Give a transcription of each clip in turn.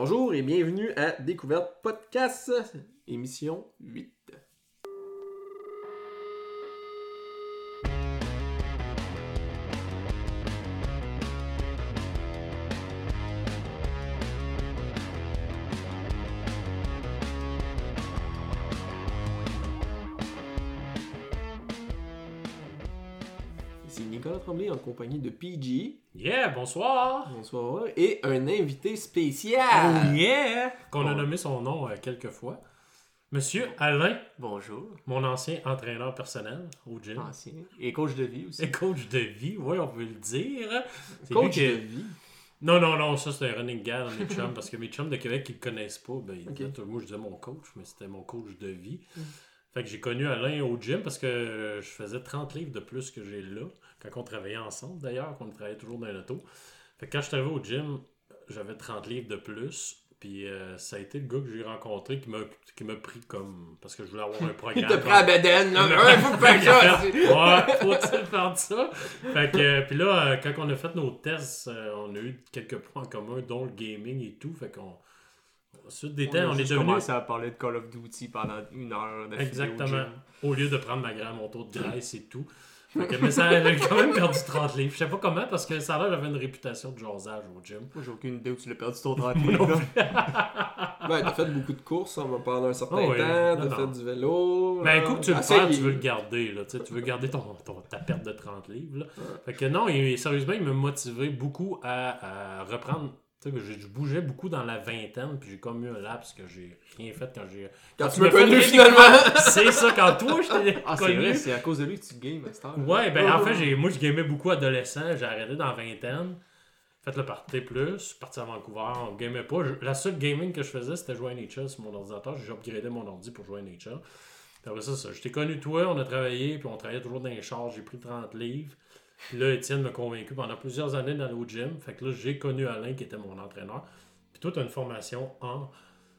Bonjour et bienvenue à Découverte Podcast, émission 8. Tremblay en compagnie de PG. Yeah, bonsoir! Bonsoir. Et un invité spécial. Oh yeah! Qu'on a nommé son nom euh, quelques fois. Monsieur Alain, Bonjour. mon ancien entraîneur personnel au gym. Ancien. Et coach de vie aussi. Et coach de vie, oui, on peut le dire. C'est Coach de vie. Non, non, non, ça c'est un running gag dans mes chums, parce que mes chums de Québec qui le connaissent pas, ben, ils Ok. disaient, moi je disais mon coach, mais c'était mon coach de vie. Fait que j'ai connu Alain au gym parce que je faisais 30 livres de plus que j'ai là, quand on travaillait ensemble d'ailleurs, qu'on travaillait toujours dans l'auto. Fait que quand je suis arrivé au gym, j'avais 30 livres de plus. Puis euh, ça a été le gars que j'ai rencontré qui m'a qui m'a pris comme. Parce que je voulais avoir un programme. Il te prend à Beden, là. Ouais, faut faire ça. Ouais, faut-il faire ça? Fait que, euh, puis là, euh, quand on a fait nos tests, euh, on a eu quelques points en commun, dont le gaming et tout. Fait qu'on. Ensuite des temps, on, est devenu. commencé à parler de Call of Duty pendant une heure. au Exactement. Au lieu de prendre ma graine, mon taux de graisse et tout. Que, mais ça avait quand même perdu 30 livres. Je sais pas comment, parce que ça a l'air j'avais une réputation de jasage au gym. Moi, j'ai aucune idée où tu l'as perdu ton 30 livres. Ouais, t'as fait beaucoup de courses, on va pendant un certain Oh oui. temps, t'as fait du vélo. Ben là. écoute, tu le Essaye. perds, tu veux le garder, là, tu veux garder ton, ton- ta perte de 30 livres. Là. Fait que non, et, sérieusement, il m'a motivé beaucoup à, à reprendre. Tu sais, je bougeais beaucoup dans la vingtaine, puis j'ai comme eu un laps que j'ai rien fait quand j'ai. Quand tu m'as connu finalement. C'est ça, quand toi, je t'ai Ah, c'est connu. vrai, c'est à cause de lui que tu games à cette heure. Ouais, ben en Oh. fait, j'ai, moi je gamais beaucoup adolescent, j'ai arrêté dans la vingtaine. Fait le party plus, parti à Vancouver, on gamait pas. Je- la seule gaming que je faisais, c'était jouer à NHL sur mon ordinateur. J'ai upgradé mon ordi pour jouer à NHL. Puis après ça, ça, je t'ai connu toi, on a travaillé, puis on travaillait toujours dans les charges, j'ai pris 30 livres. Puis là, Étienne m'a convaincu pendant plusieurs années d'aller au gym. Fait que là, j'ai connu Alain qui était mon entraîneur. Puis toi, tu as une formation en,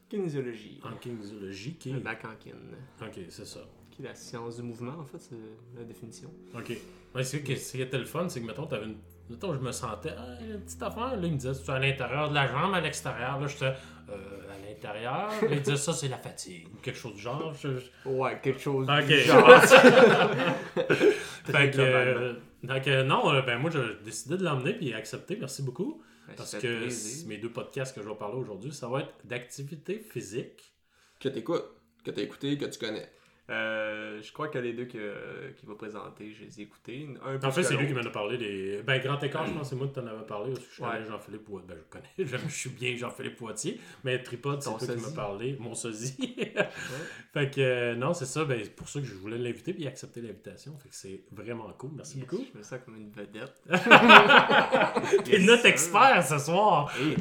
Kinésiologie. en kinésiologie qui Le bac en kin. Ok, c'est ça. Qui est la science du mouvement, en fait, c'est la définition. OK. Que ce qui était le fun, c'est que, mettons, t'avais une. Mettons, je me sentais, ah, a une petite affaire. Là, il me disait, tu à l'intérieur de la jambe, à l'extérieur. Là, j'étais, euh, à l'intérieur. Il disait, ça, c'est la fatigue. Ou quelque chose du genre. Je- Ouais, quelque chose Ok. du genre. Fait que. euh, donc, euh, non, euh, ben, moi, j'ai décidé de l'emmener puis accepté. Merci beaucoup. Ben, Parce que mes deux podcasts que je vais parler aujourd'hui, ça va être d'activité physique. Que t'écoutes, que t'as écouté, que tu connais. Euh, je crois que les deux que- qu'il va présenter, je les ai écoutés. Un En fait, c'est lui qui m'en a parlé des. Ben, Grand Écart, je pense que c'est moi qui t'en avais parlé. Parce que je connais Ouais. Jean-Philippe Poitier. Ben, je connais. Je suis bien Jean-Philippe Poitier. Mais Tripod, c'est Ton toi qui m'as parlé. Mon sosie. fait que, euh, non, c'est ça. Ben, c'est pour ça que je voulais l'inviter. Puis il a accepté l'invitation. Fait que c'est vraiment cool. Merci Yes, beaucoup. Je me sens comme une vedette. T'es Yes, notre expert ce soir. Hey,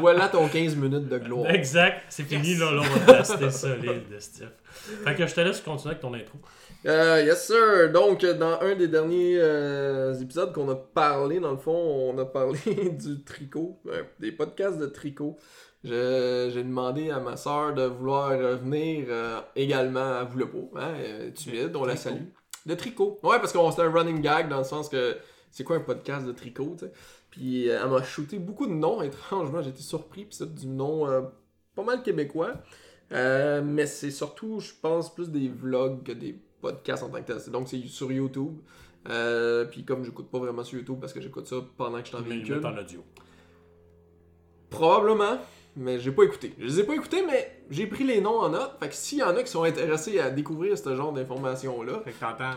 voilà ton 15 minutes de gloire. Exact. C'est fini, là. Là, on va tester solide, de Steph. Fait que je te laisse continuer avec ton intro. Euh, yes sir. Donc, dans un des derniers euh, épisodes qu'on a parlé, dans le fond, on a parlé du tricot, euh, des podcasts de tricot. J'ai demandé à ma soeur de vouloir revenir euh, également. Elle voulait pas. Hein, on la salue. De tricot. Ouais, parce qu'on c'était un running gag dans le sens que c'est quoi un podcast de tricot, tu sais? Puis elle m'a shooté beaucoup de noms. Étrangement, j'ai été surpris. Puis c'est du nom euh, pas mal québécois. Euh, mais c'est surtout, je pense, plus des vlogs que des podcasts en tant que tel. Donc c'est sur YouTube. Euh, puis comme j'écoute pas vraiment sur YouTube parce que j'écoute ça pendant que je suis en Mais véhicule. met en audio. Probablement, mais j'ai pas écouté. Je les ai pas écoutés, mais j'ai pris les noms en note. Fait que s'il y en a qui sont intéressés à découvrir ce genre d'informations-là, fait que t'entends.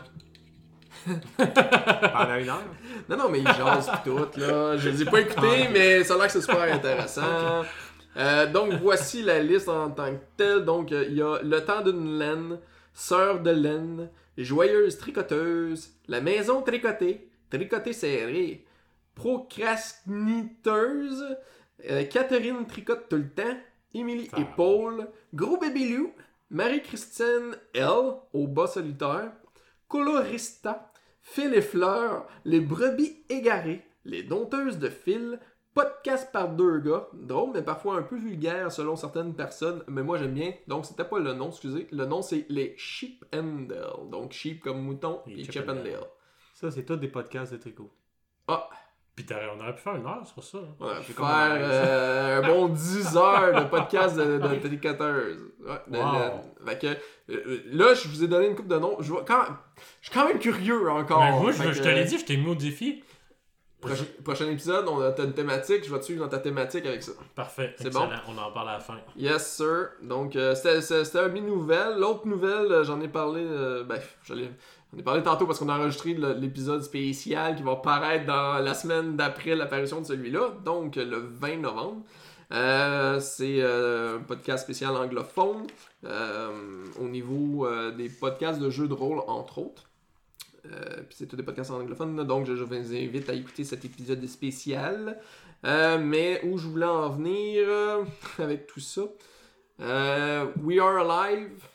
Pendant une heure. Non, non, mais ils jasent pis tout, là. Je les ai pas écoutés, mais ça a l'air que c'est super intéressant. Euh, donc, voici la liste en tant que telle. Donc, euh, il y a Le temps d'une laine, Sœur de laine, Joyeuse tricoteuse, La maison tricotée, Tricoté serré, Procrastiteuse, euh, Catherine tricote tout le temps, Émilie Ah. et Paul, Gros bébé loup, Marie-Christine L, au bas solitaire, Colorista, Fil et fleurs, Les brebis égarées, Les dompteuses de fil, Podcast par deux gars, drôle mais parfois un peu vulgaire selon certaines personnes, mais moi j'aime bien. Donc c'était pas le nom, excusez. Le nom c'est les Sheep and Dale. Donc sheep comme mouton et Chip and Dale. Ça, c'est tout des podcasts de tricot. Ah, Puis on aurait pu faire une heure sur ça. hein. On va J'ai faire un euh, un bon 10 heures de podcast de, de tricoteuse. Ouais, de- Wow. de- fait que, euh, là, je vous ai donné une coupe de noms. Je, vois quand, je suis quand même curieux encore. Mais Ben, moi, je, je te l'ai dit, je t'ai mis au défi. Prochain, prochain épisode, on a une thématique. Je vais te suivre dans ta thématique avec ça. Parfait, C'est excellent. On en parle à la fin. Yes, sir. Donc, euh, c'était c'était- c'était une nouvelle. L'autre nouvelle, euh, j'en ai parlé. euh, ben, j'en ai parlé tantôt parce qu'on a enregistré l'épisode spécial qui va paraître dans la semaine d'après l'apparition de celui-là, donc le 20 novembre. Euh, c'est un podcast spécial anglophone au niveau des podcasts de jeux de rôle, entre autres. Euh, c'est tous des podcasts anglophones, là, donc je, vous invite à écouter cet épisode spécial. Euh, mais où je voulais en venir euh, avec tout ça? We Are Alive,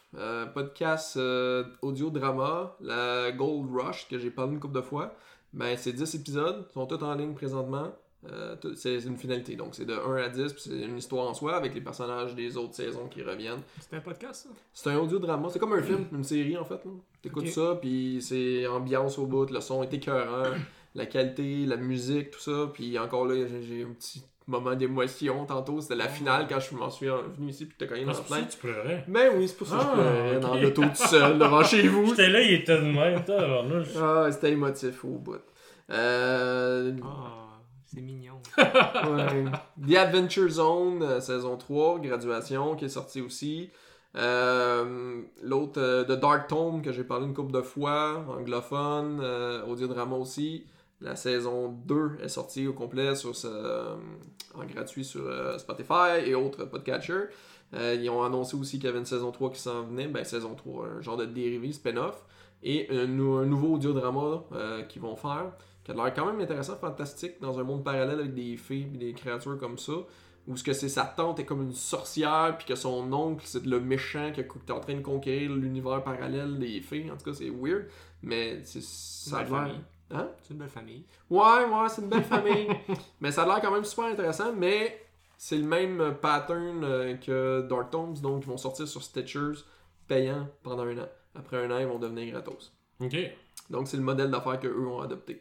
podcast euh, audio-drama, la Gold Rush que j'ai parlé une couple de fois. Ben, c'est 10 épisodes, ils sont tous en ligne présentement. Euh, c'est une finalité, donc c'est de 1 à 10, puis c'est une histoire en soi avec les personnages des autres saisons qui reviennent. C'était un podcast, ça? C'est un audio-drama, c'est comme un film, une série en fait. T'écoutes Ok. ça, puis c'est ambiance au bout, le son est écœurant, la qualité, la musique, tout ça. Puis encore là, j'ai un petit moment d'émotion tantôt. C'était la finale quand je m'en suis venu ici, puis t'as cogné dans Ah, c'est que tu pleurais. Ben oui, c'est pour ça que Ah, je pleurais dans ok. l'auto tout seul devant chez vous. J'étais là, il était de même. Ah, c'était émotif au bout. Euh, Ah, c'est mignon. ouais. The Adventure Zone, euh, saison 3, graduation, qui est sorti aussi. Euh, L'autre, euh, The Dark Tome, que j'ai parlé une couple de fois, anglophone, euh, audiodrama aussi. La saison 2 est sortie au complet sur ce, euh, en gratuit sur euh, Spotify et autres podcatchers. Euh, ils ont annoncé aussi qu'il y avait une saison 3 qui s'en venait. Ben, saison 3, un genre de dérivé, spin-off. Et un, un nouveau audiodrama euh, qu'ils vont faire, qui a l'air quand même intéressant, fantastique, dans un monde parallèle avec des fées et des créatures comme ça. Où ce que c'est sa tante est comme une sorcière, puis que son oncle c'est le méchant qui est en train de conquérir l'univers parallèle des fées. En tout cas, c'est weird. Mais c'est ça a l'air-. Hein? C'est une belle famille. Ouais, ouais, c'est une belle famille. mais ça a l'air quand même super intéressant, mais c'est le même pattern euh, que Dark Tomes, donc ils vont sortir sur Stitchers payant pendant un an. Après un an, ils vont devenir gratos. Ok. Donc c'est le modèle d'affaires qu'eux ont adopté.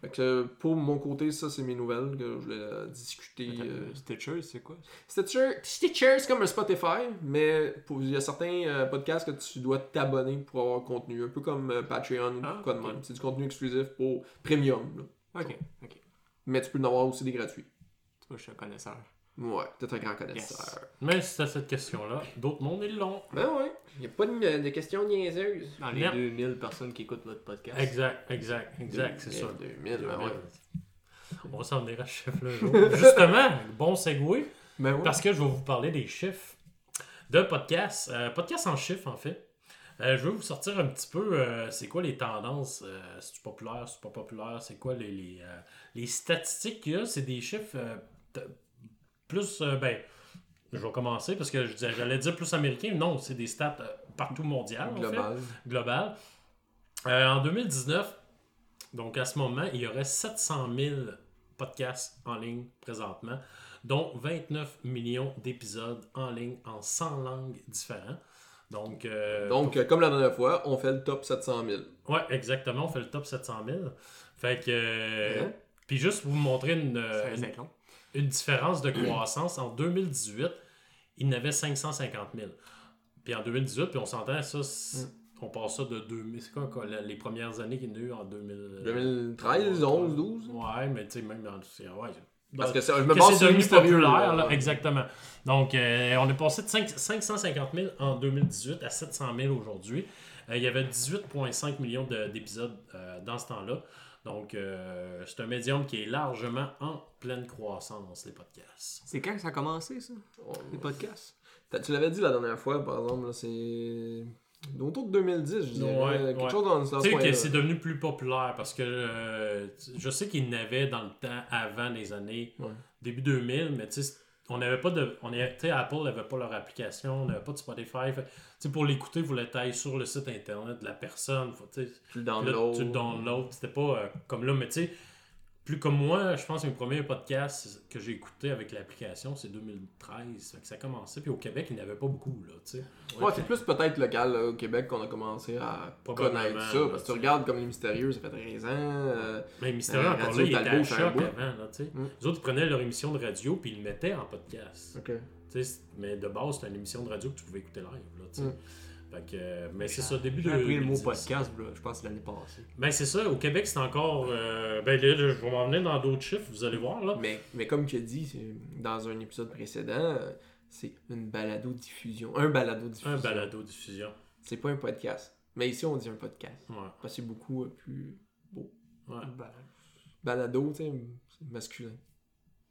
Fait que euh, pour mon côté, ça c'est mes nouvelles que je voulais euh, discuter. Attends, euh. Stitcher, c'est quoi? Stitcher, Stitcher c'est comme un Spotify, mais pour- il y a certains euh, podcasts que tu dois t'abonner pour avoir contenu, un peu comme euh, Patreon ou Ah, quoi de ok. même. C'est du contenu exclusif pour premium. là. Ok, ok. Mais tu peux en avoir aussi des gratuits. Tu vois, je suis un connaisseur. Ouais, peut-être un grand connaisseur. Mais c'est à cette question-là. D'autres mondes, ils l'ont. Ben ouais, il n'y a pas de, de questions niaiseuses. Dans les Merde. 2000 personnes qui écoutent votre podcast. Exact, exact, exact, c'est ça. 2000, ben ouais. On va s'en venir à ce chiffre-là. un jour. Justement, bon segway, Ben ouais. parce que je vais vous parler des chiffres de podcast. Euh, podcast en chiffres, en fait. Euh, je veux vous sortir un petit peu, euh, c'est quoi les tendances, euh, c'est-tu populaire, c'est pas populaire, c'est quoi les, les, euh, les statistiques qu'il y a, c'est des chiffres euh, plus, euh, ben, je vais commencer parce que je disais- j'allais dire plus américain, non, c'est des stats euh, partout mondiales, en fait Global. global. Euh, en 2019, donc à ce moment, il y aurait 700 000 podcasts en ligne présentement, dont 29 millions d'épisodes en ligne en 100 langues différentes. Donc, euh, Donc, comme la dernière fois, on fait le top 700 000. ouais, exactement, on fait le top 700 000. Fait que. euh? Puis juste pour vous montrer une, Ça une, long. Une différence de croissance, en 2018, il y en avait 550 000. Puis en 2018, puis on s'entend, ça, Mm. on passe ça de 2000. C'est quoi, les premières années qu'il y en a eu en 2000, 2013, 11, 12. Ouais, mais tu sais, même dans. Ouais, Parce que ça, je me base c'est devenu populaire, là. exactement. Donc, euh, on est passé de 5 550 000 en 2018 à 700 000 aujourd'hui. Euh, il y avait 18,5 millions de- d'épisodes euh, dans ce temps-là. Donc, euh, c'est un médium qui est largement en pleine croissance, les podcasts. C'est quand que ça a commencé, ça? On- Les podcasts? T'as- Tu l'avais dit la dernière fois, par exemple, c'est. Autour de 2010, je dirais. Ouais, quelque ouais. chose dans, ce Tu sais que c'est devenu plus populaire parce que euh, je sais qu'il n'avait dans le temps avant les années Ouais. début 2000, mais tu sais, on n'avait pas de. On est, Apple n'avait pas leur application, on n'avait pas de Spotify. Fait, pour l'écouter, il fallait aller sur le site internet de la personne. Faut, tu le puis là, download. tu le download. C'était pas euh, comme là, mais tu sais, plus comme moi, je pense que mes premiers podcasts que j'ai écoutés avec l'application, c'est 2013. Fait que ça a commencé. Puis au Québec, il n'y en avait pas beaucoup, là, tu sais. Ouais, c'est plus peut-être local là, au Québec qu'on a commencé à connaître ça. là, Parce que tu regardes comme les mystérieux, ça fait 13 ans. euh, Mais Mystérieux, Euh, encore là, il était à choc avant, là. Mm. Les autres, ils prenaient leur émission de radio, puis ils le mettaient en podcast. Mais de base, c'était une émission de radio que tu pouvais écouter live, là, tu sais. Mm. Fait que, mais c'est ça, début de. J'ai appris le mot 2010. podcast, là, je pense, l'année passée. Ben, c'est ça. Au Québec, c'est encore. euh, ben, là, je vais m'en venir dans d'autres chiffres, vous allez voir, là. Mais, mais comme tu as dit dans un épisode précédent, euh, c'est une balado-diffusion. Un balado-diffusion. Un balado diffusion. C'est pas un podcast. Mais ici, on dit un podcast. Ouais. Parce que c'est beaucoup euh, plus ouais. Ben, balado, tu sais, c'est masculin.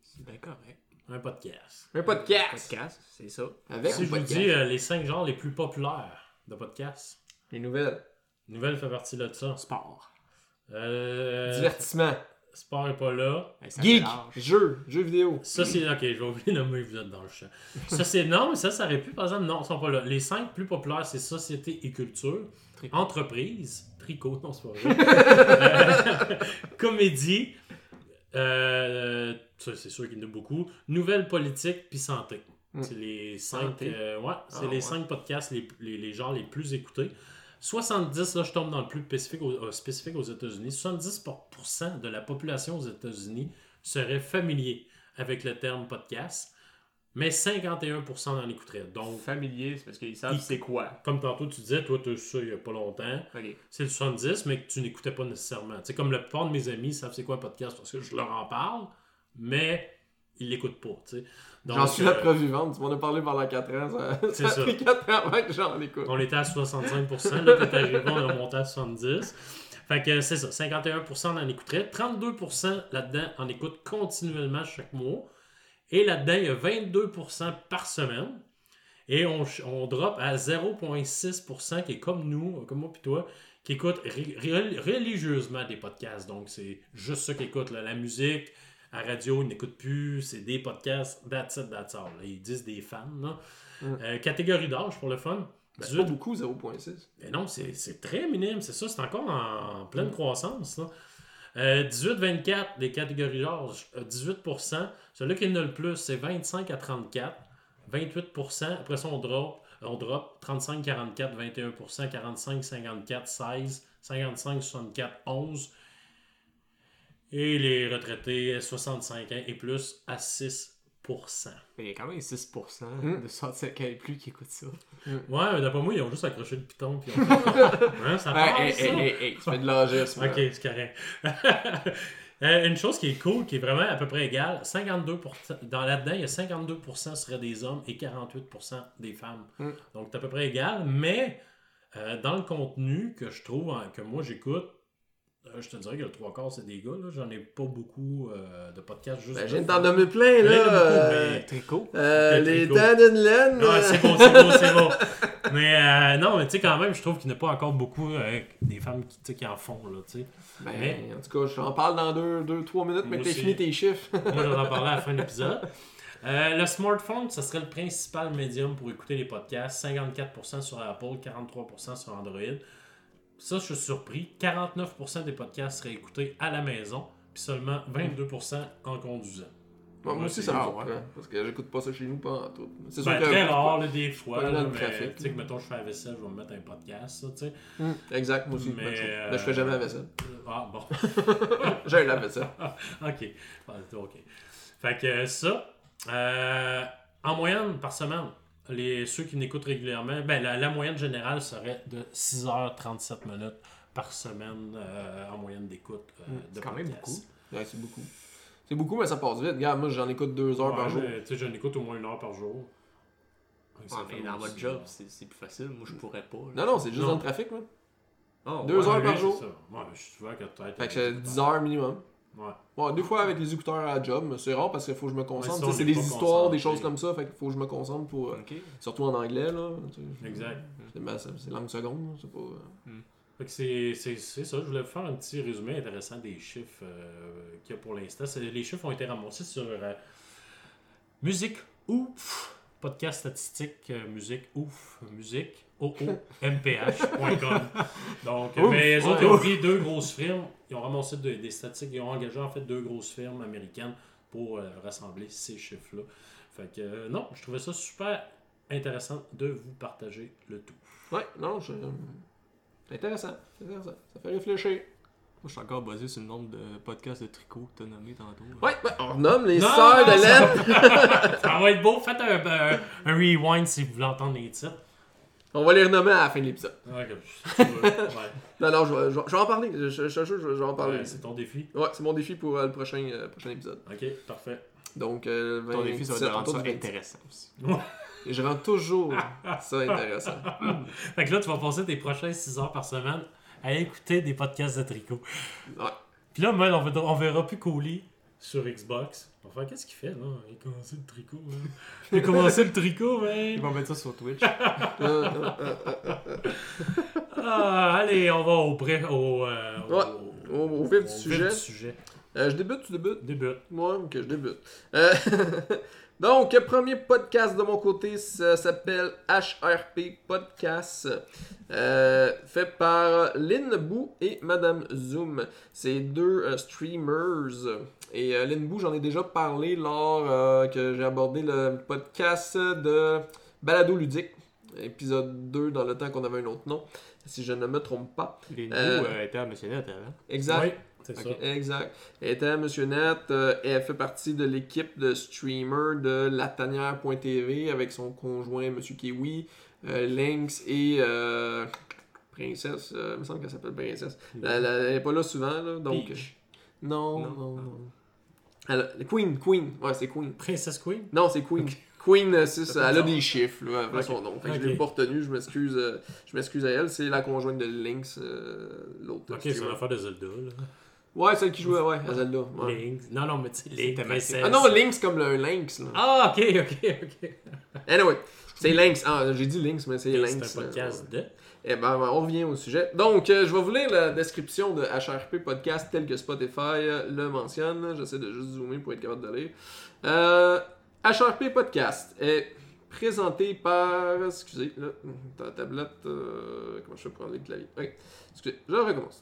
c'est bien correct. Un podcast. Un podcast! Podcast, c'est ça. Avec Si un je vous dis euh, les cinq genres les plus populaires de podcasts, Les nouvelles. Nouvelle fait partie de ça. Sport. Euh, Divertissement. sport est pas là. Ça Geek. Jeux. Jeux vidéo. Ça, c'est. Ok, je vais oublier de nommer, vous êtes dans le champ. Ça, c'est. Non, mais ça, ça aurait pu, par exemple. Non, ils sont pas là. Les cinq plus populaires, c'est société et culture, Tricot. entreprise, tricot, non, c'est pas vrai. Comédie, euh, ça, c'est sûr qu'il y en a beaucoup. Nouvelles politiques, puis santé. Mm. C'est les cinq. Santé. euh, ouais, c'est Ah, les ouais. cinq podcasts, les, les, les genres les plus écoutés. 70, là, je tombe dans le plus spécifique aux, euh, spécifique aux États-Unis. 70% de la population aux États-Unis serait familier avec le terme podcast, mais 51% en écouterait. Donc, Familier, c'est parce qu'ils savent c'est quoi. comme tantôt tu disais, toi, tu as ça il n'y a pas longtemps. C'est le 70, mais que tu n'écoutais pas nécessairement. Sais, comme la plupart de mes amis savent c'est quoi un podcast parce que je leur en parle, mais ils l'écoutent pas. J'en suis la euh, preuve vivante. Tu m'en as parlé pendant 4 ans. Ça, C'est ça a ça. pris 4 ans avant que j'en écoute. On était à 65%, là, t'es arrivé, on a monté à 70%. Fait que c'est ça, 51% en écouterait, 32% là-dedans en écoute continuellement chaque mois. Et là-dedans, il y a 22% par semaine. Et on, on drop à 0,6% qui est comme nous, comme moi puis toi, qui écoute religieusement des podcasts. Donc, c'est juste ça qu'ils écoutent. là. La musique, à radio, ils n'écoutent plus. C'est des podcasts, that's it, that's all. là. Ils disent des fans. là. Mm. Euh, catégorie d'âge pour le fun. Ben, c'est 18 pas beaucoup, 0.6. mais non, c'est c'est très minime, c'est ça, c'est encore en, en pleine croissance. là. Euh, 18-24, les catégories d'âge, euh, 18%. Celui qui en a le plus, c'est 25 à 34. 28%. Après ça, on drop, on drop 35-44, 21%, 45-54, 16, 55-64, 11. Et les retraités, 65 ans et plus, à 6%. Mais il y a quand même 6% Hmm. de 65 ans et plus qui écoutent ça. Ouais, mais d'après moi, ils ont juste accroché le piton. Puis ils ont fait- Hein, ça Hey, passe, hey, ça? hey, hey, hey, tu fais de l'âgisme. Ok, c'est correct. Euh, une chose qui est cool, qui est vraiment à peu près égale, 52%, dans là-dedans, il y a 52% seraient des hommes et 48% des femmes. Mm. Donc, c'est à peu près égal, mais euh, dans le contenu que je trouve, hein, que moi j'écoute, je te dirais que le trois quarts, c'est des gars. là. J'en ai pas beaucoup euh, de podcasts juste. Ben, je viens de femmes. t'en nommer plein, là. beaucoup, euh, mais- Tricot. euh, Le les tricot. Dan and Len. Ouais, euh, c'est bon, c'est bon, c'est bon. Mais euh, non, mais tu sais, quand même, je trouve qu'il n'y a pas encore beaucoup euh, des femmes qui, tu sais, qui en font, là, tu sais. Ben, Mais- en tout cas, je t'en parle dans 2-3 deux, deux, trois minutes, mais que t'as aussi. fini tes chiffres. Moi, j'en ai parlé à la fin de l'épisode. Euh, le smartphone, ce serait le principal médium pour écouter les podcasts. 54% sur Apple, 43% sur Android. Ça, je suis surpris. 49% des podcasts seraient écoutés à la maison, puis seulement 22% en conduisant. Bon, moi aussi, ça me surprend. ouais. Parce que j'écoute pas ça chez nous, pas en tout. C'est Ben, très rare, là, des fois. là, mais, trafic, que mettons, je fais la vaisselle, je vais me mettre un podcast, ça, tu sais. Hum, exact, moi aussi. Mais, même chose. euh, Ben, je fais jamais la vaisselle. Ah, bon. J'ai un lave-vaisselle. ok. Ah, ok. Fait que ça, euh, en moyenne par semaine, les, ceux qui n'écoutent régulièrement, ben, la, la moyenne générale serait de 6h37 minutes par semaine euh, en moyenne d'écoute euh, Mm, c'est quand même beaucoup. Ouais, c'est beaucoup. C'est beaucoup, mais ça passe vite. Regarde, moi, j'en écoute 2 heures par jour. Tu sais, j'en écoute au moins une heure par jour. Donc, ça Ouais, fait mais dans votre job, c'est c'est plus facile. Moi, je pourrais pas. là. Non, non, c'est juste Non. dans le trafic, moi. Oh, Deux ouais. heures oui, par c'est jour. ça. Ouais, je suis souvent que peut-être. Fait que c'est 10 heures minimum. Ouais. Bon, des fois avec les écouteurs à la job, c'est rare parce qu'il faut que je me concentre. c'est est des histoires, des choses comme ça, fait qu'il faut que je me concentre pour. euh, surtout en anglais, là. Exact. C'est langue seconde, c'est pas. que c'est ça. Je voulais vous faire un petit résumé intéressant des chiffres euh, qu'il y a pour l'instant. Les chiffres ont été ramassés sur euh, Musique Ouf, podcast statistique, euh, musique ouf, musique. oomph.com. Donc, euh, Ouf, mais les autres, ouais. ils ont pris deux grosses firmes. Ils ont ramassé de- des statistiques. Ils ont engagé en fait deux grosses firmes américaines pour euh, rassembler ces chiffres-là. Fait que euh, non, je trouvais ça super intéressant de vous partager le tout. Ouais, non, je... c'est intéressant. C'est intéressant. Ça fait réfléchir. Moi, je suis encore basé sur le nombre de podcasts de tricot que tu as nommé tantôt. Ouais, ouais, on renomme les Non, sœurs de non, laine. Ça va être beau. Faites un, un- un rewind si vous voulez entendre les titres. On va les renommer à la fin de l'épisode. Ouais, comme-. Ouais. Non, non, je vais, je vais- je vais en parler. Je, je, je, je- je vais en parler. Ouais, c'est ton défi. Ouais, c'est mon défi pour euh, le prochain, euh, prochain épisode. Ok, parfait. Donc, euh, Ton défi, ça va 27, te rendre autour ça du 27. intéressant aussi. Et je rends toujours ça intéressant. Fait que là, tu vas passer tes prochains 6 heures par semaine à écouter des podcasts de tricot. Ouais. Puis là, man, on verra, on verra plus Cooley sur Xbox. On va faire qu'est-ce qu'il fait là? Il a commencé le tricot, man. Il a commencé le tricot, Ils man. vont mettre ça sur Twitch. Ah, allez, on va au bref. Au, euh, au, Ouais, au- au vif du sujet. sujet. euh, je débute, tu débutes? Début. Moi, ok, je débute. Euh, Donc, le premier podcast de mon côté, ça s'appelle HRP Podcast, euh, fait par Lynn Bou et Madame Zoom. C'est deux euh, streamers. Et euh, Lynn Bou, j'en ai déjà parlé lors euh, que j'ai abordé le podcast de Balado Ludique, épisode 2 dans le temps qu'on avait un autre nom, si je ne me trompe pas. Euh, euh, étaient à Monsieur Net avant. Exact. Oui, c'est Ok, ça. exact. Elle était à Monsieur Net. euh, elle fait partie de l'équipe de streamers de latanière.tv avec son conjoint Monsieur Kiwi, euh, Lynx et euh, Princesse. euh, il me semble qu'elle s'appelle Princesse. Elle, elle- elle est pas là souvent, là, donc. Peach. Non, Non? non, non. Elle- Queen, Queen. Ouais, c'est Queen. Princess Queen? Non, c'est Queen. Queen, euh, c'est ça, elle a des chiffres là, après Ok. son nom. Fait que je Ok. l'ai pas retenu, je m'excuse. euh, je m'excuse à elle. C'est la conjointe de Lynx, euh, l'autre. Ok, c'est streamer. une affaire de Zelda. Là. Ouais, celle qui jouait, ouais, à Zelda. ouais. Lynx. Non, non, mais tu sais, Lynx. thématique. Princess. Ah non, Lynx comme le lynx. Là. Ah, ok, ok, ok. Anyway, c'est Lynx. Ah, j'ai dit Lynx, mais c'est C'est Lynx. un podcast euh, de. Eh ben, on revient au sujet. Donc, euh, je vais vous lire la description de HRP Podcast tel que Spotify euh, le mentionne. J'essaie de juste zoomer pour être capable de lire. Euh, HRP Podcast est présenté par. Excusez, là, ta tablette. euh, comment je fais pour enlever le clavier Oui, excusez, je recommence.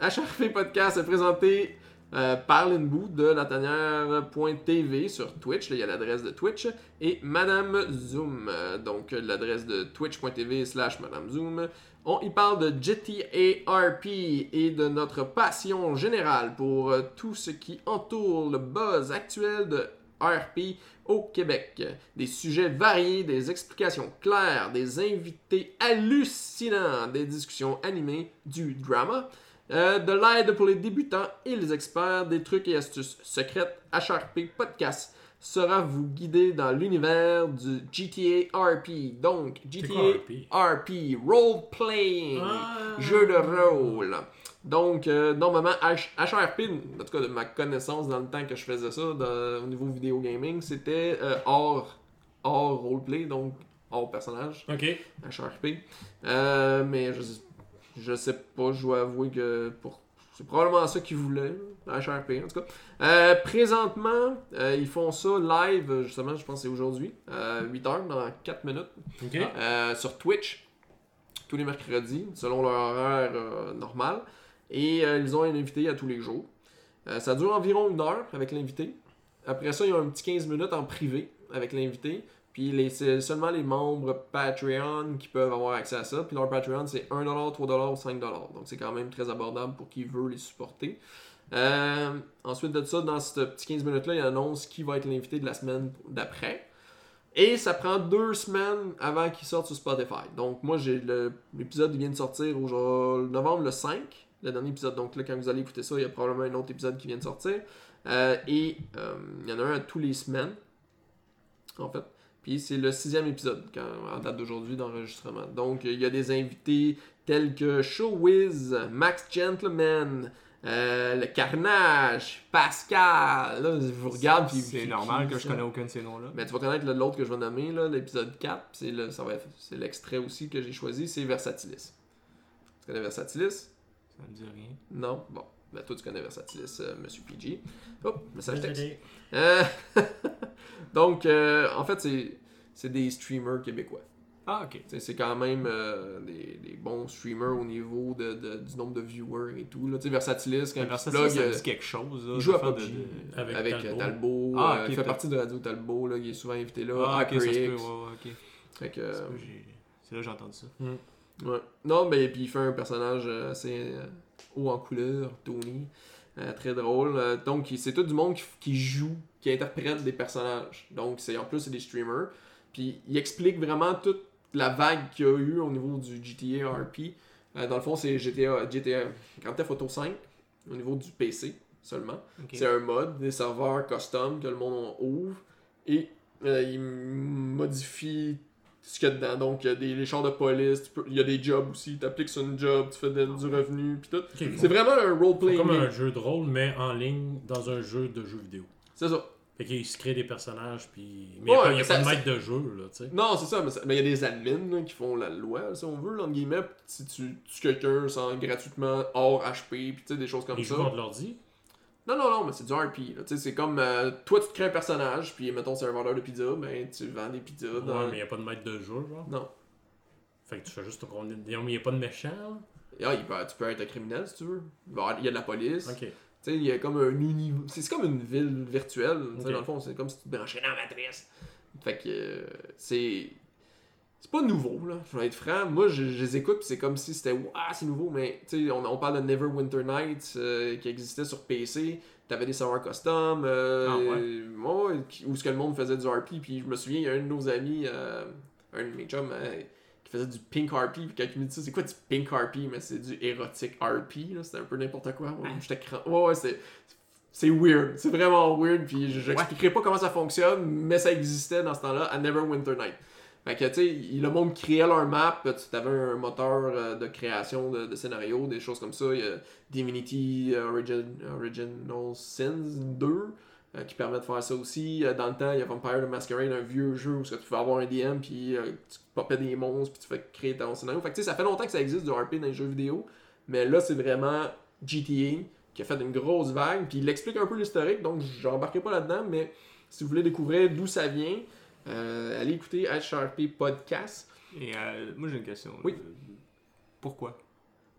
HRP Podcast est présenté euh, par Linbou de latanière.tv sur Twitch. Là, il y a l'adresse de Twitch. Et Madame Zoom. euh, donc, l'adresse de twitch.tv slash Madame Zoom. On y parle de GTA RP et de notre passion générale pour euh, tout ce qui entoure le buzz actuel de RP au Québec. Des sujets variés, des explications claires, des invités hallucinants, des discussions animées, du drama, euh, de l'aide pour les débutants et les experts, des trucs et astuces secrètes. HRP Podcast sera vous guider dans l'univers du GTA RP. Donc, GTA quoi, RP? RP, Role Playing, Ah. jeu de rôle. Donc, euh, normalement, H- HRP, en tout cas de ma connaissance dans le temps que je faisais ça dans- au niveau vidéo gaming, c'était euh, hors, hors roleplay, donc hors personnage, Ok. HRP. Euh, mais je, je sais pas, je dois avouer que pour, c'est probablement ça qu'ils voulaient, HRP en tout cas. Euh, présentement, euh, ils font ça live, justement, je pense que c'est aujourd'hui, à 8h, dans 4 minutes. Euh, sur Twitch tous les mercredis, selon leur horaire euh, normal. Et euh, ils ont un invité à tous les jours. Euh, ça dure environ une heure avec l'invité. Après ça, il y a un petit 15 minutes en privé avec l'invité. Puis les- c'est seulement les membres Patreon qui peuvent avoir accès à ça. Puis leur Patreon, c'est 1$, 3$ ou 5$. Donc c'est quand même très abordable pour qui veut les supporter. Euh, ensuite de ça, dans ce petit 15 minutes-là, il annonce qui va être l'invité de la semaine d'après. Et ça prend deux semaines avant qu'il sorte sur Spotify. Donc moi, j'ai l'épisode vient de sortir au novembre le 5, le dernier épisode. Donc là, quand vous allez écouter ça, il y a probablement un autre épisode qui vient de sortir. Euh, et euh, il y en a un à tous les semaines, en fait. Puis c'est le sixième épisode quand, en date d'aujourd'hui d'enregistrement. Donc il y a des invités tels que Showwiz, Max Gentleman, euh, le Carnage, Pascal. Là, je vous regarde. puis- C'est normal puis que je connais aucun de ces noms-là. Mais tu vas connaître le- l'autre que je vais nommer, là, l'épisode 4. C'est le, ça va être- c'est l'extrait aussi que j'ai choisi, c'est Versatilis. Tu connais Versatilis? Ça me dit rien. Non? Bon. Ben, toi, tu connais Versatilis, euh, Monsieur PG. Hop, message texte. Euh, Donc, euh, en fait, c'est, c'est des streamers québécois. Ah, ok. C'est quand même euh, des, des bons streamers au niveau de, de- du nombre de viewers et tout. Là. Tu sais, Versatilis, quand il Versace, plug, ça euh, dit quelque chose. Là, il joue à PUBG de- Avec avec, Talbot. euh, Talbot. Ah, euh, il fait partie de Radio Talbot. Là, il est souvent invité là. Ah, ok, ça se peut, ouais, euh, C'est là que j'ai entendu ça. Ouais. Non, mais puis il fait un personnage assez haut en couleur, Tony. Euh, très drôle. Euh, donc, c'est tout du monde qui, qui joue, qui interprète des personnages. Donc, c'est en plus, c'est des streamers. Puis, il explique vraiment toute la vague qu'il y a eu au niveau du GTA RP. Euh, dans le fond, c'est GTA, GTA Grand Theft Auto 5 au niveau du PC seulement. C'est un mode, des serveurs custom que le monde ouvre et il modifie ce qu'il y a dedans. Donc, il y a des les chars de police, tu peux- il y a des jobs aussi. Tu appliques sur une job, tu fais de- du revenu, puis tout. Ils C'est vraiment un ils role-playing comme un jeu de rôle, mais en ligne dans un jeu de jeu vidéo. C'est ça. Fait qu'ils se créent des personnages, puis. Mais il n'y a, pas- y a ça- pas de maître de jeu, là, tu sais. Non, c'est ça, mais il y a des admins là, qui font la loi, si on veut, là, entre guillemets. Si tu tues quelqu'un sans gratuitement hors HP, puis tu sais, des choses comme Ils ça. jouent contre l'ordi? Non, non, non, mais c'est du RP. là. Tu sais, C'est comme euh, toi, tu te crées un personnage, puis mettons, c'est un vendeur de pizza, ben tu vends des pizzas. Ouais, Dans... mais il n'y a pas de maître de jeu, genre. Non. Fait que tu fais juste ton Il n'y a pas de méchant, là. Ah, il peut- tu peux être un criminel si tu veux. Il y avoir- il y a de la police. Ok. Tu sais, il y a comme un univers. C'est comme une ville virtuelle. Dans le fond, c'est comme si tu te branchais dans la matrice. Fait que euh, c'est. C'est pas nouveau, là. Je vais être franc. Moi, je, je les écoute, c'est comme si c'était. Ah, c'est nouveau, mais tu sais, on, on parle de Neverwinter Nights euh, qui existait sur PC. T'avais des serveurs custom. euh, Ah, ouais. ouais, ouais, où ce que le monde faisait du RP. Puis je me souviens, il y a un de nos amis, euh, un de mes chums, euh, qui faisait du pink RP. Puis quand il me dit ça, c'est quoi du pink RP Mais c'est du érotique RP. là. C'était un peu n'importe quoi. Ouais, J'étais cran... Ouais, ouais, c'est. C'est weird, c'est vraiment weird, puis je j'expliquerai pas comment ça fonctionne, mais ça existait dans ce temps-là à Neverwinter Night. Fait que, tu sais, le monde créait leur map, tu avais un moteur euh, de création de, de scénario, des choses comme ça. Il y a Divinity Origin, Original Sins 2 euh, qui permet de faire ça aussi. Euh, dans le temps, il y a Vampire the Masquerade, un vieux jeu où tu pouvais avoir un DM, puis euh, tu popais des monstres, puis tu fais créer ton scénario. Fait que, tu sais, ça fait longtemps que ça existe du RP dans les jeux vidéo, mais là, c'est vraiment GTA qui a fait une grosse vague, puis il explique un peu l'historique, donc je n'embarquerai pas là-dedans, mais si vous voulez découvrir d'où ça vient, euh, allez écouter HRP Podcast. Et euh, moi, j'ai une question. Oui. Pourquoi?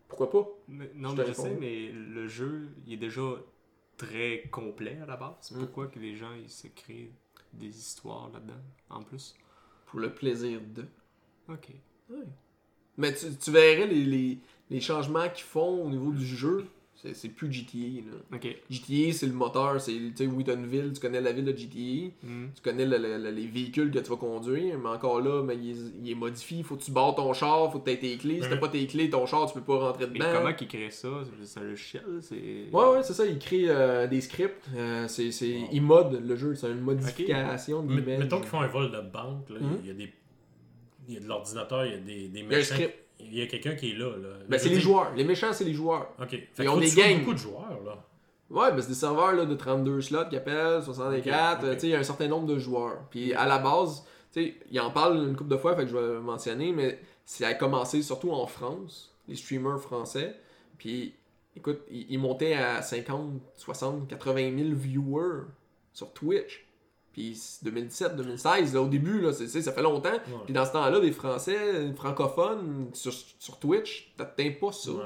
Pourquoi pas? Mais- Non, Je mais je sais, mais le jeu, il est déjà très complet à la base. Mm. Pourquoi que les gens ils se créent des histoires là-dedans, en plus? Pour le plaisir de. Ok. Mais tu, tu verrais les, les, les changements qu'ils font au niveau du jeu, c'est plus GTA. Là. Ok. GTA, c'est le moteur, c'est, tu sais, oui, t'as une ville, tu connais la ville de GTA, Hmm. tu connais le- le- le- les véhicules que tu vas conduire, mais encore là, mais il, est, il est modifié, faut que tu barres ton char, faut que tu aies tes clés, si t'as Mhm. pas tes clés, ton char, tu peux pas rentrer Mais dedans. comment qu'ils créent ça? C'est un logiciel C'est. Ouais, ouais, c'est ça, il crée euh, des scripts, euh, c'est, c'est, Wow. il mode le jeu, c'est une modification de Mais- l'image. Mettons qu'ils font un vol de banque, là, Mhm. il y a des. Il y a de l'ordinateur, il y a des, des Il y a un méchants. Il y a quelqu'un qui est là. là. Ben, c'est les joueurs, les méchants, c'est les joueurs. Ok. Fait Ils ont des gangs. beaucoup de joueurs, là. Ouais, ben c'est des serveurs là, de 32 slots qui appellent, 64, Ok, euh, il y a un certain nombre de joueurs. Puis à la base, tu sais, il en parle une couple de fois, fait que je vais le mentionner, mais ça a commencé surtout en France, les streamers français. Puis écoute, ils, ils montaient à 50, 60, 80 000 viewers sur Twitch. Puis 2017, 2016, là, au début, là, ça fait longtemps. Ouais. Puis dans ce temps-là, des Français euh, francophones sur, sur Twitch, t'atteins pas ça. Ouais.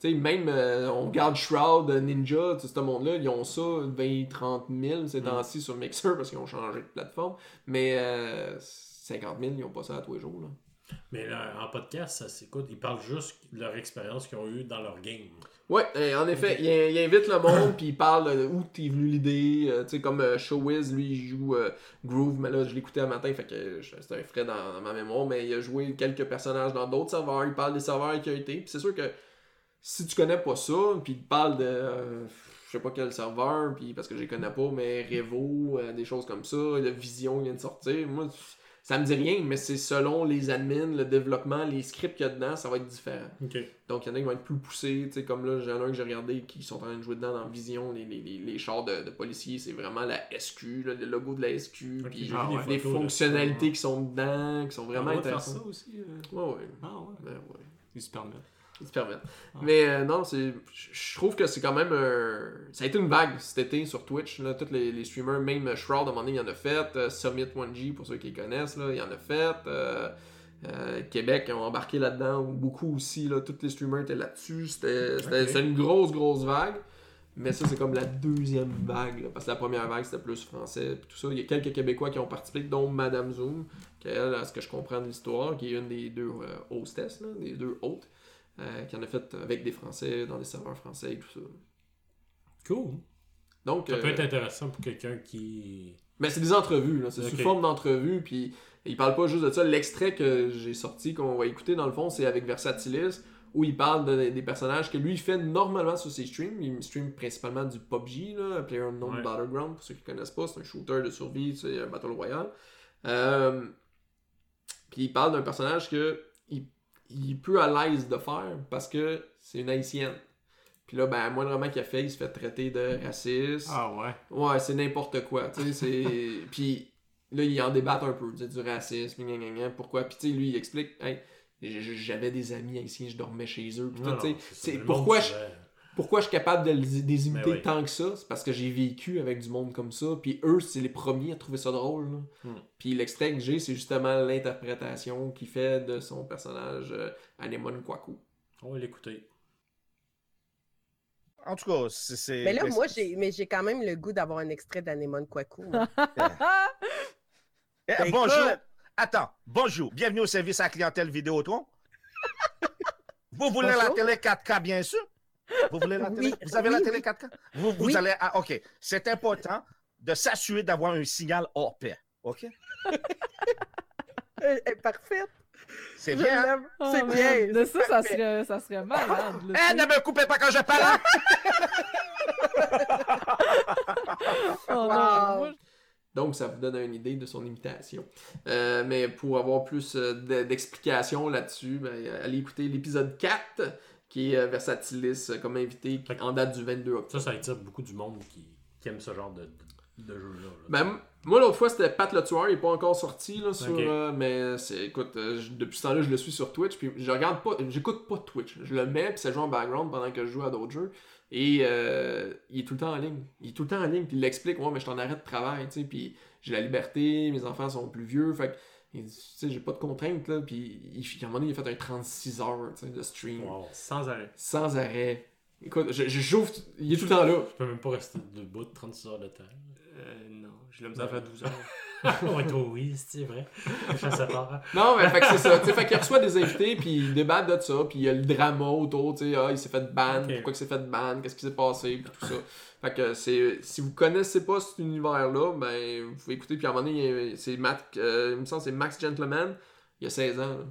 Tu sais, même, euh, on regarde Shroud, euh, Ninja, tout ce monde-là, ils ont ça, 20, 30 000 ces Mm. temps-ci sur Mixer parce qu'ils ont changé de plateforme. Mais euh, 50 000, ils n'ont pas ça à tous les jours. Là. Mais là, en podcast, ça s'écoute. Ils parlent juste de leur expérience qu'ils ont eue dans leur game. Ouais, euh, en effet, il, il invite le monde, puis il parle de où t'es venu l'idée. euh, tu sais, comme euh, Showwiz, lui, il joue euh, Groove, mais là, je l'écoutais un matin, fait que c'était un frais dans, dans ma mémoire, mais il a joué quelques personnages dans d'autres serveurs, il parle des serveurs qui ont été, puis c'est sûr que si tu connais pas ça, puis il parle de, euh, je sais pas quel serveur, puis parce que je les connais pas, mais Revo, des choses comme ça, la Vision vient de sortir, moi, ça me dit rien, mais c'est selon les admins, le développement, les scripts qu'il y a dedans, ça va être différent. Donc, il y en a qui vont être plus poussés. Tu sais, comme là, j'en ai un que j'ai regardé qui sont en train de jouer dedans dans Vision. Les, les, les, les chars de, de policiers, c'est vraiment la SQ, là, le logo de la SQ. Puis j'ai ah ouais. des de fonctionnalités qui sont dedans, qui sont vraiment On va faire intéressantes. ça aussi. euh. Ouais, ouais. Ah ouais. Ben, ouais. Ils se permettent. Ils se permettent. Ah. Mais euh, non. Je trouve que c'est quand même un. Ça a été une vague cet été sur Twitch. Là, tous les, les streamers, même Shroud, à un moment donné, il en a fait. Euh, Summit 1G, pour ceux qui les connaissent, là, il en a fait. Euh, Euh, Québec ont embarqué là-dedans, beaucoup aussi, là, tous les streamers étaient là-dessus. C'était une grosse, grosse vague. Mais ça, c'est comme la deuxième vague, là, parce que la première vague, c'était plus français, puis tout ça. Il y a quelques Québécois qui ont participé, dont Madame Zoom, qui, elle, à ce que je comprends de l'histoire, qui est une des deux hostesses, là, des deux hôtes, euh, qui en a fait avec des Français, dans des serveurs français et tout ça. Cool. Donc, Ça peut euh, être intéressant pour quelqu'un qui. mais c'est des entrevues, là. C'est sous forme d'entrevues, puis il parle pas juste de ça. L'extrait que j'ai sorti, qu'on va écouter dans le fond, c'est avec Versatilis, où il parle de- des personnages que lui il fait normalement sur ses streams. Il stream principalement du PUBG, là, PlayerUnknown Ouais. Battleground, pour ceux qui connaissent pas, c'est un shooter de survie, c'est un Battle Royale. Euh, puis il parle d'un personnage que il, il est peu à l'aise de faire parce que c'est une haïtienne. Puis là, ben, moindrement qu'il a fait, il se fait traiter de raciste. Ah ouais. Ouais, c'est n'importe quoi, tu sais, c'est... Puis là, ils en débattent un peu, tu sais, du racisme, gna, gna, gna, pourquoi, puis tu sais, lui, il explique, hey, j'avais des amis haïtiens, je dormais chez eux, puis Non, non, pourquoi je, pourquoi je suis capable de les, imiter oui. tant que ça, c'est parce que j'ai vécu avec du monde comme ça, puis eux, c'est les premiers à trouver ça drôle. Hmm. Puis l'extrait que j'ai, c'est justement l'interprétation qu'il fait de son personnage euh, Anemone Kwaku. On va l'écouter. En tout cas, c'est. Mais là, moi, j'ai, mais j'ai quand même le goût d'avoir un extrait d'Anemone Kwaku. Eh, Ben, bonjour. Attends, bonjour. Bienvenue au service à clientèle Vidéotron. Vous voulez la télé 4K, bien sûr? Vous voulez la télé? Oui, Vous avez la télé oui. 4K? Vous, vous Oui. allez. ah, OK. C'est important de s'assurer d'avoir un signal hors pair. OK? Elle est parfaite. C'est bien. hein? Oh, c'est bien. De c'est ça, ça serait, ça serait malade. Eh, sais. ne me coupez pas quand je parle! Oh, Wow. Donc, ça vous donne une idée de son imitation. Euh, mais pour avoir plus euh, de- d'explications là-dessus, ben, allez écouter l'épisode 4, qui est euh, Versatilis euh, comme invité, qui- en date du 22 octobre. Ça, ça attire beaucoup du monde qui, qui aime ce genre de, jeu-là. là. Ben, moi, l'autre fois, c'était Pat le Tueur, il est pas encore sorti, là, sur, euh, mais c'est, écoute, euh, je- depuis ce temps-là, je le suis sur Twitch, puis je regarde pas, j'écoute pas Twitch. Je le mets, puis ça joue en background pendant que je joue à d'autres jeux, et euh, il est tout le temps en ligne. Il est tout le temps en ligne, puis il l'explique, ouais, mais je suis en arrêt de travail, tu sais, puis j'ai la liberté, mes enfants sont plus vieux, fait que, il dit, tu sais, j'ai pas de contraintes, là, puis il, à un moment donné, il a fait un 36 heures, tu sais, de stream, Wow. Sans arrêt. sans arrêt. Écoute, je, je j'ouvre, il est tout le temps là. Je peux même pas rester debout de 36 heures de temps. Euh, non, j'ai la misère à faire 12 heures. ouais, toi, oui, c'est vrai. Je sais pas. Non, mais fait que c'est ça. Tu sais, fait qu'il reçoit des invités, puis il débat de ça, puis il y a le drama autour, tu sais, ah, il s'est fait ban, Ok. pourquoi il s'est fait ban, qu'est-ce qui s'est passé, puis tout ça. Fait que c'est, si vous connaissez pas cet univers-là, ben, vous pouvez écouter, puis à un moment donné, c'est Matt, euh, il me semble c'est Max Gentleman, il a 16 ans, là.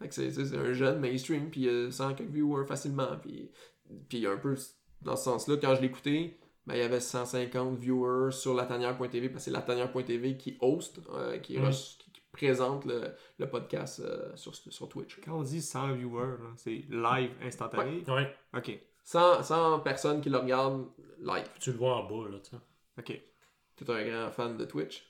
Fait que c'est, c'est un jeune mainstream, puis il a 100 quelques viewers facilement, puis, puis un peu dans ce sens-là, quand je écouté, ben, il y avait 150 viewers sur latanière.tv, parce que c'est latanière.tv qui host, euh, qui, Mm. qui- qui présente le, le podcast euh, sur, sur Twitch. Quand on dit 100 viewers, c'est live instantané? Ouais, Ok. 100, 100 personnes qui le regardent live. tu le vois en bas, là, tu sais. Ok. T'es un grand fan de Twitch?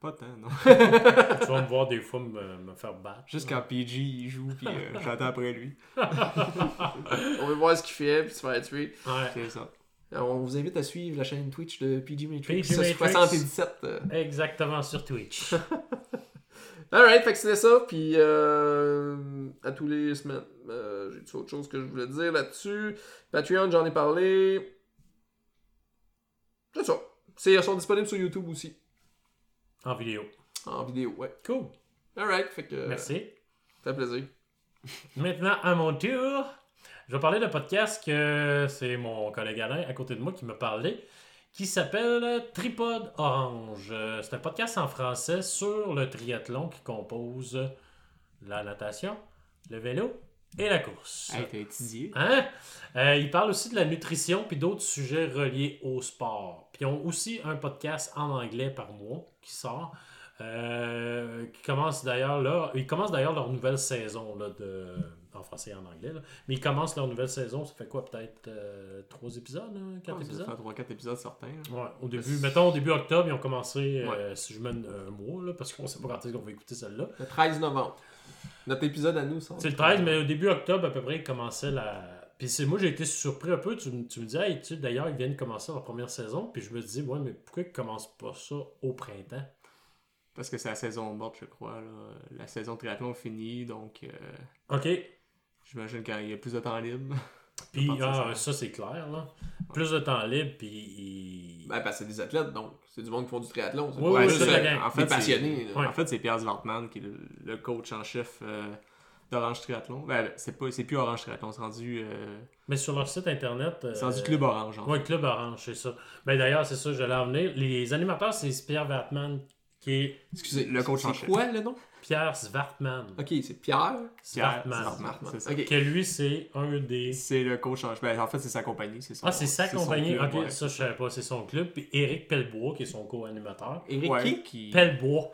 Pas tant, non. Tu vas me voir des fois me, me faire battre. Juste quand PG il joue, puis euh, j'attends après lui. On veut voir ce qu'il fait, puis se faire tuer. Ouais. C'est ça. Alors, on vous invite à suivre la chaîne Twitch de PG Matrix. PG Matrix. 77. euh. Exactement, sur Twitch. Alright, fait que c'était ça. Puis euh, à tous les semaines, euh, j'ai autre chose que je voulais dire là-dessus. Patreon, j'en ai parlé. C'est ça. C'est, ils sont disponibles sur YouTube aussi. en vidéo. En vidéo, ouais. Cool. Alright, fait que. Merci. Ça fait plaisir. Maintenant, à mon tour, je vais parler d'un podcast que c'est mon collègue Alain à côté de moi qui m'a parlé, qui s'appelle Tripod Orange. Euh, C'est un podcast en français sur le triathlon qui compose la natation, le vélo et la course. Hey, étudié. Hein? Euh, ils parlent aussi de la nutrition puis d'autres sujets reliés au sport. Puis ils ont aussi un podcast en anglais par mois qui sort. euh, qui commence d'ailleurs là. Ils commencent d'ailleurs leur nouvelle saison là, de, en français et en anglais. là. Mais ils commencent leur nouvelle saison, ça fait quoi, peut-être euh, trois épisodes, hein, quatre Ouais, épisodes? fait 3-4 épisodes certains. là. Ouais, au début, mettons au début octobre, ils ont commencé, euh, si je mène un mois, là, parce qu'on sait pas quand est-ce qu'on va écouter celle-là. Le 13 novembre. Notre épisode à nous, ça. C'est le 13, mais au début octobre, à peu près, il commençait la. Puis c'est moi, j'ai été surpris un peu. Tu, me- tu me dis, hey, tu d'ailleurs, ils viennent de commencer leur première saison. Puis je me dis, ouais, mais pourquoi ils commencent pas ça au printemps? Parce que c'est la saison morte, je crois. là. La saison de triathlon finie, donc euh, OK. J'imagine qu'il y a plus de temps libre. Puis, Je ah, ça- ça, c'est clair, là. Plus de temps libre, puis... Ben, parce que c'est des athlètes, donc c'est du monde qui font du triathlon. c'est Oui, la euh, gang. En fait. Ouais. En fait, c'est Pierre Zwartman qui est le, le coach en chef euh, d'Orange Triathlon. Ben, c'est pas, c'est plus Orange Triathlon, c'est rendu, euh, Mais sur leur site internet... c'est rendu Club Orange. En fait. Oui, Club Orange, c'est ça. Ben, d'ailleurs, c'est ça, j'allais en venir. Les animateurs, c'est Pierre Vartman, qui est Excusez, Le coach en c'est chef. quoi le nom? Pierre Zwartman. Ok, c'est Pierre? Zwartman. Zwartman, c'est ça. Ok. Que lui, c'est un des... C'est le coach en chef. Ben, en fait, c'est sa compagnie. C'est son- Ah, c'est sa compagnie. club, ok, ouais. ça, je savais pas, c'est son club. Puis Éric Pellebois, qui est son co-animateur. Eric Ouais, qui? Qui... Pellebois.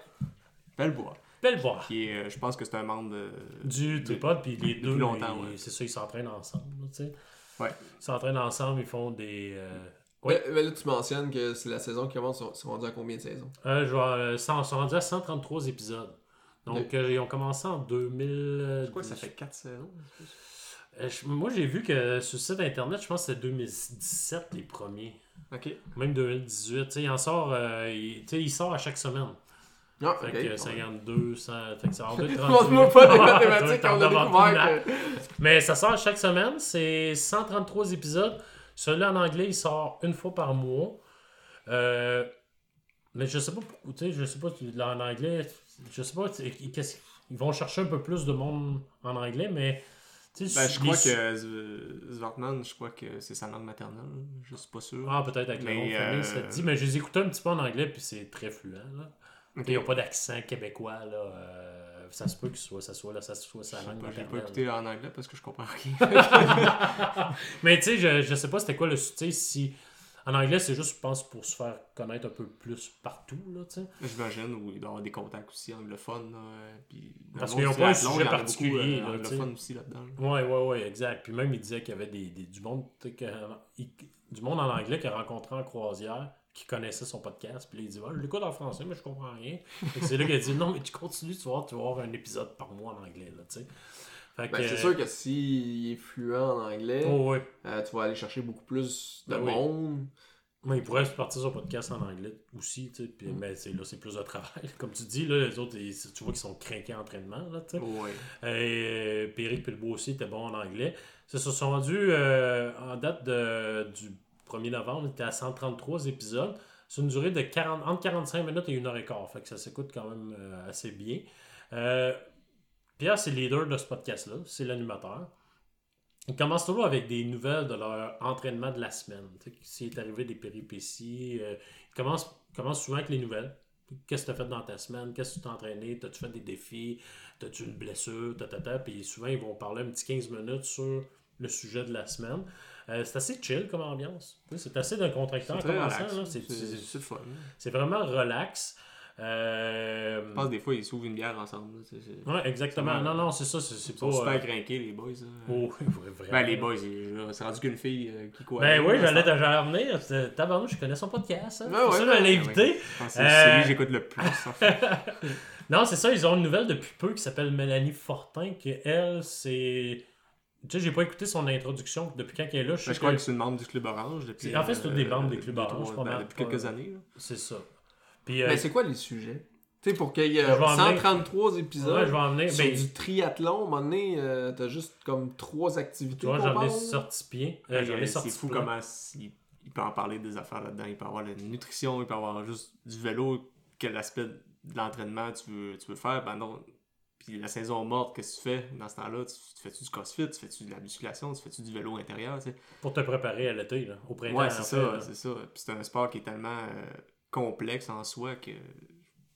Pellebois. Pellebois. Qui est, euh, je pense que c'est un membre de... Du Tripod, puis les depuis deux, longtemps, ils- ouais. c'est ça, ils s'entraînent ensemble, là, tu sais. Ouais. Ils s'entraînent ensemble, ils font des... euh, Oui. Mais, mais là, tu mentionnes que c'est la saison qui commence. Ils sont rendus à combien de saisons? Euh, euh, ça- ils sont rendus à 133 épisodes. Donc, euh, ils ont commencé en 2000... Je crois que ça fait 4 saisons. Euh, je- moi, j'ai vu que sur le site internet, je pense que c'était 2017 les premiers. Ok. Même 2018. Tu sais, il en sort, euh, il, il sort à chaque semaine. Ah, Fait ok. que Ouais. 52, 100, fait que ça en pas des mathématiques, on a découvert que. Mais ça sort chaque semaine. C'est 133 épisodes. Celui-là en anglais, il sort une fois par mois. Euh, mais je sais pas pourquoi. Je sais pas. là, En anglais, je sais pas. Ils vont chercher un peu plus de monde en anglais, mais. Ben, je crois su- que Z- Zwartman, je crois que c'est sa langue maternelle. Je suis pas sûr. Ah, peut-être avec le Mais, nom de famille, euh, ça te dit. Mais je les écoutais un petit peu en anglais, puis c'est très fluent. Là. Ok. Ils n'ont pas d'accent québécois. Là. euh, ça se peut que ce soit, ça soit, là, ça soit sa Je langue J'ai pas écouté en anglais parce que je comprends rien. Mais tu sais, je, je sais pas c'était quoi le. Tu sais, si. En anglais, c'est juste, je pense, pour se faire connaître un peu plus partout, là, tu sais. J'imagine où il doit y avoir des contacts aussi anglophones. là, euh, puis Parce qu'ils monde ont du pas un sujet particulier, beaucoup, euh, là, aussi là-dedans. là. Ouais, ouais, ouais, exact. Puis même, il disait qu'il y avait des, des- du, monde, du monde en anglais qu'il a rencontré en croisière qui connaissait son podcast. Puis là, il dit Je l'écoute en français, mais je comprends rien. C'est là qu'il a dit Non, mais tu continues, tu vas tu vas avoir un épisode par mois en anglais, là, tu sais. Ben, c'est sûr que s'il est fluent en anglais, Oh, ouais. euh, tu vas aller chercher beaucoup plus de Ben oui. monde. Mais il pourrait partir son podcast en anglais aussi, tu sais. Mais c'est, là, c'est plus de travail. Comme tu dis, là, les autres, ils- tu vois qu'ils sont craqués en entraînement, là, tu sais. Ouais. Et puis Eric Pilbeau aussi était bon en anglais. Ça se sont rendus euh, en date de, du 1er novembre, il était à 133 épisodes. C'est une durée de 40, entre 45 minutes et 1 heure et quart. Fait ça s'écoute quand même euh, assez bien. Euh, Pierre, c'est le leader de ce podcast-là. C'est l'animateur. Il commence toujours avec des nouvelles de leur entraînement de la semaine. S'il est arrivé des péripéties. euh, il commence, commence souvent avec les nouvelles. Qu'est-ce que tu as fait dans ta semaine? Qu'est-ce que tu t'es entraîné? T'as-tu fait des défis? T'as-tu une blessure? Ta, ta. Puis souvent, ils vont parler un petit 15 minutes sur le sujet de la semaine. Euh, c'est assez chill comme ambiance. C'est assez commençant. relax. là. C'est- fun. C'est vraiment relax. Euh, Je pense que des fois, ils s'ouvrent une bière ensemble. c'est- Ouais, exactement. Non, non, c'est ça. C'est pas. sont super euh, les boys. oh, oui, vraiment. Ben, les boys, c'est rendu qu'une fille euh, qui quoi. Ben oui, j'allais j'allais revenir. Tabarnou, je connais son podcast. Hein? Ouais, c'est ouais, ça, pense que C'est celui que j'écoute le plus. en fait. Non, c'est ça, ils ont une nouvelle depuis peu qui s'appelle Mélanie Fortin, qui elle, c'est. Tu sais, j'ai pas écouté son introduction depuis quand elle est là. Je sais Ben, je crois que que c'est une membre du Club Orange depuis. En fait, c'est toutes des membres des euh, Clubs Orange, ben, Depuis pas- quelques années. là. c'est ça. Puis, euh, Mais c'est quoi les sujets? Tu sais, pour qu'il y ait Je vais en venir. 133 épisodes ouais, je vais en venir. sur Ben, du triathlon, à un moment donné, euh, t'as juste comme trois activités. tu vois, qu'on j'en ai parle. sorti. Euh, sorti c'est fou plein. comment il, il peut en parler des affaires là-dedans. Il peut avoir la nutrition, il peut avoir juste du vélo, quel aspect de l'entraînement tu veux, tu veux faire. Ben non. Puis la saison morte, qu'est-ce que tu fais dans ce temps-là? Tu, tu fais-tu du crossfit? Tu fais-tu de la musculation? Tu fais-tu du vélo intérieur? tu sais? Pour te préparer à l'été, là, au printemps. Ouais, c'est ça, c'est ça. Puis c'est un sport qui est tellement euh, complexe en soi que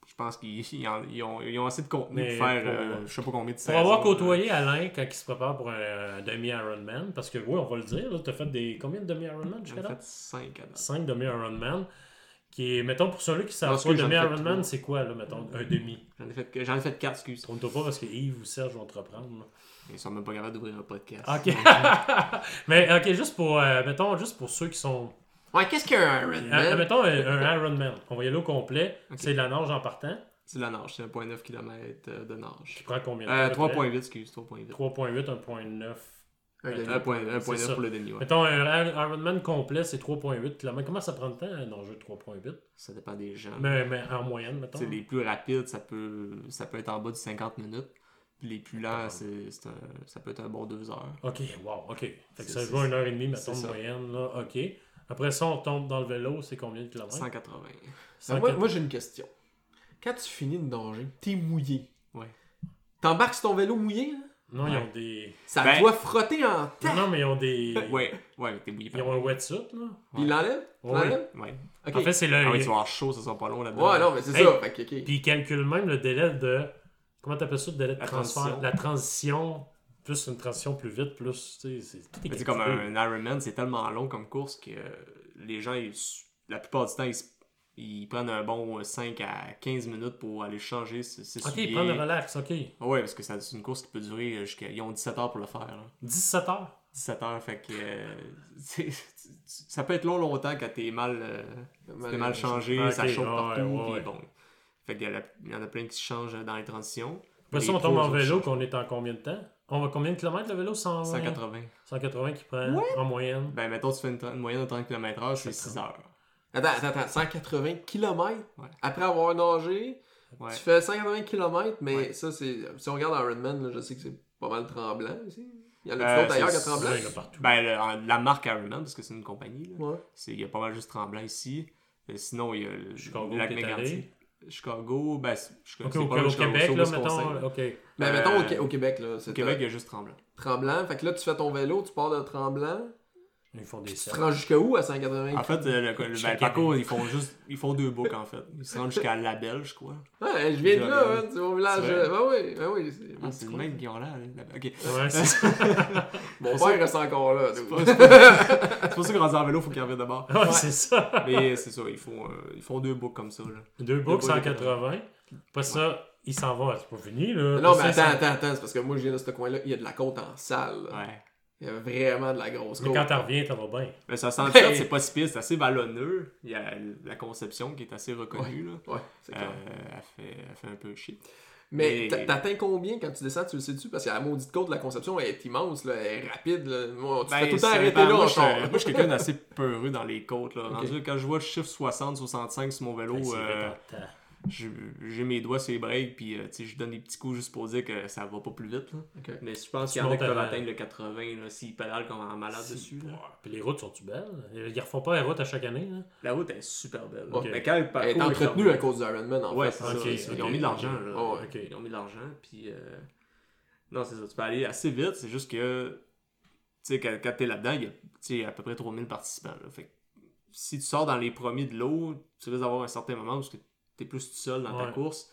je pense qu'ils ils en- ils ont, ils ont assez de contenu Mais pour faire pour- euh, je sais pas combien de saisons, avoir euh, côtoyé Alain quand il se prépare pour un, demi-Ironman, parce que oui, on va le dire, tu as fait des combien de demi-Ironman jusqu'à là? Fait 5 à date. 5 demi-Ironman. Qui est, mettons, pour ceux-là qui savent pas, demi-Ironman, trois. c'est quoi, là, mettons, un demi? J'en ai fait, j'en ai fait 4, excuse. Trompe-toi pas parce que Yves ou Serge vont te reprendre. là. Ils sont même pas capables d'ouvrir un podcast. Ok. Mais ok, juste pour, euh, mettons, juste pour ceux qui sont. Ouais, qu'est-ce qu'un Euh, Ironman mettons un, un Ironman. On va y aller au complet. Ok. C'est de la nage en partant. C'est de la nage, c'est 1,9 km de nage. Tu prends combien de Euh, temps à peu près? 3,8, excuse, 3,8. 3.8, 1.9. Un demi. 1.9 C'est ça. pour le demi, ouais. Mettons, un Ironman complet, c'est 3.8 km. Comment ça prend de temps, un enjeu de 3.8 Ça dépend des gens. mais, mais en moyenne, mettons. Tu sais, les plus rapides, ça peut, ça peut être en bas de 50 minutes. Puis les plus lents, c'est, c'est un- ça peut être un bon 2 heures. Ok, wow, ok. Fait que ça joue une heure et demie, mettons, c'est de moyenne, là. Ok. Après ça, on tombe dans le vélo, c'est combien de kilomètres? 180. Alors, moi, moi, j'ai une question. Quand tu finis de nager, t'es mouillé. Ouais. T'embarques sur ton vélo mouillé, là? Non, ils ont des. Ça Ben- doit frotter en Non, temps. non, mais ils ont des. Ouais, ouais, mais t'es bouillé Ils ont un wetsuit, là. Puis il l'enlève? Tu Ouais. En fait, c'est le. Ah oui, tu vas avoir chaud, ça sera pas long là-dedans. Ouais, non, mais c'est Hey. ça. Fait que. Puis ils calculent même le délai de. Comment t'appelles ça, le délai de La transfert? transition. La transition. Plus une transition plus vite, plus. Tu sais, c'est comme un Ironman, c'est tellement long comme course que les gens, ils- la plupart du temps, ils, se- ils prennent un bon 5 à 15 minutes pour aller changer, s- Ok, ils prennent le relax, ok. Ouais, parce que c'est une course qui peut durer jusqu'à. Ils ont 17 heures pour le faire. là. 17 heures? 17 heures, fait que. euh, ça peut être long longtemps quand t'es mal, euh, t'es mal changé, ça chauffe ouais, partout. ouais, ouais. bon. Fait qu'il y, en a plein qui se changent dans les transitions. Après ça, on tombe en vélo, qu'on est en combien de temps? On va combien de kilomètres le vélo? 100, 180. 180 qui prend en moyenne. Ben, mettons, tu fais une, une moyenne de 30 km/h, c'est 6 heures. Attends, attends, attends. 180 km Ouais. après avoir nagé. Ouais. Tu fais 180 km, mais Ouais. ça, c'est. Si on regarde Ironman, là, je sais que c'est pas mal tremblant ici. Il y en a Euh, d'autres d'ailleurs qui tremblant. Ouais, il y en a partout. Ben, le- la marque Ironman, parce que c'est une compagnie, là. Ouais. C'est- Il y a pas mal juste Tremblant ici. Euh, sinon, il y a le Chicago, lac Mégantic. Chicago, ben, c'est- je Ok, c'est au, pas au Chicago, Québec, là, mettons. Ok. Mais Euh, mettons au, Qué- au Québec, là. Au Québec, euh, il y a juste Tremblant. tremblant. Fait que là, tu fais ton vélo, tu pars de tremblant. Ils font des Tu te rends jusqu'à où à 180 En fait, euh, le, le- ben, Chaque le parcours, ils font juste ils font deux boucles, en fait. Ils se rendent jusqu'à La Belle, je crois. Ouais, je viens de là, hein, c'est mon village. Euh, Ben oui, ben oui. c'est Ah, le même qui ont là. là- Ok. Ouais, c'est ça. Mon père reste encore là. C'est pas- pas- pour ça que rendu en vélo, faut qu'ils reviennent de bord. Ouais, c'est ça. Mais c'est ça, ils font, euh, ils font deux boucles comme ça. Là. Deux boucles, boucles de 180. Après ça, il s'en va. C'est pas fini, là. Non, mais attends, attends, attends. C'est parce que moi, je viens de ce coin-là. Il y a de la côte en salle. Ouais. Il y a vraiment de la grosse Mais côte. quand t'en reviens, t'en vas bien. Mais ça sent fait, c'est pas si pire, c'est assez ballonneux. Il y a la conception qui est assez reconnue. Là. Ouais, c'est Euh, clair. elle, fait, elle fait un peu chier. Mais mais- t'a- t'atteins combien quand tu descends, tu le sais-tu? Parce que la maudite côte la conception elle est immense, là, elle est rapide. Là. Moi, tu Ben, fais tout le temps ça arrêter là moi, je, char. moi, je suis quelqu'un d'assez peureux dans les côtes. Là. Rendu, quand je vois le chiffre 60-65 sur mon vélo, Hey, j'ai mes doigts sur les breaks, puis euh, tu sais, je donne des petits coups juste pour dire que ça va pas plus vite. Là. Mais je pense qu'il y en a qui peuvent atteindre le 80 là, s'ils pédalent comme un malade dessus. là. Puis les routes sont-tu belles? Ils refont pas les routes à chaque année, là? La route est super belle. Mais quand le Elle est entretenue à cause d'Ironman, en Ouais, fait. ça. Ils ont mis de l'argent. Ok. Ils ont mis de l'argent, puis... euh, Non, c'est ça. Tu peux aller assez vite. C'est juste que... Tu sais, quand, quand t'es là-dedans, il y a tu sais, à peu près 3000 participants. là. Fait que si tu sors dans les premiers de l'eau, tu risques d'avoir un certain moment où t'es plus tout seul dans ta course.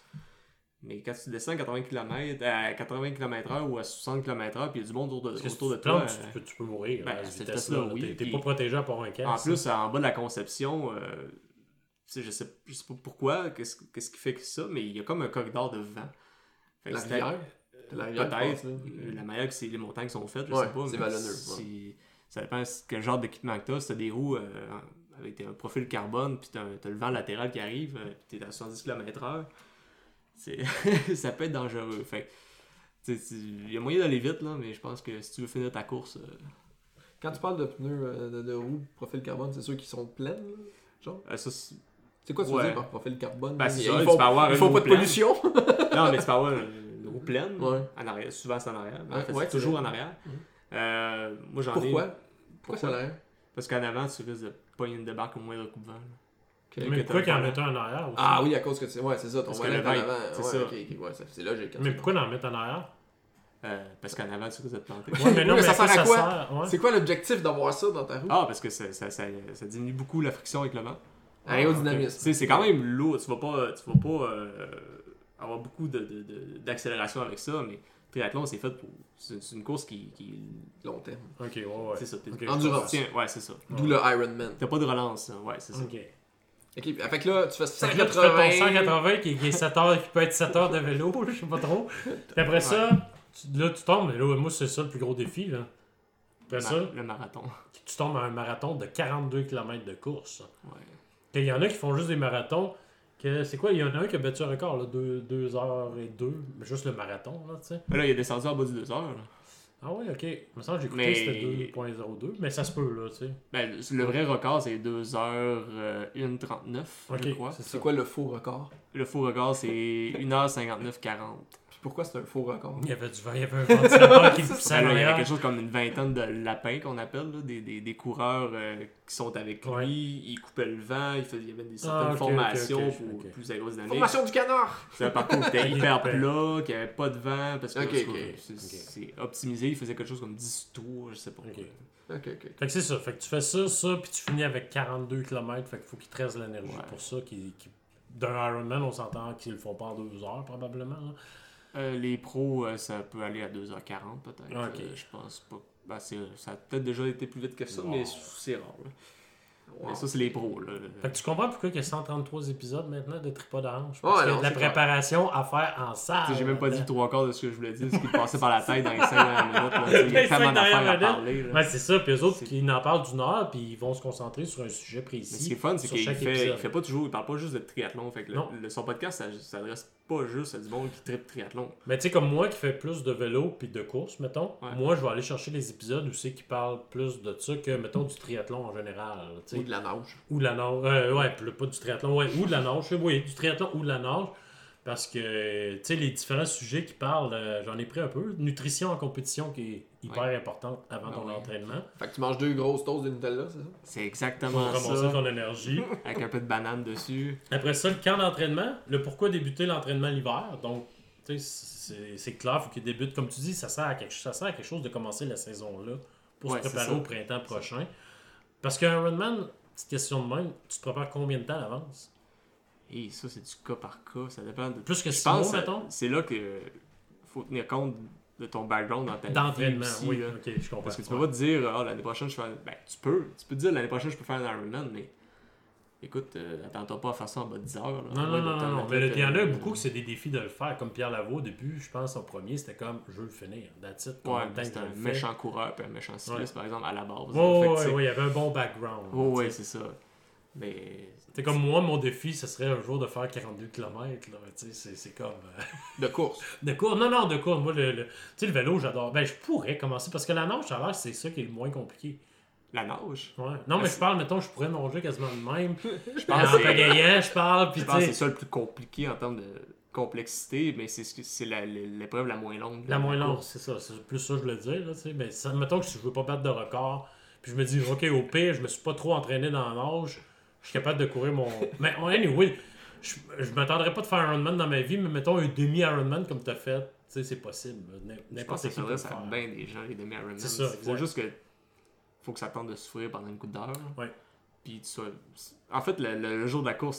Mais quand tu descends à 80 km, à 80 km/h ou à 60 km/h, puis il y a du monde autour de, Parce autour de toi. plantes, euh, tu, peux, tu peux mourir ben, à cette oui, T'es- T'es puis- pas protégé à part un casque. En plus, en bas de la conception, euh, je sais, je sais pas pourquoi, qu'est-ce qui fait que ça, mais il y a comme un corridor de vent. Fait La rivière? La Peut-être. là. La manière que c'est- les montagnes sont faites, je Ouais, sais pas. c'est vallonneux, si- Ça dépend quel genre d'équipement que t'as. Si t'as des roues euh, avec un profil carbone, puis t'as t'as le vent latéral qui arrive, euh, puis t'es à 70 km/h, c'est- ça peut être dangereux. Fait tu tu- il y a moyen d'aller vite, là, mais je pense que si tu veux finir ta course, euh, Quand tu parles de pneus euh, de, de roues profil carbone, c'est ceux qui sont pleines, genre? euh, c'est- C'est quoi tu veux Ouais. dire par profil carbone? Ben, c'est tu font roue pas de pleine. pollution? Non, mais tu peux avoir une roue pleine. Ouais. En arrière, souvent c'est en arrière. En Ouais, fait, ouais, c'est c'est toujours en arrière. Mhm. Euh, moi j'en ai. Pourquoi? Pourquoi ça l'air? Parce qu'en avant, tu risques de pogner une débarque au moindre coup de vent. Mais pourquoi t'as qu'ils en un mettent un en arrière aussi? Ah oui, à cause que c'est. Ouais, c'est ça, ton volant en avant. c'est Ouais, ça. ouais, c'est logique. Mais tu- pourquoi en mettre en arrière? Euh, parce qu'en avant, tu risques de te planter. Ouais, mais non, Oui, mais mais ça ça, sert à quoi? ouais. C'est quoi l'objectif d'avoir ça dans ta roue? Ah, parce que ça, ça, ça, ça diminue beaucoup la friction avec le vent. Aérodynamisme. Tu sais, c'est quand même lourd. Tu vas pas, tu vas pas euh, avoir beaucoup de- de- de- d'accélération avec ça, mais triathlon, c'est fait pour. C'est une course qui. qui Long terme. Ok, ouais, ouais. c'est ça. t'es- Ok. Endurance. Tiens, ouais, c'est ça. D'où le Ironman. T'as pas de relance, hein. ouais, c'est ça. Ok. Ok, fait que là, tu fais Fait que là, tu fais ton 180. 180 qui, qui est 7 heures, qui peut être 7 heures de vélo, je sais pas trop. Puis après ça, tu- là, tu tombes, mais là, moi, c'est ça le plus gros défi, là. Après Le, ça, le marathon. tu tombes à un marathon de 42 km de course. Ouais. Il y en a qui font juste des marathons. Que, c'est quoi, il y en a un qui a battu un record, là, 2 heures et 2, mais juste le marathon, là, tu sais. Mais là, il est descendu en bas du 2 heures. là. Ah ouais, ok. Il me semble que j'ai écouté, Mais- c'était 2.02, mais ça se peut, là, tu sais. Ben, le le vrai record, c'est 2h1.39, Ok, je crois. c'est ça. C'est quoi le faux record? Le faux record, c'est 1h59.40. Pourquoi c'est un faux record? Il y avait du vent, il y avait un ventilateur qui le poussait il y avait quelque chose comme une vingtaine de lapins qu'on appelle, là, des, des, des coureurs euh, qui sont avec lui. Ouais. Ils coupaient le vent, il, faisait, il y avait des Ah, certaines ok, formations pour plus aérodynamique. Formation du canard! C'est un parcours qui était hyper plat, qui avait pas de vent, parce que c'est optimisé. Il faisait quelque chose comme 10 tours, je sais pas. Ok. Ok, ok. Fait que c'est ça. Fait que tu fais ça, ça, puis tu finis avec 42 km. Fait qu'il faut qu'il te reste de l'énergie Ouais. pour ça. Qui, qui- D'un Ironman, on s'entend qu'ils le font pas en deux heures, probablement. là. Euh, les pros, euh, ça peut aller à 2h40 peut-être. Ah, ok. Euh, je pense pas. Ben, c'est- ça a peut-être déjà été plus vite que ça, Wow. mais c'est rare. là. Wow. Mais ça, c'est les pros. Là. Fait que tu comprends pourquoi il y a 133 épisodes maintenant de Tripod d'Orange? Ouais, Parce qu'il y a non, de la préparation à faire en salle. J'ai même pas dit le trois quarts de ce que je voulais dire, ce qui passait par la tête dans les 5 dernières minutes. Il y a tellement d'affaires à parler. Ouais, c'est ça. Puis eux autres, qui n'en parlent d'une heure, puis ils vont se concentrer sur un sujet précis. Mais ce qui est fun, c'est qu'il chaque fait, il fait pas toujours, il parle pas juste de triathlon. Fait que le- le- son podcast, ça s'adresse pas juste à du monde qui tripe triathlon. Mais tu sais, comme moi qui fais plus de vélo puis de course, mettons, Ouais. moi je vais aller chercher les épisodes où c'est qui parlent plus de ça que, mettons, du triathlon en général. Ou de la nage. Ou de la nage. Euh, ouais, pas du triathlon, ouais, ou de la nage. Oui, du triathlon ou de la nage. Parce que, tu sais, les différents sujets qui parlent, euh, j'en ai pris un peu. Nutrition en compétition qui est hyper importante avant Ah ton ouais. entraînement. Fait que tu manges deux grosses toasts de Nutella, c'est ça? C'est Pour exactement ramasser ça. ton énergie. Avec un peu de banane dessus. Après ça, le camp d'entraînement, le pourquoi débuter l'entraînement l'hiver. Donc, tu sais, c'est clair, il faut qu'il débute. Comme tu dis, ça sert, à quelque, ça sert à quelque chose de commencer la saison là pour Ouais, se préparer au printemps prochain. Parce qu'un Ironman, petite question de même, tu te prépares combien de temps à l'avance? Et ça, c'est du cas par cas. Ça dépend de. Plus que Je six pense mois, mettons? c'est là que faut tenir compte de ton background dans ta vie D'entraînement, oui. là. Ok, je comprends. Parce que tu peux pas te dire, ah, l'année prochaine, je fais. Ben, tu peux. Tu peux te dire, l'année prochaine, je peux faire un Ironman, mais. Écoute, euh, attends-toi pas à faire ça en bas de 10 heures. là. Non, non, non, non, Mais il y en a beaucoup que c'est des défis de le faire. Comme Pierre Lavaux, au début, je pense, en premier, c'était comme je veux le finir. That's it. Ouais, je un méchant coureur puis un méchant cycliste, par exemple, à la base. Tu sais, ouais, il y avait un bon background. sais. c'est ça. Mais. C'est comme moi, mon défi, ce serait un jour de faire 42 km. Là, tu sais, c'est, c'est comme. euh, De course. De cours, non, non, de cours. Moi, le, le- tu sais, le vélo, j'adore. Ben, je pourrais commencer parce que la nage, ça a l'air que c'est ça qui est le moins compliqué. La nage? Ouais. Non, mais je parle, mettons, je pourrais nager quasiment de même. Je En que c'est- pagayant, je parle, puis je tu pense que c'est ça le plus compliqué en termes de complexité, mais c'est ce que- c'est la- l'épreuve la moins longue. La moins longue, course. c'est ça. C'est plus ça que je voulais dire, là, tu sais. Mais ça, mettons que si je veux pas battre de record, puis je me dis, OK, au pire, je me suis pas trop entraîné dans la nage, je suis capable de courir mon. mais anyway, je, je m'attendrais pas de faire un Ironman dans ma vie, mais mettons un demi-Ironman comme tu as fait, tu sais, c'est possible. N'im- Je pense N'importe que qui ça s'adresse à bien des gens, les demi-Ironman. C'est ça, Il faut juste que. faut que ça tente de souffrir pendant une coup d'heure. Ouais. Puis tu sois. En fait, le, le- le jour de la course,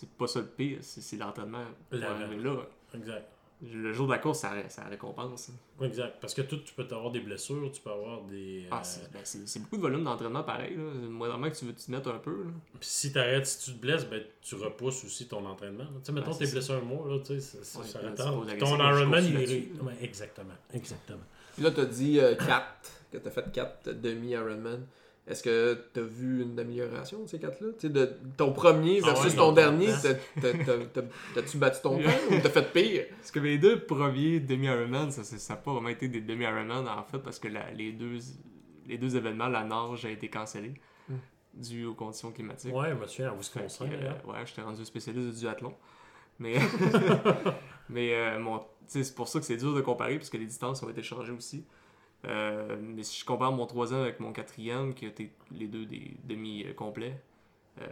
c'est pas ça le pire, c'est l'entraînement pour L'avant. arriver là. Exact. Le jour de la course, ça, ça récompense. Exact. Parce que tout, tu peux avoir des blessures, tu peux avoir des. Ah, euh, c'est ben, c'est- c'est beaucoup de volume d'entraînement pareil. Là. Moi, vraiment que tu veux t'y mettre un peu. Là. Puis si t'arrêtes, si tu te blesses, ben, tu repousses aussi ton entraînement. Tu sais, mettons, Ben, t'es blessé un mois, là, tu sais, ça, ça, Ouais, ça là, tu retarde. poses la Ton Ironman, il est... exactement. Exactement. Puis là, t'as dit 4, que t'as fait 4 demi-Ironman. Est-ce que t'as vu une amélioration de ces 4-là? Tu sais, de ton premier Ah versus ouais, ton dernier, t'as-tu battu ton temps ou t'as fait pire? Parce que mes deux premiers demi-Ironman, ça n'a pas vraiment été des demi-Ironman en fait, parce que la- les, deux, les deux événements, la nage a été cancellée Hmm. dû aux conditions climatiques. Ouais, je me souviens, à Wisconsin, que, euh, ouais, j'étais rendu spécialiste du duathlon. Mais, mais euh, tu c'est pour ça que c'est dur de comparer, parce que les distances ont été changées aussi. Euh, mais si je compare mon troisième avec mon quatrième, qui étaient les deux des demi-complets, euh,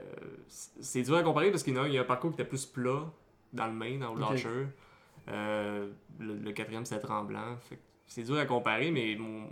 c'est dur à comparer parce qu'il y en a un, il y a un parcours qui était plus plat dans le main, dans le Ok. lâcheur. Euh, le, le quatrième, c'était tremblant. C'est dur à comparer, mais mon,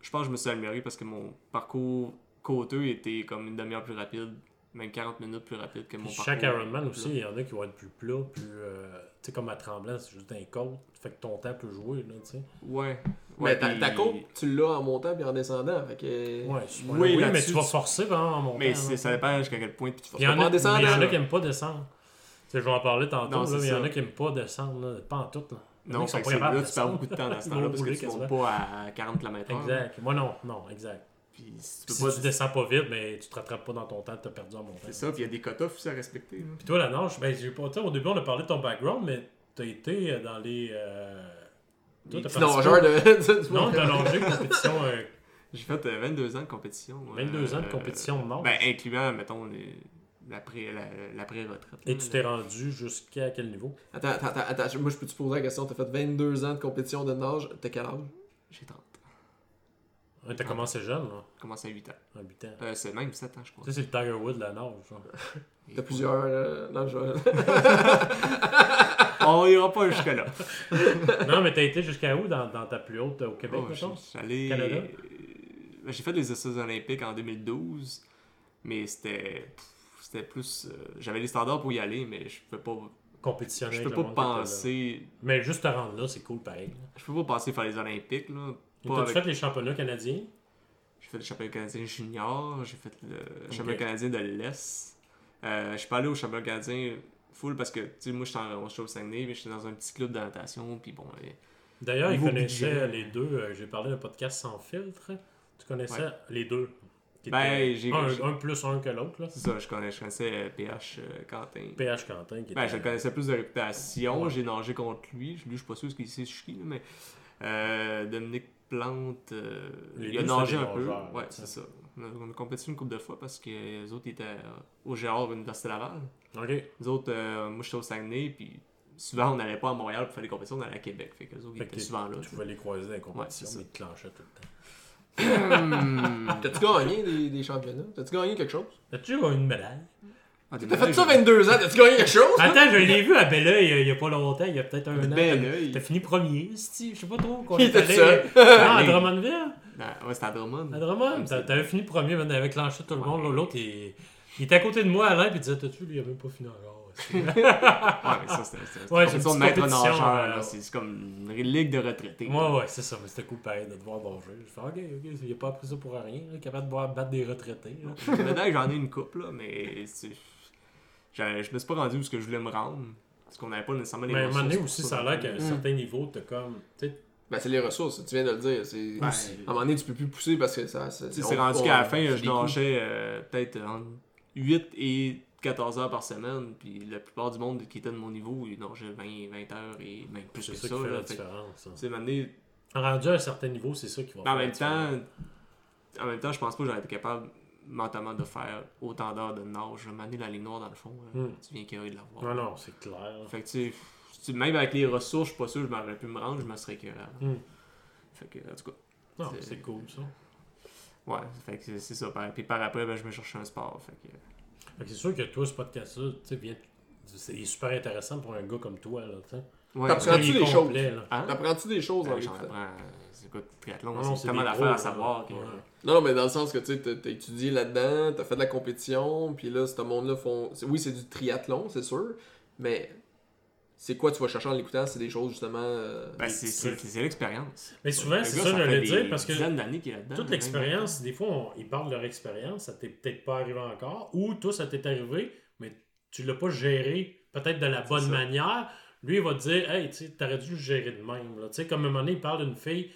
je pense que je me suis amélioré parce que mon parcours côteux était comme une demi-heure plus rapide, même 40 minutes plus rapide que mon Puis parcours. chaque Ironman plat. aussi, il y en a qui vont être plus plats, plus. euh, tu sais, comme à Tremblant, c'est juste un côte. Fait que ton temps peut jouer, là, tu sais. Ouais. Mais Ouais, ta, ta côte, tu l'as en montant puis en descendant. Fait que... Ouais. Oui, oui, mais tu vas tu- forcer vraiment en montant. Mais c'est- ça dépend jusqu'à quel point tu Puis il y en pas a, en descendant, mais il y en a qui aiment pas descendre. Tu sais, je vais en parler tantôt, Non, là, c'est mais il y en a qui aiment pas descendre, là, pas en tout. Là. Non, c'est- là, tu perds beaucoup de temps dans ce temps-là parce que tu montes quasiment. pas à 40 km/h. Exact. Moi, non, non, exact. Puis si tu peux si pas. tu descends pas vite, mais tu te rattrapes pas dans ton temps, t'as perdu en montant. C'est ça, puis il y a des quotas aussi à respecter. là. Puis toi, la nage, ben, j'ai pas, tu sais, au début, on a parlé de ton background, mais t'as été euh, dans les. euh, Toi, t'as nageur de. du Non, t'as longé une compétition, euh, J'ai fait euh, 22 ans de compétition. 22 ans de euh, compétition de nage. Ben, incluant, mettons, les- l'après- la- l'après-retraite. Et là. tu t'es rendu jusqu'à quel niveau? Attends, attends, attends, attends, moi je peux te poser la question. T'as fait 22 ans de compétition de nage, t'as quel âge? J'ai 30. Ouais, T'as commencé jeune, là, J'ai commencé à 8 ans. à 8 ans. Euh, c'est même 7 ans, je crois. Tu sais, c'est le Tiger Wood de la nage. T'as plusieurs euh, nageurs. On ira pas jusque-là. non, mais t'as été jusqu'à où dans, dans ta plus haute au Québec, Oh. Canada? euh, ben, J'ai fait les Essais Olympiques en 2012, mais c'était. C'était plus. euh, J'avais les standards pour y aller, mais je peux pas. Compétitionner. Je peux pas penser. Mais juste te rendre là, c'est cool pareil. là. Je peux pas penser faire les Olympiques, là. Pas avec- fait les championnats canadiens? J'ai fait le championnat canadien junior, j'ai fait le Ok. championnat canadien de l'Est. Euh, je suis pas allé au championnat canadien full parce que, tu sais, moi, en- j'étais au Saguenay, mais j'étais dans un petit club de natation, puis bon, euh, D'ailleurs, connaissaient budget. les deux. euh, J'ai parlé d'un podcast sans filtre. Tu connaissais les deux Ben, j'ai- un, plus un que l'autre. là. c'est ça, je, connais, je connaissais euh, PH euh, Quentin. PH Quentin qui Ben, je le connaissais plus de réputation, Ouais. j'ai nagé contre lui. Lui, je suis pas sûr ce qu'il sait je suis qui, mais euh, Dominique Plante, euh, il a nagé un peu. nageurs, Ouais, c'est ça. On a, on a compétition une couple de fois parce que les autres étaient euh, au Gérard Université Laval. Ok. Les autres, euh, moi j'étais au Saguenay, puis souvent on n'allait pas à Montréal pour faire des compétitions, on allait à Québec. Fait que les autres Fait étaient que souvent là. tu pouvais les croiser dans les compétitions, mais ils te clenchaient tout le temps. T'as-tu gagné des, des championnats? T'as-tu gagné quelque chose? As-tu eu une médaille? Ah, T'as fait ça j'ai- 22 ans, t'as-tu gagné quelque chose? Attends, je l'ai vu à Bella il y a- pas longtemps, il y a peut-être un an. Bel T'as- fini premier, c'ti, je sais pas trop. qu'on Il était seul. Non, à. Drummondville? Ben, ouais, c'était à Drummond. À Drummond, t'a- t'avais fini premier, mais avec clenché tout le monde. L'autre, il... il était à côté de moi, Alain, puis il disait T'as-tu, lui, il a même pas fini encore. Ouais, mais ça c'était Ouais, une compétition de maître nageur. euh. C'est comme une ligue de retraités. Ouais, ouais, c'est ça, mais c'était cool pareil de te voir nager. Je fais Ok, ok, il a pas appris ça pour rien, capable de voir battre des retraités. médailles, j'en ai une coupe, là, mais je me suis pas rendu où ce que je voulais me rendre. Parce qu'on n'avait pas nécessairement les Mais à un moment donné aussi, ça a l'air qu'à un Mm. certain niveau, t'as comme. Ben, c'est les ressources, tu viens de le dire. C'est... Ben, À un moment donné, tu peux plus pousser parce que ça. ça C'est rendu qu'à la fin, je nageais euh, peut-être entre 8 et 14 heures par semaine. Puis la plupart du monde qui était de mon niveau, ils nageaient 20, 20 heures et même plus que ça ça. qui fait là. la Fait différence. hein. maintenant, Rendu à un certain niveau, c'est ça qui va Mais en faire la même différence. temps, en même temps, je pense pas que j'aurais été capable mentalement de faire autant d'heures de nage. Je m'amener la ligne noire dans le fond. là. Hmm. Tu viens écœuré de la voir. Non, non, c'est clair. Fait que tu sais, tu- même avec les ressources, je suis pas sûr que je m'aurais pu me rendre, je me serais écœuré. Hmm. Fait que, en tout cas, C'est- cool ça. ouais, fait que c'est- ça. Par- Puis par après, ben, je me cherchais un sport. Fait que, Fait que c'est sûr que toi, ce podcast-là, tu sais, vient- c'est super intéressant pour un gars comme toi, là, tu sais. ouais, T'apprends-tu est des choses? Hein? T'apprends-tu des choses Ben. C'est quoi, le triathlon? Non, c'est tellement d'affaires à savoir. là. que- Ouais. Non, non, mais dans le sens que tu sais, t'as t'as étudié là-dedans, t'as fait de la compétition, puis là, ce monde-là font. Oui, c'est du triathlon, c'est sûr, mais c'est quoi tu vas chercher en l'écoutant? C'est des choses justement. euh, Ben, c'est- l'expérience. Mais souvent, c'est ça, des dire, parce que toute l'expérience, des fois, on- ils parlent de leur expérience, ça t'est peut-être pas arrivé encore, ou toi, ça t'est arrivé, mais tu l'as pas géré peut-être de la bonne ça. manière. Lui, il va te dire, hey, tu t'aurais dû le gérer de même. là. Tu sais, comme à un moment donné, il parle d'une fille,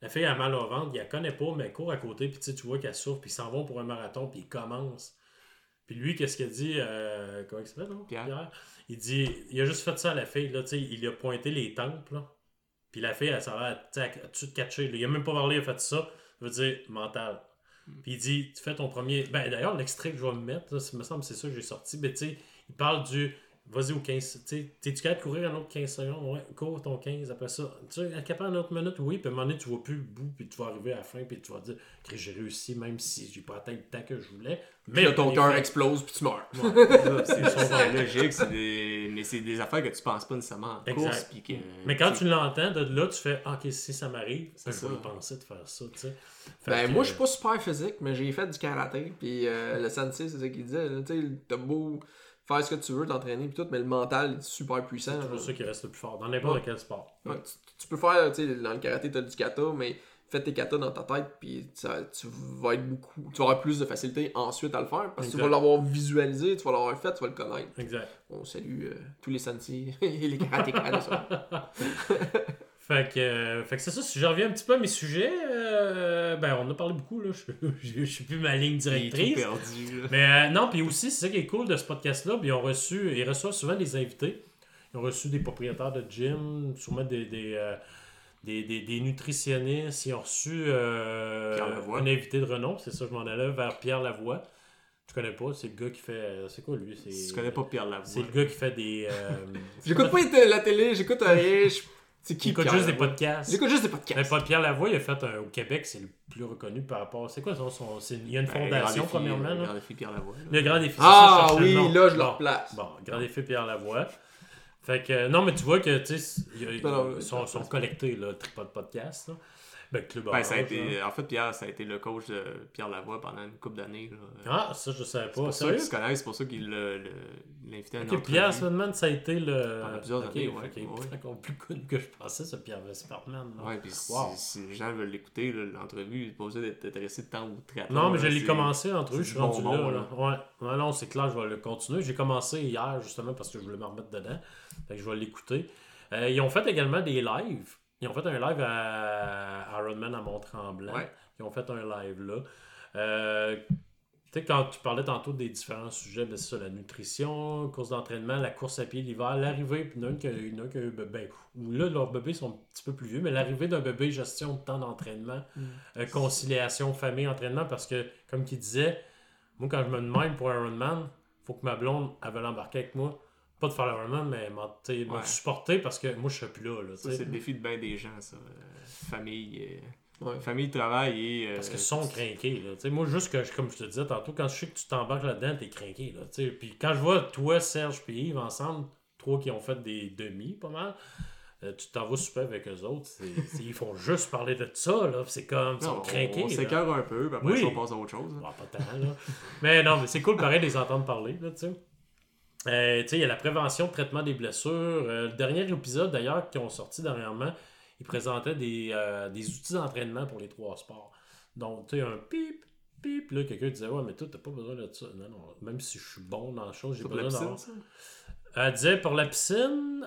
la fille a mal au ventre, il la connaît pas, mais elle court à côté, puis tu sais, tu vois qu'elle souffre, puis ils s'en vont pour un marathon, puis ils commencent. Puis lui, qu'est-ce qu'il a dit euh, Comment il s'appelle, non? Pierre. Il dit Il a juste fait ça à la fille, là, tu sais, il lui a pointé les tempes, là. Puis la fille, elle s'en va, tu sais, elle- tu te catcher, là. Il a même pas parlé, il a fait ça. Ça veut dire mental. Puis il dit Tu fais ton premier. Ben d'ailleurs, l'extrait que je vais me mettre, là, ça me semble que c'est ça que j'ai sorti, mais tu sais, il parle du. Vas-y au 15. Tu sais, t'es-tu capable de courir un autre 15 secondes? Ouais, cours ton 15 après ça. Tu sais, être capable une autre minute? Oui. Puis à un moment donné, tu vois plus le bout, puis tu vas arriver à la fin, puis tu vas dire que j'ai réussi, même si j'ai pas atteint le temps que je voulais. Puis là, ton cœur explose, puis tu meurs. C'est c'est logique, c'est des... mais c'est des affaires que tu penses pas nécessairement en course. Exact. puis que, Mais quand tu l'entends, de là, tu fais Ah, Ok, si ça m'arrive, C'est je vais penser de faire ça, tu sais. Fait Ben, que, moi, je suis pas super physique, mais j'ai fait du karaté, puis euh, le sensei, c'est ça qu'il disait. Tu sais, t'as beau faire ce que tu veux, t'entraîner, puis tout, mais le mental est super puissant. C'est toujours ça qui reste le plus fort, dans n'importe Ouais. quel sport. Ouais, tu, tu peux faire, tu sais, dans le karaté, t'as du kata, mais fais tes katas dans ta tête, puis ça- tu vas être beaucoup, tu vas avoir plus de facilité ensuite à le faire, parce que tu vas l'avoir visualisé, tu vas l'avoir fait, tu vas le connaître. Exact. On salue euh, tous les sensei et les karatékas. Fait que, euh, fait que c'est ça, si je reviens un petit peu à mes sujets, euh, ben on a parlé beaucoup, là, je, je, je suis plus ma ligne tout directrice. perdu. là. Mais euh, non, puis aussi, c'est ça qui est cool de ce podcast-là, puis ils ont reçu, ils reçoivent souvent des invités. Ils ont reçu des propriétaires de gym, sûrement des, des, euh, des, des, des nutritionnistes. Ils ont reçu un invité de renom, c'est ça, je m'en allais vers Pierre Lavoie. Tu connais pas, c'est le gars qui fait. C'est quoi lui? Si tu connais pas Pierre Lavoie. C'est le gars qui fait des. J'écoute pas la télé, j'écoute rien. je- C'est qui écoute Pierre juste des podcasts. J'écoute juste des Mais podcasts. Paul Pierre Lavoie, il a fait un, au Québec, c'est le plus reconnu par rapport. C'est quoi son. il y a une Ben, fondation, Défi, premièrement. là. Grand défi Pierre Lavoie. là. Le grand défi. Ah ça, oui, le là, je le Bon. replace. Bon, grand défi Pierre Lavoie. Fait que, euh, non, mais tu vois que, tu sais, ils sont, sont collectés, là, Tripod Podcast, là. Ben, Club Ben, ça a été, en fait, Pierre, ça a été le coach de Pierre Lavoie pendant une couple d'années. Ah, ça, je savais c'est pas. pour ça qu'ils se connaissent, c'est pour ça qu'il invité à une Ok, Pierre. Svedman, ça a été le. Pendant plusieurs Ok, années, ouais. est Ouais. encore plus connu que je pensais, ce Pierre là. Ouais, puis si, Wow. si les gens veulent l'écouter, l'entrevue, il n'est pas obligé d'être intéressé de temps ou de. Non, mais je l'ai c'est- commencé l'entrevue, c'est je suis rendu bonbon, là. là. Ouais. Ouais, non, c'est clair, je vais le continuer. J'ai commencé hier, justement, parce que je voulais me remettre dedans. Fait que je vais l'écouter. Euh, ils ont fait également des lives. Ils ont fait un live à Ironman à Mont-Tremblant. Ouais. Ils ont fait un live là. Euh, tu sais, quand tu parlais tantôt des différents sujets, ben, c'est ça, la nutrition, course d'entraînement, la course à pied l'hiver, l'arrivée, puis il y en a un qui a, qui eu bébé. Ou là, leurs bébés sont un petit peu plus vieux, mais l'arrivée d'un bébé, gestion de temps d'entraînement, euh, conciliation, famille, entraînement, parce que, comme qu'il disait, moi, quand je me demande pour Ironman, faut que ma blonde, elle veuille embarquer avec moi. Pas de faire l'Ironman, mais m'en- supporter parce que moi, je suis plus là. là Ça, c'est le défi de bien des gens, ça. Euh, famille, euh, Ouais. famille, travail et. euh, Parce que sont craqués. Là. Tu sais, Moi, juste que, comme je te disais tantôt, quand je sais que tu t'embarques là-dedans, t'es craqué. Là, tu sais. puis quand je vois toi, Serge et Yves ensemble, trois qui ont fait des demi, pas mal, euh, tu t'en vas super avec eux autres. c'est- c'est- ils font juste parler de ça. là. C'est comme, ils sont on, craqués. on s'écœure un peu, puis après Oui. ça, on passe à autre chose. Bon, pas tant, là. Mais non, mais c'est cool pareil de les entendre parler, là, tu sais. Euh, il y a la prévention, traitement des blessures. Euh, le dernier épisode, d'ailleurs, qui ont sorti dernièrement, ils présentaient des, euh, des outils d'entraînement pour les trois sports. Donc, tu sais, un pip, pip. Là, quelqu'un disait, ouais, mais toi, t'as pas besoin de ça. Non, non, même si je suis bon dans la chose, j'ai besoin d'avoir. ça? Elle disait pour la piscine,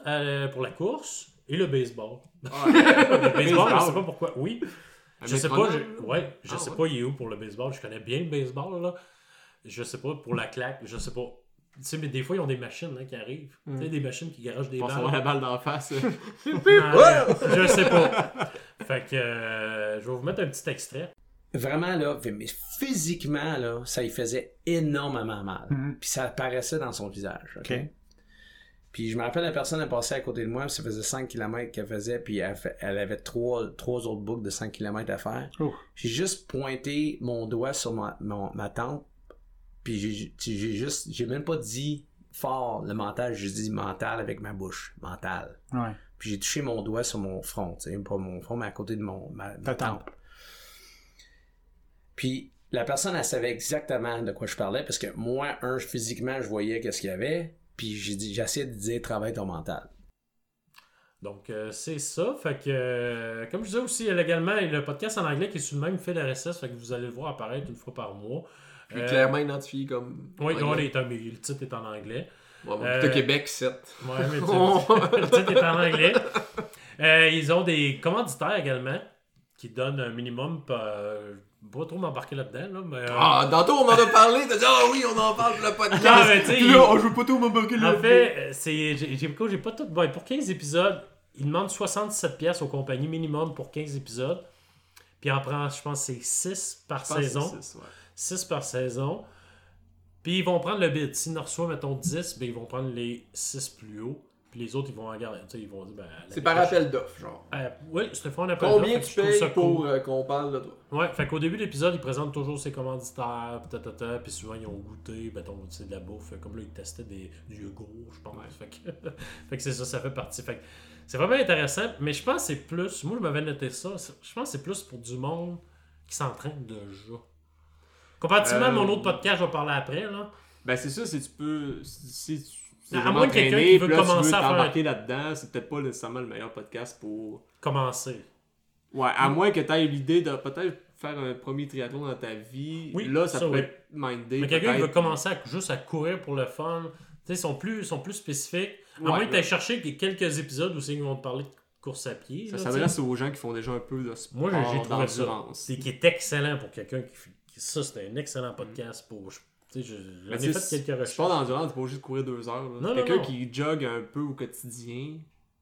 pour la course et le baseball. Ah, Le baseball, je sais pas pourquoi. Oui, je sais pas, je, ouais, je Ah, sais ouais. pas il est où pour le baseball. Je connais bien le baseball, là. Je sais pas pour la claque, je sais pas. Tu sais, mais des fois, ils ont des machines hein, qui arrivent. Tu sais, des machines qui garagent des Pour balles. savoir la balle d'en face. Non, je sais pas. Fait que euh, je vais vous mettre un petit extrait. Vraiment, là, mais physiquement, là, ça lui faisait énormément mal. Mhm. Puis ça apparaissait dans son visage. OK? Puis je me rappelle, la personne est passée à côté de moi, ça faisait 5 km qu'elle faisait, puis elle, fait- elle avait trois, trois autres boucles de 5 km à faire. J'ai juste pointé mon doigt sur ma, mon- ma tempe, puis j'ai juste, j'ai même pas dit fort le mental, j'ai dit mental avec ma bouche, mental. Ouais. Puis j'ai touché mon doigt sur mon front, tu sais, pas mon front, mais à côté de mon ma, ma tempe. Puis la personne, elle savait exactement de quoi je parlais, parce que moi, un, physiquement, je voyais qu'est-ce qu'il y avait, puis j'ai dit, j'ai essayé de dire travaille ton mental. Donc, euh, c'est ça. Fait que, euh, comme je disais aussi, il y a également le podcast en anglais qui est sur le même fil RSS. Fait que vous allez le voir apparaître une fois par mois. Puis Euh, clairement identifié comme. Oui, anglais. non, il est en- mais le titre est en anglais. Ouais, bon, Euh, plutôt Québec, 7. Ouais, mais le titre est en anglais. Euh, ils ont des commanditaires également qui donnent un minimum. euh, pas trop m'embarquer là-dedans, là, mais. euh, Ah, tantôt on en a parlé, t'as dit, ah oui, on en parle pour le podcast. Ah, mais tu sais, Puis il- là, oh, je veux pas tout m'embarquer là. En fait, c'est, j'ai, j'ai, j'ai pas tout. bon, pour 15 épisodes, ils demandent 67 pièces aux compagnies minimum pour 15 épisodes. Puis en prend, je pense, c'est 6 par Je saison. c'est ça, ouais. 6 par saison. Puis ils vont prendre le bid. S'ils en reçoivent, mettons 10, ben, ils vont prendre les 6 plus hauts. Puis les autres, ils vont en garder. Tu sais, ils vont dire, ben, C'est par appel d'offres, genre. Euh, oui, c'est le fond d'appel Combien d'offres, tu payes cool. pour euh, qu'on parle de toi? Ouais, fait qu'au début de l'épisode, ils présentent toujours ses commanditaires, pis tatata, puis souvent ils ont goûté, mettons, tu sais, de la bouffe. Comme là, ils testaient des, du yogourt, je pense. Fait que, fait que c'est ça, ça fait partie. Fait que c'est vraiment intéressant, mais je pense que c'est plus. Moi, je m'avais noté ça. Je pense que c'est plus pour du monde qui s'entraîne déjà. Comparativement à mon Euh, autre podcast, je vais parler après, là. Ben, c'est ça, si tu peux. Si, tu. À moins que quelqu'un qui veut là, tu commencer veux à faire- là-dedans, c'est peut-être pas nécessairement le meilleur podcast pour. Commencer. Ouais, à moins que tu aies l'idée de peut-être faire un premier triathlon dans ta vie. Oui, là, ça, ça, peut oui. être mindé. Mais quelqu'un qui veut commencer à, juste à courir pour le fun, tu sais, ils sont plus, ils sont plus spécifiques. À Ouais, moins que tu aies cherché quelques épisodes où c'est qu'ils vont te parler de course à pied. Ça s'adresse aux gens qui font déjà un peu de sport. Moi, j'ai- trouvé ça. d'endurance. C'est qui est excellent pour quelqu'un qui, fait- qui- Ça, c'était un excellent podcast pour. j'en ai fait quelques Sport recherches. d'endurance, c'est pas juste courir deux heures. là. Non, non, Quelqu'un qui jogue un peu au quotidien,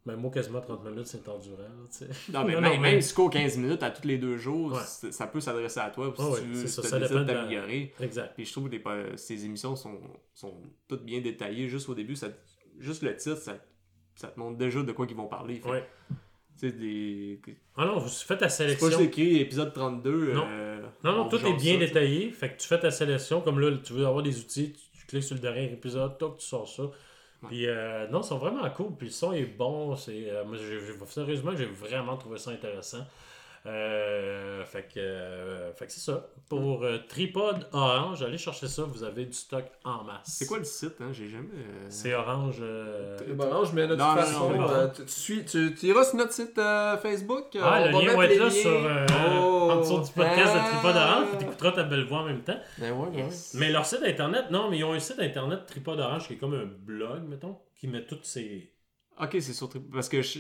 Mais moi, quasiment 30 minutes, c'est endurant. là. Non, mais Non, même, non, mais- même si tu cours 15 minutes à tous les deux jours, Ouais. ça peut s'adresser à toi. si tu veux, ça, la- t'améliorer. Exact. Puis je trouve que les ces émissions sont, sont toutes bien détaillées. Juste au début, ça, juste le titre, ça, ça te montre déjà de quoi ils vont parler. Ouais. Sais, des. Ah non, vous faites ta C'est pas sélection. écrit épisode 32. Non. euh, Non, non, on tout est bien ça, détaillé. Fait que tu fais ta sélection. Comme là, tu veux avoir des outils, tu, tu cliques sur le dernier épisode, toc, tu sors ça. Puis euh, non, ils sont vraiment cool. Puis le son est bon. C'est, euh, moi, sérieusement, j'ai vraiment trouvé ça intéressant. Euh, fait que, euh, fait que c'est ça. Pour euh, Tripod Orange, allez chercher ça. Vous avez du stock en masse. C'est quoi le site, hein? J'ai jamais. euh, C'est Orange. ben, Orange, mais de toute façon, non, non. tu, tu suis, tu, tu iras sur notre site euh, Facebook. Ah, on le va lien va être là liens. sur, euh, Oh. en dessous du podcast de Ah. Tripod Orange. Tu écouteras ta belle voix en même temps. Ben ouais, ben ouais. Mais leur site internet, non, mais ils ont un site internet Tripod Orange qui est comme un blog, mettons, qui met toutes ces. Ok, c'est sur. Trip- Parce que je,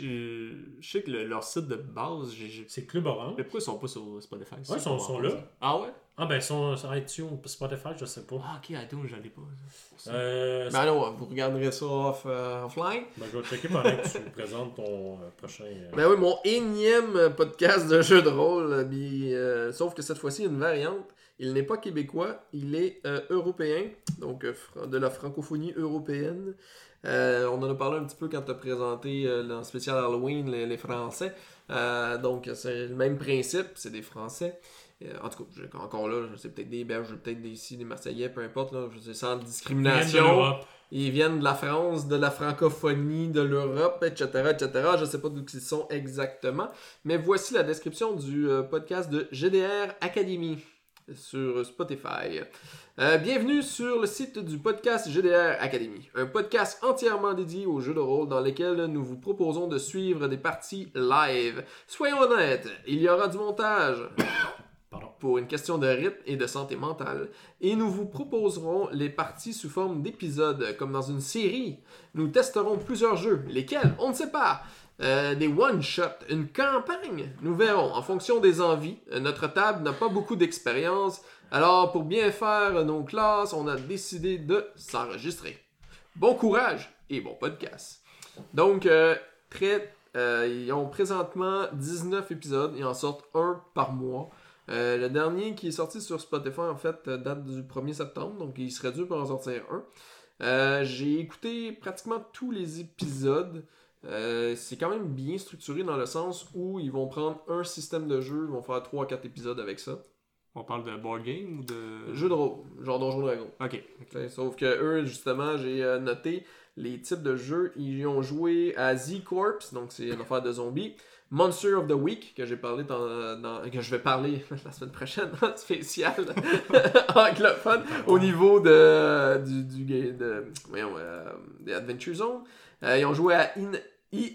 je sais que le- leur site de base, j'ai. j'ai- C'est Club Orange. Mais pourquoi ils sont pas sur Spotify? Ouais, C'est ils sont, là. ça. Ah ouais? Ah, ben, ils sont sur iTunes, Spotify, je sais pas. Ah, ok, iTunes, j'en ai pas. ça. Euh, Ben non, vous regarderez ça off, euh, offline. ben, je vais checker pendant que tu présentes ton euh, prochain. euh, Ben oui, mon énième podcast de jeu de rôle, euh, bi- euh, sauf que cette fois-ci, une variante. Il n'est pas québécois, il est euh, européen, donc euh, fran- de la francophonie européenne. Euh, on en a parlé un petit peu quand tu as présenté euh, dans le spécial Halloween les, les Français. Euh, donc c'est le même principe, c'est des Français. Euh, en tout cas, encore là, c'est peut-être des Belges, peut-être des ici, des Marseillais, peu importe, là, je sais, sans discrimination. Ils viennent de la France, de la francophonie, de l'Europe, etc., etc. Je ne sais pas d'où ils sont exactement. Mais voici la description du podcast de GDR Academy sur Spotify. Euh, bienvenue sur le site du podcast GDR Academy, un podcast entièrement dédié aux jeux de rôle dans lesquels nous vous proposons de suivre des parties live. Soyons honnêtes, il y aura du montage, Pardon. pour une question de rythme et de santé mentale. Et nous vous proposerons les parties sous forme d'épisodes, comme dans une série. Nous testerons plusieurs jeux, lesquels, on ne sait pas. Euh, des one-shots, une campagne, nous verrons en fonction des envies. Euh, Notre table n'a pas beaucoup d'expérience, alors pour bien faire nos classes, on a décidé de s'enregistrer. Bon courage et bon podcast. Donc, euh, très, euh, ils ont présentement 19 épisodes, ils en sortent un par mois. Le dernier qui est sorti sur Spotify, en fait, date du 1er septembre, donc il serait dû pour en sortir un. J'ai écouté pratiquement tous les épisodes. Euh, c'est quand même bien structuré dans le sens où ils vont prendre un système de jeu, ils vont faire 3-4 épisodes avec ça. On parle de board game ou de. Jeu de rôle, genre Donjon Dragon. Ok. Sauf que eux, justement, j'ai euh, noté les types de jeux. Ils ont joué à Z-Corps, donc c'est une affaire de zombies. Monster of the Week, que j'ai parlé dans, dans- que je vais parler la semaine prochaine, en spécial anglophone, au niveau de, du, du de, voyons, euh, des Adventure Zone. Euh, ils ont joué à In-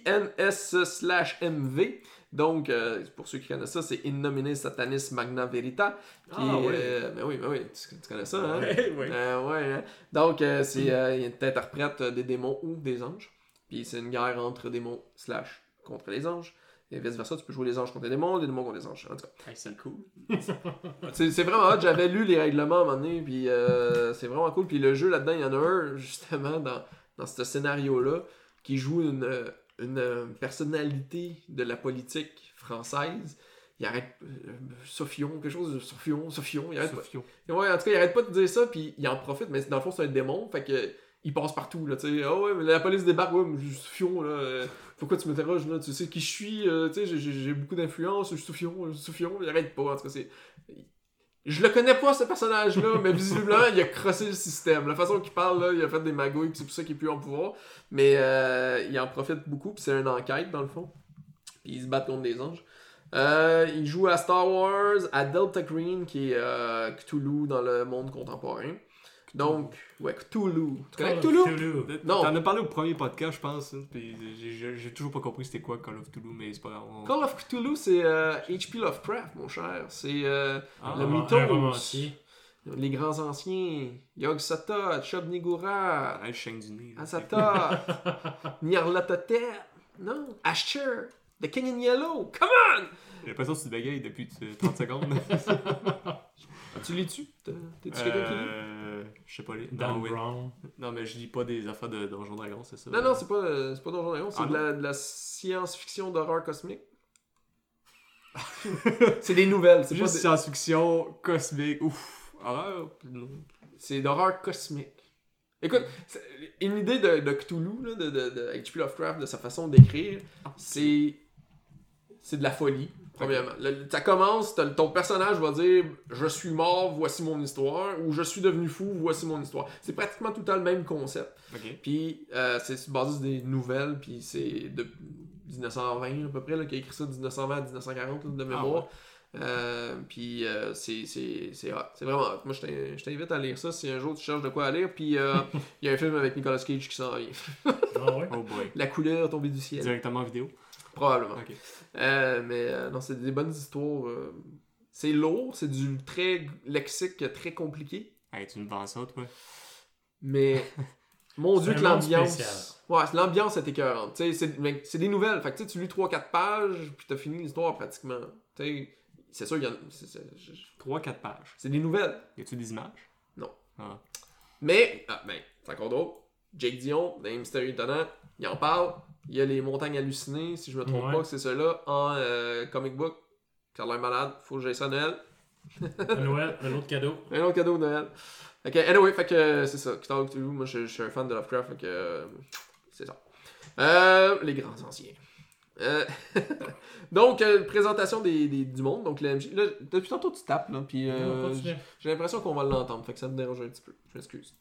INS slash MV. Donc, euh, pour ceux qui connaissent ça, c'est In Nomine Satanis Magna Verita. Qui Ah, euh, ben oui, ben oui, tu, tu connais ça, hein? Ouais, ouais. Euh, ouais, hein? Donc, c'est, il interprète des démons ou des anges. Puis c'est une guerre entre démons slash contre les anges. Et vice versa, tu peux jouer les anges contre les démons, les démons contre les anges. En tout cas, Hey, c'est cool. c'est, vraiment hot. J'avais lu les règlements à un moment donné, puis c'est vraiment cool. Puis le jeu là-dedans, il y en a un, justement, dans, dans ce scénario-là, qui joue une, une euh, personnalité de la politique française. Il arrête. euh, Sophion, quelque chose de Sophion, Sophion, il arrête pas. Sophio. Ouais, en tout cas, il arrête pas de dire ça, puis il en profite, mais dans le fond, c'est un démon, fait que il passe partout, là, tu sais. Ah ouais, mais la police débarque, ouais, mais je suis Soufion, là. euh, Pourquoi tu m'interroges, là? Tu sais qui je suis, euh, tu sais, j'ai beaucoup d'influence, je suis Soufion, je suis Soufion, il arrête pas, en tout cas, c'est. Je le connais pas, ce personnage-là, mais visiblement, il a crossé le système. La façon qu'il parle, là, il a fait des magouilles, c'est pour ça qu'il est plus en pouvoir. Mais euh, il en profite beaucoup, puis c'est une enquête, dans le fond. Puis ils se battent contre des anges. Euh, il joue à Star Wars, à Delta Green, qui est euh, Cthulhu dans le monde contemporain. Donc, ouais, Cthulhu. Tu connais Cthulhu? Cthulhu. Non. T'en as parlé au premier podcast, je pense. hein, puis j'ai- toujours pas compris c'était quoi Call of Cthulhu, mais c'est pas grave. on- Call of Cthulhu, c'est euh, H.P. Lovecraft, mon cher. C'est euh, Ah, le mythos. Les grands anciens. Yog Sothoth, Chob Nigura, là. Azathoth, Nyarlathotep, non, Asher, The King in Yellow. Come on! J'ai l'impression que tu bégayes depuis euh, 30 secondes. Ah, tu lis-tu T'es-tu quelqu'un qui lit? Euh, Je sais pas les. Dan non, oui. Brown. Non, mais je lis pas des affaires de Donjon Dragon, c'est ça? Non, non, c'est pas, euh, c'est pas Donjon Dragon, c'est Ah, de, la, de la science-fiction d'horreur cosmique. c'est des nouvelles, c'est juste des- science-fiction, cosmique, ouf. Horreur? C'est d'horreur cosmique. Écoute, c'est- une idée de, de Cthulhu, là, de, de, de H.P. Lovecraft, de sa façon d'écrire, c'est. C'est de la folie, premièrement. Le- ça commence, ton personnage va dire Je suis mort, voici mon histoire, ou Je suis devenu fou, voici mon histoire. C'est pratiquement tout le temps le même concept. Puis euh, c'est basé sur des nouvelles, puis c'est de 1920 à peu près, là, qui a écrit ça de 1920 à 1940 là, de mémoire. Euh, puis euh, c'est c'est c'est hot. C'est vraiment hot. Moi, je t'invite à lire ça si un jour tu cherches de quoi à lire. Puis euh, il y a un film avec Nicolas Cage qui s'en vient. Ah ouais? Oh boy. La couleur tombée du ciel. Directement en vidéo? Probablement. Euh, mais euh, non, c'est des bonnes histoires. euh, c'est lourd, c'est du très lexique, très compliqué. Hey, tu me vends ça, toi? Mais mon C'est dieu un que monde l'ambiance. Ouais, c'est- l'ambiance est écœurante. Tu sais, c'est mais c'est des nouvelles. Fait que tu sais, tu lis 3-4 pages, puis t'as fini l'histoire pratiquement. Tu sais, c'est sûr, il y en c'est- c'est- je- je- 3-4 pages. c'est des nouvelles. Y a-tu des images? Non. Ah. Mais, ah, ben, c'est encore drôle. Jake Dion, dans les Mystérieux Étonnants, il en parle. Il y a les montagnes hallucinées, si je me trompe Ouais. pas, c'est cela, en euh, comic book. Ça a l'air malade. Faut que j'aille ça à Noël. À Noël, un autre cadeau. Un autre cadeau de Noël. Ok, anyway, fait que euh, c'est ça. Cthulhu, moi je, je suis un fan de Lovecraft, fait que euh, c'est ça. Euh, les grands anciens. Euh, donc, euh, présentation des, des- du monde, donc. Là, depuis tantôt tu tapes, là, puis euh, j'ai l'impression qu'on va l'entendre, fait que ça me dérange un petit peu. Je m'excuse.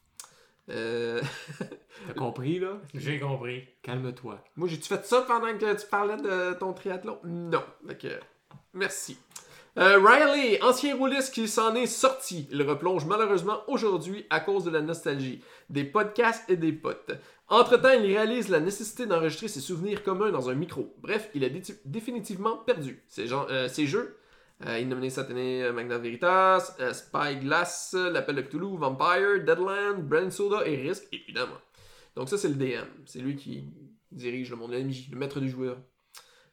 Euh, T'as compris, là? J'ai compris. Calme-toi. moi, j'ai-tu fait ça pendant que tu parlais de ton triathlon? Non. Que, merci. Euh, Riley, ancien rouliste qui s'en est sorti, il replonge malheureusement aujourd'hui à cause de la nostalgie, des podcasts et des potes. Entre-temps, il réalise la nécessité d'enregistrer ses souvenirs communs dans un micro. Bref, il a dé- définitivement perdu ses, gens- euh, ses jeux. Euh, il a nominé cette année euh, Magna Veritas, euh, Spyglass, L'Appel de Cthulhu, Vampire, Deadland, Brand Soda et Risk, évidemment. Donc ça, c'est le DM. C'est lui qui dirige le monde, MJ, le maître du joueur.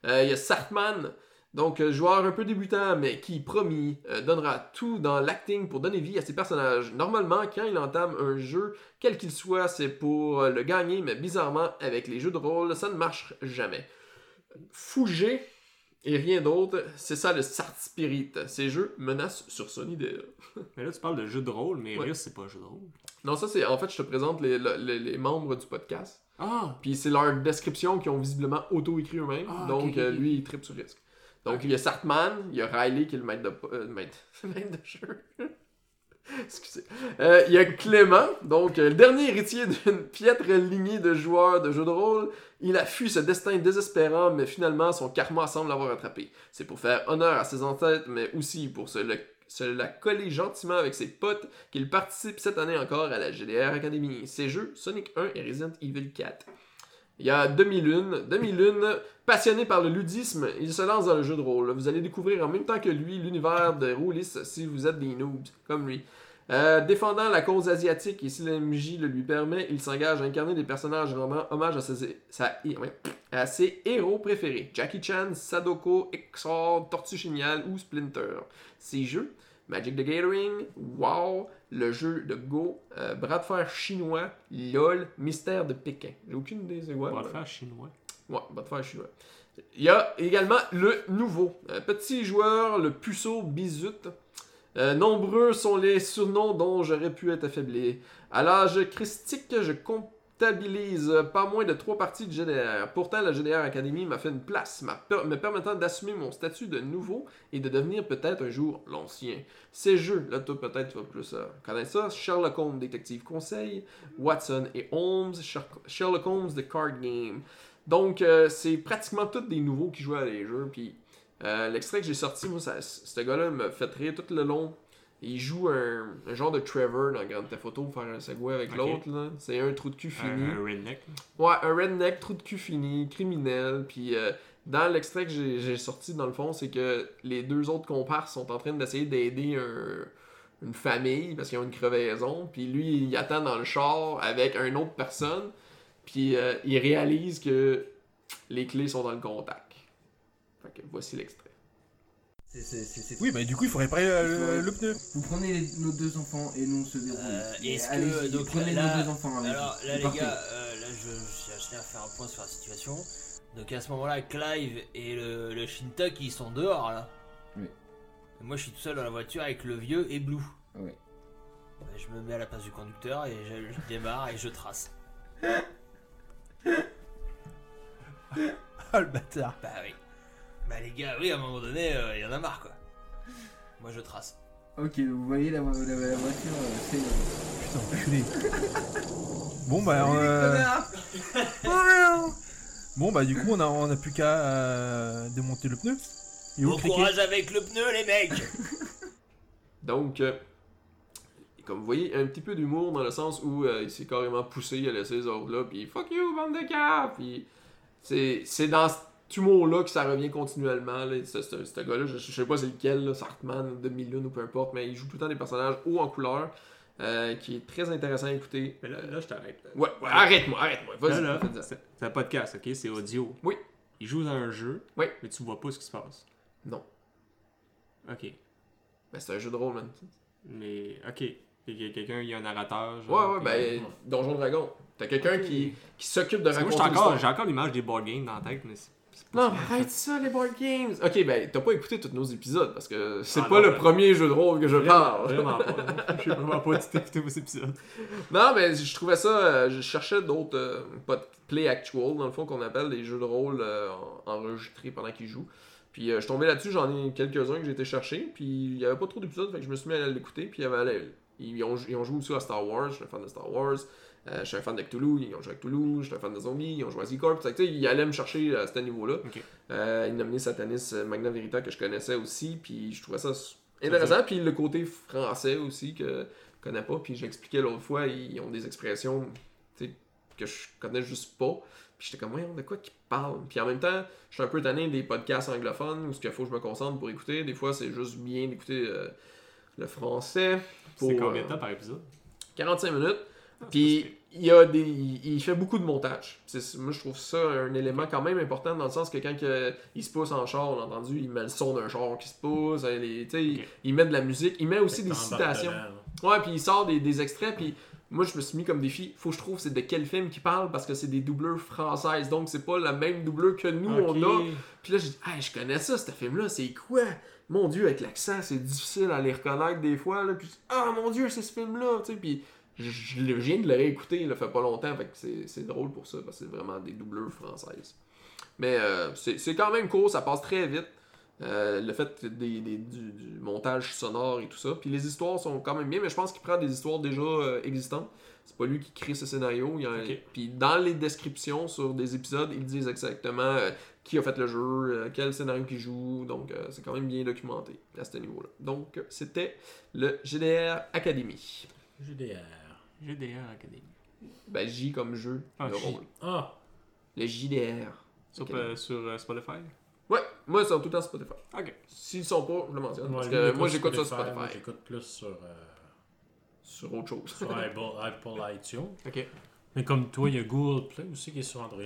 Il y a Sartman, donc joueur un peu débutant, mais qui, promis, donnera tout dans l'acting pour donner vie à ses personnages. Normalement, quand il entame un jeu, quel qu'il soit, c'est pour le gagner, mais bizarrement, avec les jeux de rôle, ça ne marche jamais. Fouger et rien d'autre, c'est ça le Sart Spirit. Ces jeux menacent sur son idée. Mais là, tu parles de jeu de rôle, mais Ouais. C'est pas un jeu de rôle. Non, ça c'est en fait, je te présente les, les- les membres du podcast. Ah! Puis c'est leur description qu'ils ont visiblement auto-écrit eux-mêmes. Ah, donc euh, lui, il tripe sur risque. Donc il y a Sartman, il y a Riley qui est le maître de, euh, maître, le maître de jeu. Excusez. Euh, il y a Clément, donc euh, le dernier héritier d'une piètre lignée de joueurs de jeux de rôle. Il a fui ce destin désespérant, mais finalement son karma semble l'avoir rattrapé. C'est pour faire honneur à ses ancêtres, mais aussi pour se, se la coller gentiment avec ses potes qu'il participe cette année encore à la GDR Academy. Ses jeux Sonic 1 et Resident Evil 4. Il y a Demi-Lune. Demi-Lune, passionné par le ludisme, il se lance dans le jeu de rôle. Vous allez découvrir en même temps que lui l'univers de Roulis si vous êtes des noobs, comme lui. Euh, défendant la cause asiatique et si l'MJ le lui permet, il s'engage à incarner des personnages rendant hommage à ses héros préférés. Jackie Chan, Sadoko, Exor, Tortue Géniale ou Splinter. Ces jeux, Magic the Gathering, WoW, le jeu de Go, euh, bras de fer chinois, LOL, Mystère de Pékin. J'ai aucune idée c'est quoi. Mais- le faire chinois. Ouais, bras de fer chinois. Il y a également le nouveau. Un petit joueur, le puceau Bizut. Euh, nombreux sont les surnoms dont j'aurais pu être affaibli. À l'âge christique, je comptabilise pas moins de trois parties de GDR. Pourtant, la GDR Academy m'a fait une place, me permettant d'assumer mon statut de nouveau et de devenir peut-être un jour l'ancien. Ces jeux, là, toi peut-être tu vas plus euh, connaître ça. Sherlock Holmes, détective conseil, Watson et Holmes, Sher- Sherlock Holmes, The Card Game. Donc, euh, c'est pratiquement tous des nouveaux qui jouent à des jeux. Puis, euh, l'extrait que j'ai sorti, moi, ce gars-là me fait rire tout le long. Il joue un, un genre de Trevor dans Grand Theft Auto, faire un segway avec l'autre. là. C'est un trou de cul fini. un redneck. Ouais, un redneck, trou de cul fini, criminel. Puis euh, dans l'extrait que j'ai j'ai sorti, dans le fond, c'est que les deux autres comparses sont en train d'essayer d'aider un- une famille parce qu'ils ont une crevaison. Puis lui, il attend dans le char avec une autre personne. Puis euh, il réalise que les clés sont dans le contact. Fait que voici l'extrait. Oui, bah du coup, il faut réparer euh, le, le pneu. Vous prenez les- nos deux enfants et nous on se déroule. Euh, Est-ce que donc prenez là, nos deux enfants avec alors là les partez. gars, euh, là je, je, à faire un point sur la situation. Donc à ce moment-là, Clive et le, le Shintok ils sont dehors là. Oui. Et moi je suis tout seul dans la voiture avec le vieux et Blue. Oui. Bah, Je me mets à la place du conducteur et je, je démarre et je trace. Ah, le bâtard. Bah oui. Bah les gars, oui à un moment donné, il y en a marre quoi. Moi je trace. Ok, vous voyez la, la- la voiture, euh, c'est. Putain, enculé. Bon, bah. euh, Bon, bah, du coup, on a, on a plus qu'à euh, démonter le pneu. Et Bon cliquer courage avec le pneu les mecs Donc, euh, comme vous voyez, un petit peu d'humour dans le sens où euh, il s'est carrément poussé à laisser les autres là, puis fuck you, bande de cap! Puis c'est c'est dans humour-là que ça revient continuellement. Là. Ce, ce- ce gars-là, je, je sais pas c'est lequel, là, Sartman, Demi-Lune ou peu importe, mais il joue tout le temps des personnages hauts en couleur, euh, qui est très intéressant à écouter. Mais là, là je t'arrête. là. Ouais, ouais, arrête-moi, arrête-moi, Là, vas-y. là, fais-le. c'est un podcast, ok? C'est audio. Oui. Il joue dans un jeu, Oui. mais tu vois pas ce qui se passe. Non. Ok. Ben, c'est un jeu de rôle, man. Mais, ok. Il y a quelqu'un, il y a un narrateur. Ouais, genre, ouais, ben, Donjon Dragon. T'as quelqu'un qui, qui s'occupe de moi, raconter j'ai encore, l'histoire. j'ai encore l'image des board games dans la tête, mais c'est. Non, mais arrête ça, les board games! Ok, ben, t'as pas écouté tous nos épisodes parce que c'est Ah, pas non, le ouais. premier jeu de rôle que je Vraiment, parle. Vraiment pas. là. J'ai vraiment pas écouté vos épisodes. Non, mais je trouvais ça. euh, je cherchais d'autres. euh, play actual, dans le fond, qu'on appelle des jeux de rôle euh, en- enregistrés pendant qu'ils jouent. Puis euh, je tombé là-dessus, j'en ai quelques-uns que j'ai été chercher. Puis il y avait pas trop d'épisodes, fait que je me suis mis à l'écouter. Puis il y avait, ils, ont, ils ont joué aussi à Star Wars, je suis un fan de Star Wars. Euh, je suis un fan de Cthulhu, ils ont joué à Cthulhu, je suis un fan de zombies, ils ont joué à Z-Corp. Ils allaient me chercher à ce niveau-là. Ok. Euh, ils nominaient Satanis euh, Magna Verita que je connaissais aussi, puis je trouvais ça intéressant. Puis le côté français aussi que je connais pas, puis j'expliquais l'autre fois, ils ont des expressions que je connais juste pas. Puis j'étais comme, voyons, de quoi qu'ils parlent? Puis en même temps, je suis un peu tanné des podcasts anglophones où ce qu'il faut que je me concentre pour écouter. Des fois, c'est juste bien d'écouter euh, le français. C'est pour, combien de euh, temps par épisode? 45 minutes. Ah, Puis il y a des il, il fait beaucoup de montage. C'est- moi je trouve ça un élément quand même important dans le sens que quand que, il se pousse en char, on a entendu, il met le son d'un char qui se pousse, euh, les- tu sais, il, il met de la musique, il met aussi des citations. Ouais, puis il sort des, des extraits, puis moi je me suis mis comme défi, faut que je trouve c'est de quel film qu'il parle parce que c'est des doubleurs françaises, donc c'est pas la même doubleur que nous on a. Puis là, j'ai dit, hey, je connais ça, ce film-là, c'est quoi? Mon Dieu, avec l'accent, c'est difficile à les reconnaître des fois. Là. Puis, ah, mon Dieu, c'est ce film-là, tu sais. Puis, je, je le- je viens de le réécouter, il fait pas longtemps, fait que c'est drôle pour ça, parce que c'est vraiment des doubleurs françaises. Mais euh, c'est c'est quand même court, ça passe très vite. Euh, le fait des, des- du, du montage sonore et tout ça. Puis les histoires sont quand même bien, mais je pense qu'il prend des histoires déjà euh, existantes. C'est pas lui qui crée ce scénario. Il y a un- Ok. Puis dans les descriptions sur des épisodes, ils disent exactement euh, qui a fait le jeu, euh, quel scénario qui joue. Donc euh, c'est quand même bien documenté à ce niveau-là. Donc c'était le GDR Academy. GDR. GDR Academy. Ben J comme jeu Ah, de J. rôle. Ah, Le JDR. Sur, euh, sur euh, Spotify? Ouais, moi ils sont tout le temps sur Spotify. Ok. S'ils sont pas, je le mentionne. moi, parce que j'écoute ça sur Spotify, j'écoute plus sur, euh, sur autre chose. sur Apple, Apple iTunes. Ok. Mais comme toi, il y a Google Play aussi qui est sur Android.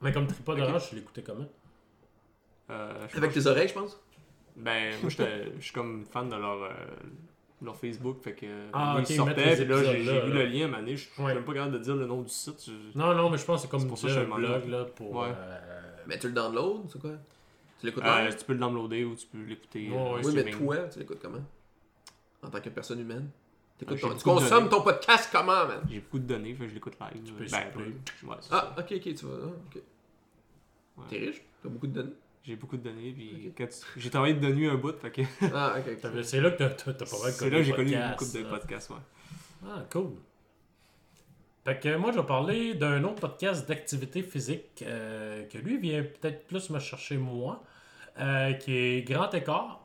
Mais comme Tripod. Orange, je l'écoutais comment Euh, je sais Avec pas, tes oreilles, je pense. Ben, moi, j'étais- je suis comme fan de leur, euh, leur Facebook. Fait que. Ah, ils sortaient, puis là, j'ai vu le lien, mané. Je suis Ouais. même pas capable de dire le nom du site. je- Non, non, mais je pense que c'est comme pour ça le blog là, pour. Ouais. euh, Mais tu le downloads, c'est quoi? Tu l'écoutes Euh, live tu peux le downloader ou tu peux l'écouter. Ouais, euh, ouais, Oui, mais toi, tu l'écoutes comment? En tant que personne humaine? Ah, ton- Tu consommes ton podcast comment, man? J'ai beaucoup de données, fait que je l'écoute live. Tu peux ben, ouais, Ah, ça. ok, ok, tu vas. ah, ok. Ouais. T'es riche? T'as beaucoup de données? J'ai beaucoup de données, puis quand tu- j'ai travaillé de nuit un bout, fait que Ah, ok, ok. t'avais- C'est là que t'as- pas mal c'est là que j'ai connu beaucoup de podcasts, ouais. Ah, cool. Fait que moi, je vais parler d'un autre podcast d'activité physique euh, que lui vient peut-être plus me chercher moi, euh, qui est Grand Écart,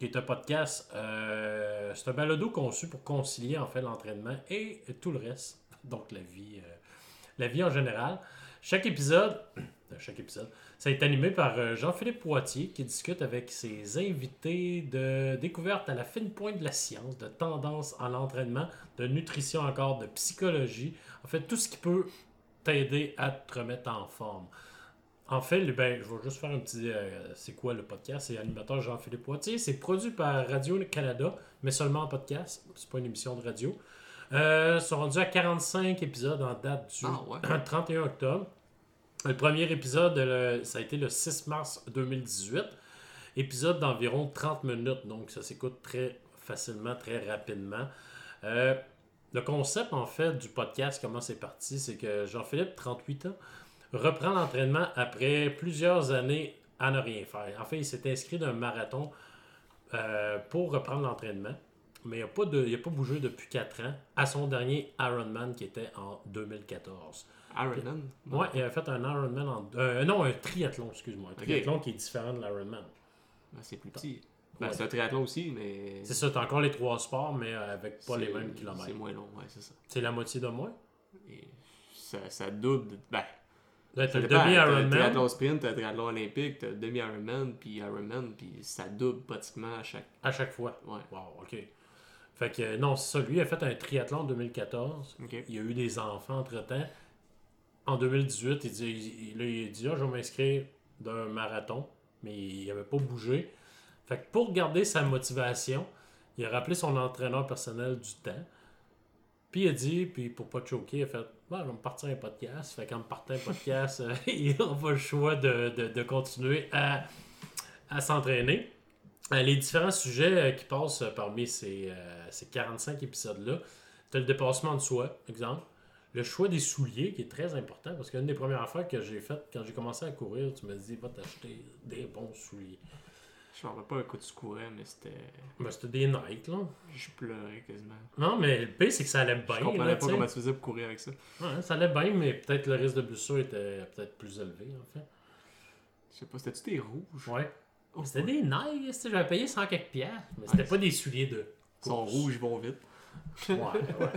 qui est un podcast, euh, c'est un balado conçu pour concilier en fait l'entraînement et tout le reste, donc la vie, euh, la vie en général. Chaque épisode, chaque épisode, ça est animé par euh, Jean-Philippe Poitier qui discute avec ses invités de découverte à la fine pointe de la science, de tendance en l'entraînement, de nutrition encore, de psychologie. En fait, tout ce qui peut t'aider à te remettre en forme. En fait, ben, je vais juste faire un petit. euh, c'est quoi le podcast? C'est animateur Jean-Philippe Poitier. C'est produit par Radio-Canada, mais seulement en podcast. C'est pas une émission de radio. Euh, ils sont rendus à 45 épisodes en date du Ah, ouais. 31 octobre. Le premier épisode, le- ça a été le 6 mars 2018. Épisode d'environ 30 minutes, donc ça s'écoute très facilement, très rapidement. Euh, le concept, en fait, du podcast, comment c'est parti, c'est que Jean-Philippe, 38 ans, reprend l'entraînement après plusieurs années à ne rien faire. En fait, il s'est inscrit d'un marathon euh, pour reprendre l'entraînement, mais il n'a pas, de- il a pas bougé depuis 4 ans à son dernier Ironman qui était en 2014. Ironman? Ouais, il a fait un Ironman en. euh, non, un triathlon, excuse-moi. Un triathlon qui est différent de l'Ironman. Ben, c'est plus petit. Ben, Ouais. C'est un triathlon aussi, mais. C'est ça, t'as encore les trois sports, mais avec pas les c'est- mêmes C'est kilomètres. moins long, ouais, c'est ça. C'est la moitié de moins? Et ça, ça double. de- Ben, Là, t'as le dépend. T'as le demi-Ironman. triathlon sprint, t'as le triathlon olympique, t'as le demi-Ironman, puis Ironman, puis ça double pratiquement à chaque. À chaque fois? Ouais. Wow, ok. Fait que euh, non, c'est ça. Lui a fait un triathlon en 2014. Ok. Il a eu des enfants entre-temps. En 2018, il dit, il, là, il dit Ah, je vais m'inscrire d'un marathon, mais il n'avait pas bougé. Fait que pour garder sa motivation, il a rappelé son entraîneur personnel du temps. Puis il a dit, puis pour pas choquer, il a fait Bon, je vais me partir un podcast. Fait qu'en me partant un podcast, euh, il n'a pas le choix de, de- de continuer à, à s'entraîner. Euh, les différents sujets euh, qui passent euh, parmi ces, euh, ces 45 épisodes-là, tu as le dépassement de soi, exemple. Le choix des souliers, qui est très important, parce qu'une des premières affaires que j'ai faites quand j'ai commencé à courir, tu me dis, va t'acheter des bons souliers. Je me rappelle pas un coup tu courais, mais c'était. Ben, c'était des Nike, là. Je pleurais quasiment. Non, mais le pire, c'est que ça allait bien. Je comprenais là, pas tu sais. comment tu faisais pour courir avec ça. Ouais, ça allait bien, mais peut-être le risque de blessure était peut-être plus élevé, en fait. Je sais pas, c'était-tu des rouges? Ouais. Oh, C'était ouais. des Nike, j'avais payé 100 quelques piastres, mais c'était Ouais, pas des souliers de. Ils sont rouges, ils vont vite. Ouais, ouais.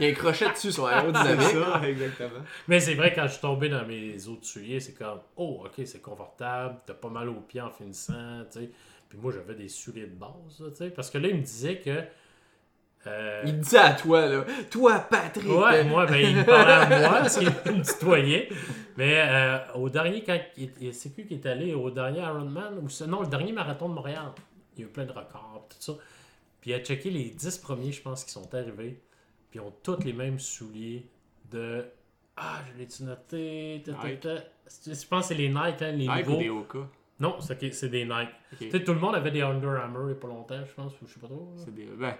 Il y a un crochet dessus sur C'est aérodynamique. ça, exactement. Mais c'est vrai, quand je suis tombé dans mes autres souliers, c'est comme, oh, ok, c'est confortable, t'as pas mal aux pieds en finissant, tu sais. Puis moi, j'avais des souliers de base, tu sais. Parce que là, il me disait que. Euh, Il dit à toi, là. Toi, Patrick. Ouais, moi, ben, il me parlait à moi parce qu'il me tutoyait. Mais euh, au dernier, quand il, il- c'est qui qui est allé au dernier Ironman, ou non, le dernier marathon de Montréal, il y a eu plein de records, tout ça. Puis il a checké les 10 premiers, je pense, qui sont arrivés. Puis ils ont tous les mêmes souliers de. Ah, je l'ai-tu noté? Ta, ta, ta. Je pense que c'est les Nike, hein, les Nike ou nouveaux. des Oka? Non, c'est ok, c'est des Nike. Tu sais, tout le monde avait des Under Armour il y a pas longtemps, je pense, ou je sais pas trop. là. C'est des. Ben,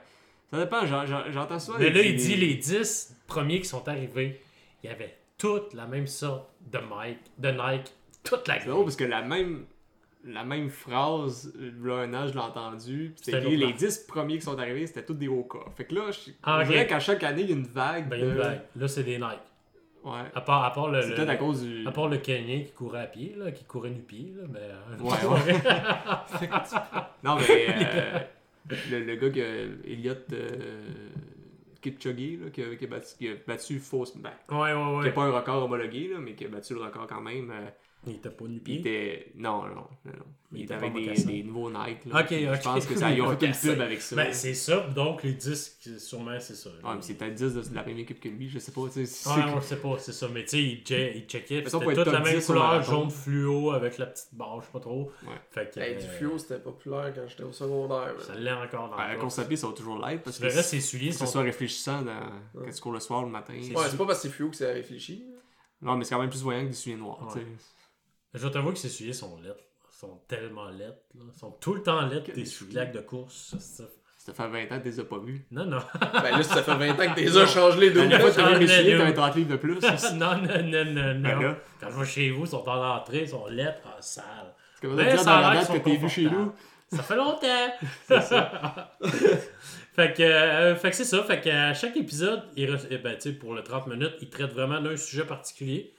ça dépend, j'en- j'en- j'entends ça. Mais là, il dit les 10 premiers qui sont arrivés, il y avait toute la même sorte de Mike, de Nike, toute la C'est drôle parce que la même, la même phrase, là, un an, je l'ai entendu. puis C'était les 10 premiers qui sont arrivés, c'était tous des Oka. Fait que là, je Ah, on ok. dirait qu'à chaque année, il y a une vague. Ben, il y a une vague. Là, c'est des Nike. Ouais. À part, à part le. À cause du. à part le Kenyan qui courait à pied, là, qui courait nu pied, là, mais. euh, Ouais, Non, mais euh, le, le gars que Elliot euh, Kipchoge, là, qui, a, qui a battu, qui a battu fausse, ben, ouais, ouais, qui ouais. a pas un record homologué, là, mais qui a battu le record quand même. euh, Il était pas nu il pied. était. Non, non, non. non. Il, Il était avec des, nouveaux Nike. Là. Ok, Je ok. pense que ça, ils ont fait une Mocassin. pub avec ça. Ben, c'est ça, donc les 10, sûrement, c'est ça. Ouais, mais c'est peut-être 10 de la même équipe que lui, je sais pas. Ouais, on sait pas, c'est ça. Mais tu sais, il, che- il checkait, c'était toute la même 10 au couleur, jaune fluo, avec la petite barre, je sais pas trop. Ouais. Fait que. Hey, du euh, fluo, c'était populaire quand j'étais au secondaire. Ça l'est encore dans Ben, le pied, ça va toujours l'être parce que c'est- souliers que ce sont. soit réfléchissant quand tu cours le soir, le matin. C'est Ouais, c'est pas parce que c'est fluo que c'est réfléchi. Non, mais c'est quand même plus voyant que des souliers noirs. Tu. Je t'avoue que ces souliers sont lettres. Ils sont tellement lettres. Ils sont tout le temps lettres, des souliers? de course. ça, ça. Ça fait 20 ans que tu les as pas vus. Non, non. Ben là, ça fait 20 ans que t'es as changé les deux fois que fois. tu Ah, souliers, le- t'as un 30 livres de plus. C'est non, non, non, non, Ben non. là. Quand je vais chez vous, ils sont en entrée, ils sont lettres, ah, sales. ce que veut Mais dire ça dans la date que t'es vu chez nous. Ça fait longtemps. fait que, euh, fait que c'est ça. Fait que à chaque épisode, il re- eh ben, tu sais, pour le 30 minutes, il traite vraiment d'un sujet particulier.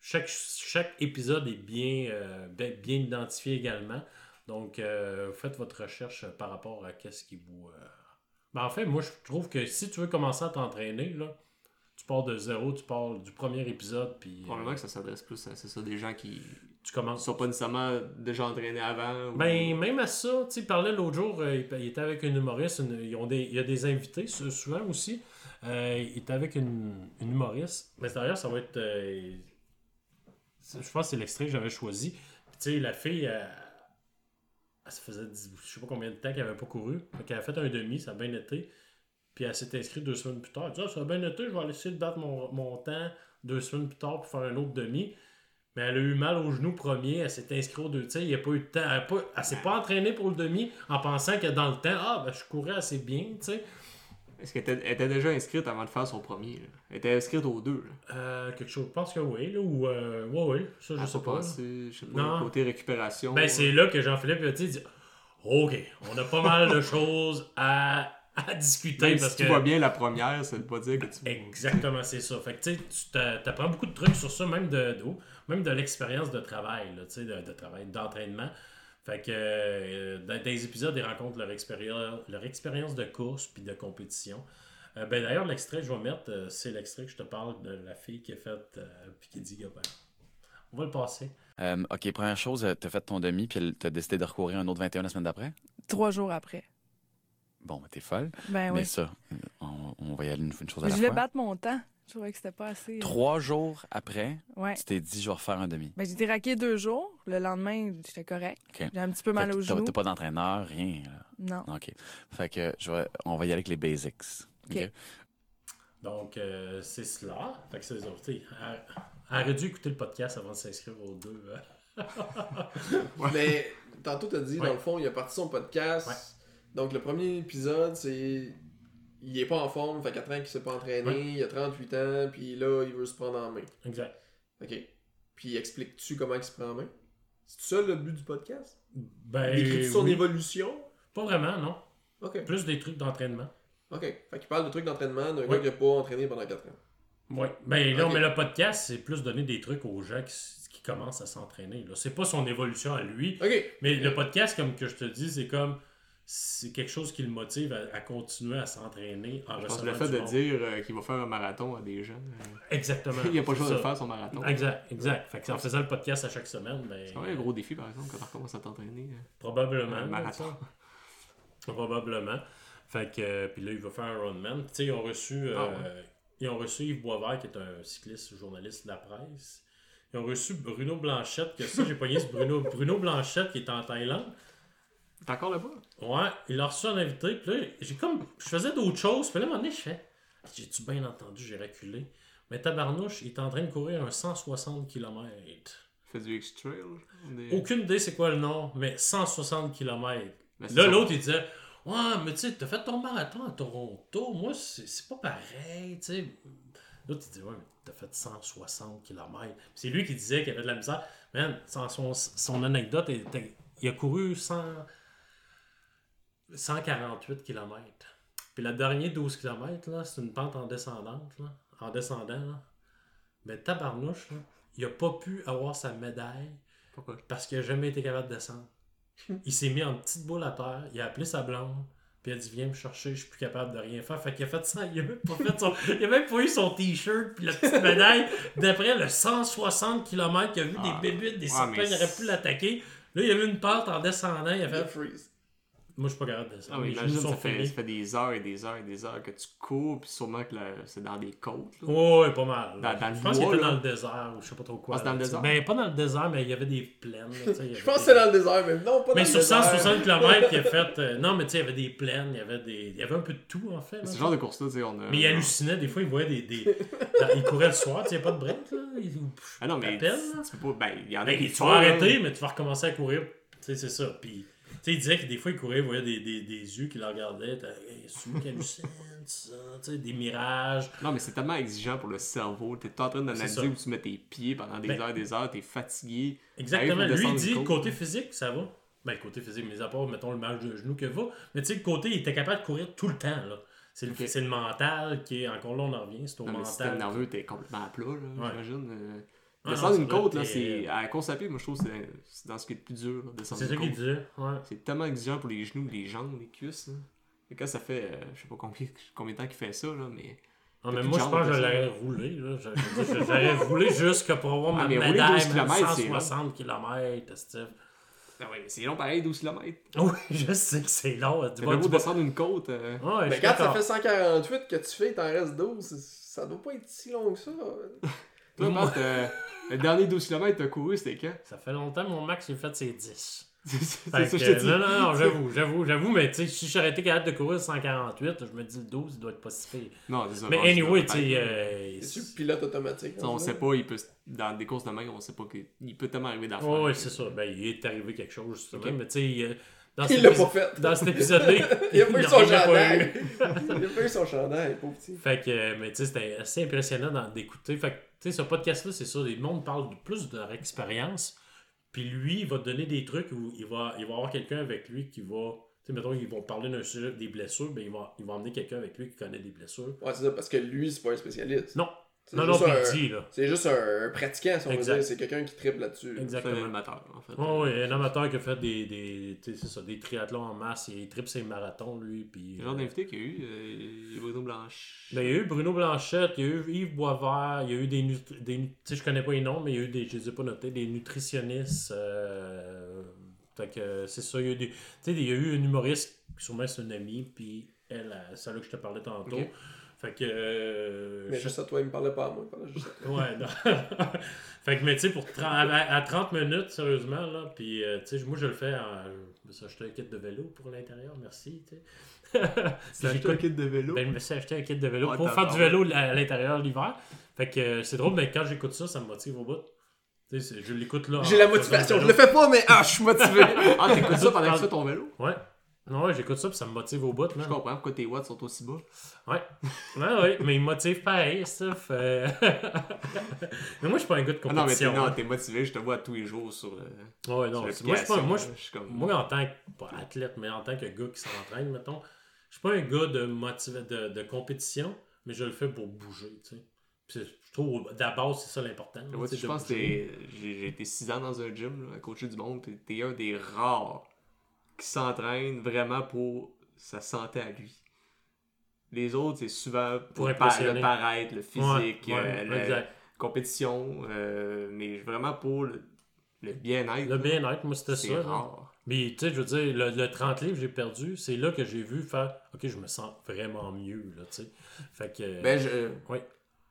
Chaque, chaque épisode est bien, euh, bien, bien identifié également. Donc, euh, faites votre recherche euh, par rapport à qu'est-ce qui vous. Ben, en fait, moi, je trouve que si tu veux commencer à t'entraîner, là, tu pars de zéro, tu pars du premier épisode, puis Probablement que ça s'adresse plus à ça, des gens qui tu commences. sont pas nécessairement déjà entraînés avant. ou- Ben, même à ça, tu parlait l'autre jour, euh, il, était avec une humoriste, une- ils ont des, il y a des invités sou- souvent aussi. Euh, il était avec une, une humoriste. Mais d'ailleurs, ça va être. euh, je pense que c'est l'extrait que j'avais choisi. Puis, tu sais, la fille, elle, elle faisait, je sais pas combien de temps qu'elle avait pas couru. Fait qu'elle a fait un demi, ça a bien été. Puis elle s'est inscrite deux semaines plus tard. Elle dit, ah, ça a bien été, je vais essayer de battre mon, mon temps deux semaines plus tard pour faire un autre demi. Mais elle a eu mal au genou premier, elle s'est inscrite aux deux. Sais, il n'y a pas eu de temps. Elle, elle s'est pas entraînée pour le demi en pensant que dans le temps, ah, ben, je courais assez bien, tu sais. Est-ce qu'elle était, déjà inscrite avant de faire son premier? là? Elle était inscrite aux deux. Là. Euh, quelque chose, je pense que oui, là, ou. Euh, ouais, ouais, ça, je sais pas passé, je sais pas, Non. côté récupération. Ben, c'est là que Jean-Philippe a dit Ok, on a pas mal de choses à, à discuter. Même parce si que... tu vois bien la première, ça veut pas dire que tu. Exactement, c'est ça. Fait que tu sais, tu t'a- t'apprends beaucoup de trucs sur ça, même de, de- même de l'expérience de travail, là, tu sais, de, de travail, d'entraînement. Fait que euh, dans, les épisodes, ils rencontrent leur expérience, leur expérience de course puis de compétition. Euh, ben d'ailleurs, l'extrait que je vais mettre, euh, c'est l'extrait que je te parle de la fille qui a fait euh, puis qui dit ben, on va le passer. Euh, ok, première chose, t'as fait ton demi, puis elle- t'as décidé de recourir un autre 21 la semaine d'après? Trois jours après. Bon, ben, t'es folle. Ben Mais oui. ça, on, on va y aller une, une chose à Mais la je voulais fois. battre mon temps. Je trouvais que c'était pas assez. euh, Trois jours après, Ouais. tu t'es dit, je vais refaire un demi. Ben, j'ai raqué deux jours. Le lendemain, j'étais correct. J'ai un petit peu mal Fait que au t'as- genou. T'as pas d'entraîneur, rien. là. Non. OK. Fait que je vais- on va y aller avec les basics. OK. Donc, euh, c'est cela. Fait que c'est ça. tu sais, Elle, elle aurait dû écouter le podcast avant de s'inscrire aux deux. hein. Mais tantôt, t'as dit, Ouais. dans le fond, il a parti son podcast. Ouais. Donc, le premier épisode, c'est. Il est pas en forme, fait 4 ans qu'il s'est pas entraîné, Ouais. il a 38 ans, puis là, il veut se prendre en main. Exact. Ok. Puis expliques-tu comment il se prend en main? C'est ça le but du podcast? Ben, Décris-tu son oui. évolution? Pas vraiment, non. Ok. Plus des trucs d'entraînement. Ok. Fait qu'il parle de trucs d'entraînement d'un Ouais. gars qui a pas entraîné pendant 4 ans. Oui. Ben non, mais le podcast, c'est plus donner des trucs aux gens qui, qui commencent à s'entraîner. C'est pas son évolution à lui. Ok. Mais le podcast, comme que je te dis, c'est comme. C'est quelque chose qui le motive à, à continuer à s'entraîner en Je pense le fait de monde. dire euh, qu'il va faire un marathon à des gens. euh, Exactement. il a pas le choix de faire son marathon. Exact, exact. Fait que en faisant le podcast à chaque semaine, ben. C'est vraiment un gros défi, par exemple, quand tu recommences à t'entraîner. euh, Probablement. Un marathon. Probablement. Fait que, euh, puis là, il va faire un Roadman. Tu sais, ils ont reçu, Ah ouais. ils ont reçu Yves Boisvert, qui est un cycliste, journaliste de la presse. Ils ont reçu Bruno Blanchette, que ça, j'ai pogné ce Bruno, Bruno Blanchette qui est en Thaïlande. T'es encore là-bas? Ouais, il l'a reçu en invité. Puis là, j'ai comme. Je faisais d'autres choses. Puis là, à un moment donné, je fais. J'ai-tu bien entendu? J'ai reculé. Mais Tabarnouche, il est en train de courir un 160 km. Fait du X-Trail? des- Aucune idée c'est quoi le nom, mais 160 km. Mais Là, l'autre, il disait Ouais, mais tu sais, t'as fait ton marathon à Toronto. Moi, c'est c'est pas pareil, tu sais. L'autre, il dit Ouais, mais t'as fait 160 km. C'est lui qui disait qu'il avait de la misère. Man, son, son, anecdote, était- il a couru 100 148 km. Puis le dernier 12 km, là, c'est une pente en descendante, là, en descendant. Là. Mais tabarnouche, là, il a pas pu avoir sa médaille Pourquoi? parce qu'il a jamais été capable de descendre. Il s'est mis en petite boule à terre, il a appelé sa blonde, puis il a dit Viens me chercher, je suis plus capable de rien faire. Fait qu'il a fait ça, il a même pas, fait son, il a même pas eu son t-shirt, puis la petite médaille. D'après le 160 km qu'il a vu Ah. des bébites, des serpents, il aurait pu l'attaquer. Là, il a vu une pente en descendant, il a fait freeze. Moi, je suis pas capable de descendre. Ah, mais Mes imagine, ça fait, ça fait des heures et des heures et des heures que tu cours, puis sûrement que c'est dans des côtes. là. Pas mal. Dans- dans le je pense qu'il était dans le désert ou je sais pas trop quoi. Ah, c'est dans le désert? Ben, pas dans le désert, mais il y avait des plaines. là, Je pense que des- c'est dans le désert, mais non, pas Mais dans sur le désert. 160 km, il a fait. euh, non, mais tu sais, il y avait des plaines, il y avait, des, il y avait un peu de tout, en fait. là, C'est ce genre de course-là, tu sais, on a. Mais il hallucinait, des fois, il voyait des. des... il courait le soir, tu sais, pas de break, là. Il... Ah non, mais tu, peux pas. Ben, il y en a Ben, qui tu vas arrêter, mais tu vas recommencer à courir. Tu sais, c'est ça. Puis, sais, il disait que des fois, il courait, il voyait des, des, des yeux qui le regardaient. t'as- Hey, ça, tu des mirages. Non, mais c'est tellement exigeant pour le cerveau. T'es tout en train d'analyser où tu mets tes pieds pendant des Ben, heures et des heures, t'es fatigué. Exactement. Lui, il dit, côté physique, ça va? Ben, le côté physique, mis à part, mettons, le match de genou que va. Mais tu sais, le côté, il était capable de courir tout le temps, là. C'est le, le mental qui est. Encore là, on en revient. C'est au Non, mais si t'es mental. nerveux, t'es complètement à plat, là, Ouais. j'imagine. Euh. Ah, Descendre non, une côte, là, c'est. terrible. À la course à pied, moi, je trouve que c'est- c'est dans ce qui est le plus dur, là, descendre C'est ça qu'il côte. disait. Ouais. C'est tellement exigeant pour les genoux, les jambes, les cuisses. Là. Et quand ça fait, euh, je sais pas combien, combien de temps qu'il fait ça, là, mais. Ah, t'as mais moi, je pense que je l'aurais roulé. Là. Je- je- je- J'aurais roulé jusque pour avoir ma Ah, mais rouler médaille, 12 c'est long. 160 km, Steve. Ah ouais, mais c'est long pareil, 12 km. Oui, je sais que c'est long. Tu vas- descendre une côte. euh, Ouais, je Mais quand ça fait 148 que tu fais, t'en reste 12, ça doit pas être si long que ça. Toi, Matt, euh, le dernier 12 km que t'as couru, c'était quand? Ça fait longtemps, mon max, j'ai fait ses 10. C'est c'est ça que que, je te dis. non, non, non, j'avoue, j'avoue, j'avoue, mais tu sais, si j'aurais été capable de courir 148, je me dis le 12, il doit être pas si pire. Non, c'est ça, Mais anyway, tu sais, euh, C'est-tu pilote automatique? On rendu sait pas, il peut, dans des courses de même, on sait pas qu'il peut tellement arriver d'affaires. Ouais, c'est ça. Ben, il est arrivé quelque chose, justement. Ok. Mais tu sais, euh, dans Il l'a pas fait. Dans cet épisode-là, Il a pas eu son chandail. Il a pas eu son chandail, pauvre petit. Fait que, euh, mais tu sais, c'était assez impressionnant d'écouter. Fait que, tu sais, ce podcast-là, c'est ça. Les monde parle de plus de leur expérience. Puis lui, il va te donner des trucs où il va, il va avoir quelqu'un avec lui qui va. Tu sais, mettons, ils vont parler d'un sujet des blessures, ben il va, il va emmener quelqu'un avec lui qui connaît des blessures. Ouais, c'est ça, parce que lui, c'est pas un spécialiste. Non. C'est Non, non, juste puis un- dit, là. C'est juste un, pratiquant, si on veut dire. C'est quelqu'un qui triple là-dessus. Exactement. C'est un amateur, en fait. Ouais, un amateur qui a fait des, des, tu sais, c'est ça, des triathlons en masse. Il tripe ses marathons, lui. Puis, Le genre euh, d'invité qu'il y a eu, euh, il y a Bruno Blanche. Ben, il y a eu Bruno Blanchette, il y a eu Yves Boisvert, il y a eu des, nutri- des tu sais, je connais pas les noms, mais il y a eu des, je les ai pas notés, des nutritionnistes. euh, fait que euh, c'est ça, il y a eu des, tu sais, il y a eu une humoriste, sûrement c'est une amie, puis elle, euh, c'est là que je te parlais tantôt. Fait que. euh, Mais je- juste à toi, il me parlait pas à moi, il parlait juste à toi. Ouais, non. fait que, mais tu sais, pour 30 à, à 30 minutes, sérieusement, là, puis, euh, tu sais, moi, je le fais en. Je me suis acheté un kit de vélo pour l'intérieur, merci, tu sais. Tu acheté un kit de vélo? Ben, je me suis acheté un kit de vélo Ouais, pour faire du vélo à, l'intérieur l'hiver. Fait que euh, c'est drôle, mais quand j'écoute ça, ça me motive au bout. Tu sais, je l'écoute là. J'ai la motivation, je le fais pas, mais ah, je suis motivé. Ah, t'écoutes ça pendant que tu fais ton vélo? Ouais. Non, ouais, j'écoute ça, puis ça me motive au bout, Je man. comprends pourquoi tes watts sont aussi bas. Ouais. Ouais, ouais, mais il me motive pareil, ça. Fait... mais moi, je suis pas un gars de Ah non, mais t'es, compétition. hein. motivé, je te vois tous les jours sur le. Ouais, non, sur moi, je suis pas. Moi, je- Je suis comme- moi, en tant que. Pas athlète, mais en tant que gars qui s'entraîne, mettons, je suis pas un gars de, de, de compétition, mais je le fais pour bouger, tu sais. Puis je trouve, d'abord, c'est ça l'important. Ouais, je pense que j'ai été 6 ans dans un gym, là, à coacher du monde, t'es un des rares qui s'entraîne vraiment pour sa santé à lui. Les autres, c'est souvent pour, Pour le paraître, le physique, Ouais, ouais, euh, la compétition, euh, mais vraiment pour le, bien-être. Le bien-être, moi, c'était ça. rare. Mais, tu sais, je veux dire, le, le 30 livres que j'ai perdu, c'est là que j'ai vu faire, OK, je me sens vraiment mieux, là, tu sais. Fait que... Ben, je. Ouais.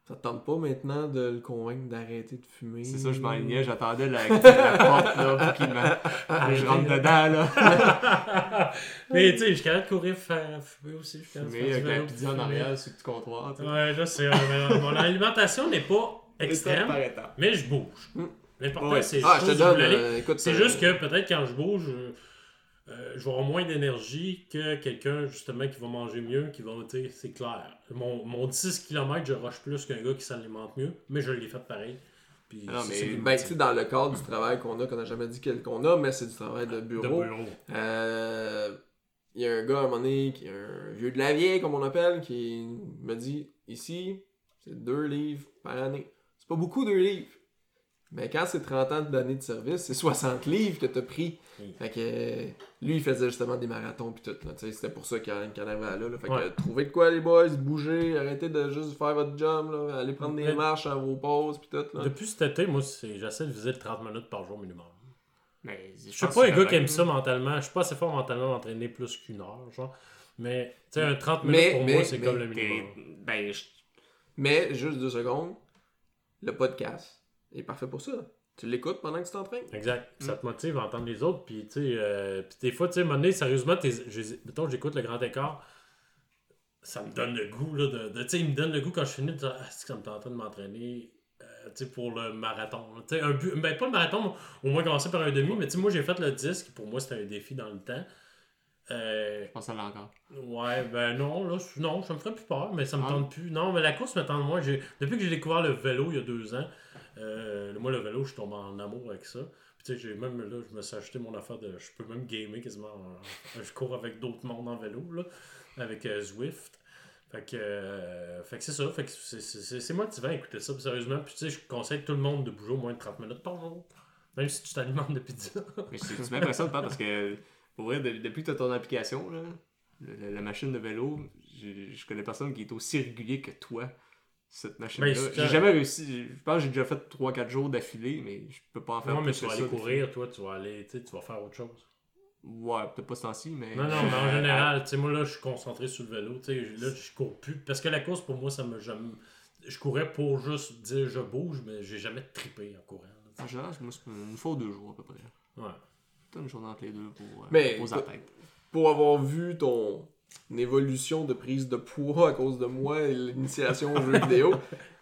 Ça te tente pas maintenant de le convaincre d'arrêter de fumer? C'est ça, je m'enlignais, j'attendais la, la porte là, pour qu'il me... que je rentre dedans. Là. Mais, tu sais, je suis capable de courir, faire fumer aussi. Je Mais faire avec la pizza en fumer. arrière sur le petit comptoir. Ouais, je sais. mais mon alimentation n'est pas extrême, mais je bouge. L'important, Ouais. c'est Ah, je te donne, euh, écoute, C'est euh, juste que peut-être quand je bouge, euh, euh, je vais avoir moins d'énergie que quelqu'un justement qui va manger mieux, qui va, c'est clair. Mon, mon 10 km, je rush plus qu'un gars qui s'alimente mieux, mais je l'ai fait pareil. Puis non, c'est mais- Ben, dans le cadre du travail qu'on a, qu'on n'a jamais dit quel qu'on a, mais c'est du travail de bureau. Euh, Il y a un gars à un moment donné, qui est un vieux de la vieille, comme on appelle, qui me dit ici, c'est deux livres par année. C'est pas beaucoup, deux livres. Mais quand c'est 30 ans d'années de service, c'est 60 livres que t'as pris. Oui. Fait que euh, lui, il faisait justement des marathons pis tout. là. Tu sais, C'était pour ça qu'il en qu'il en arrivait à là. là. Fait que Ouais. trouvez de quoi les boys, bougez, arrêtez de juste faire votre job, là, allez prendre des Mais- marches à vos pauses pis tout. Là. Depuis cet été, moi, c'est- j'essaie de viser le 30 minutes par jour minimum. Mais Je suis pas un gars qui aime ça mentalement. Je suis pas assez fort mentalement d'entraîner plus qu'une heure, genre. Mais, tu sais, un 30 minutes Mais- pour mais- moi, c'est comme le minimum. Ben, je- Mais, juste deux secondes, le podcast est parfait pour ça. Tu l'écoutes pendant que tu t'entraînes. Exact. Mm. Ça te motive à entendre les autres. Puis, tu sais, euh, des fois, tu sais, à un moment donné, sérieusement, mettons, j'écoute le grand écart. Ça me donne le goût, là, de. de- tu sais, il me donne le goût quand je finis de dire, ah, que ça me tentait de m'entraîner. euh, tu sais, pour le marathon. là. Tu sais, un but, ben pas le marathon, au moins commencer par un demi, mais tu sais, moi j'ai fait le disque, pour moi c'était un défi dans le temps. Euh, je pense ça l'a encore. Ouais, ben non, là, non, ça me ferait plus peur, mais ça me Ah. tente plus. Non, mais la course me tente moins. Depuis que j'ai découvert le vélo il y a deux ans, euh, moi, le vélo, je tombe en amour avec ça. Puis tu sais, j'ai même, là, je me suis acheté mon affaire de... Je peux même gamer quasiment. en- Je cours avec d'autres mondes en vélo, là, avec euh, Zwift. Fait que, fait que c'est ça. Fait que c'est- motivant d'écouter ça, sérieusement. Puis tu sais, je conseille tout le monde de bouger au moins de 30 minutes par jour. Même si tu t'alimentes de pizza. Mais c'est- m'impressionnes pas parce que, pour vrai, de- depuis que tu as ton application, là, la machine de vélo, j'ai- je connais personne qui est aussi régulier que toi, cette machine-là. Ben, j'ai jamais réussi. Je pense que j'ai déjà fait 3-4 jours d'affilée, mais je peux pas en faire Non, mais plus tu vas aller ça courir, toi, tu vas aller, tu vas faire autre chose. Ouais, peut-être pas ce temps-ci, mais. Non, non, mais en général, tu sais, moi là, je suis concentré sur le vélo. Tu sais, là, je cours plus. Parce que la course, pour moi, ça me. je courais pour juste dire je bouge, mais j'ai jamais trippé en courant. là, En général, moi, c'est une fois ou deux jours à peu près. Ouais. Une journée entre les deux pour euh, Mais pour avoir vu ton évolution de prise de poids à cause de moi et l'initiation aux jeux vidéo,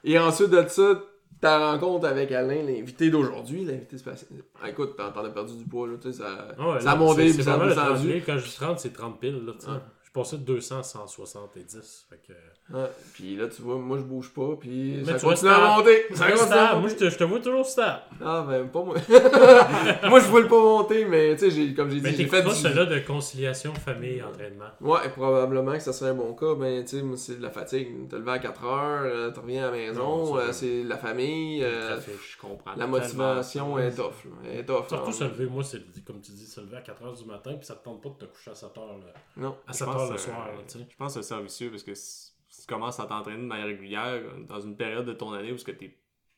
et ensuite de ça, ta rencontre avec Alain, l'invité d'aujourd'hui, l'invité spécial. Ah, écoute, t'en as perdu du poids, là, tu sais, ça, Ah ouais, ça a monté, puis ça a mal de 30 descendu. Quand je dis 30, c'est 30 piles. Là, tu sais. Ouais. Passais de 200 à 170. Fait que... Ouais, puis là, tu vois, moi, je bouge pas, puis Mais ça tu vois continue à monter. Tu Ça continue à stable. Moi, monter. je te, je te vois toujours stable. Ah, ben, pas moi. moi, je vois le pas monter, mais tu sais, j'ai- comme j'ai dit, Mais j'ai fait pas du... cela de conciliation famille-entraînement. Ouais, probablement que ça serait un bon cas. Ben, tu sais, moi, c'est de la fatigue. T'es levé à 4 heures, euh, tu reviens à la maison, euh, c'est la famille, euh. Je comprends. la motivation est tough. est tough. Surtout hein. se lever, moi, c'est comme tu dis, se lever à 4h du matin, puis ça te tente pas de te coucher à 7h, là. Non. à Je 7h le soir, là. Je pense que c'est servicieux parce que si si tu commences à t'entraîner de manière régulière dans une période de ton année où tu es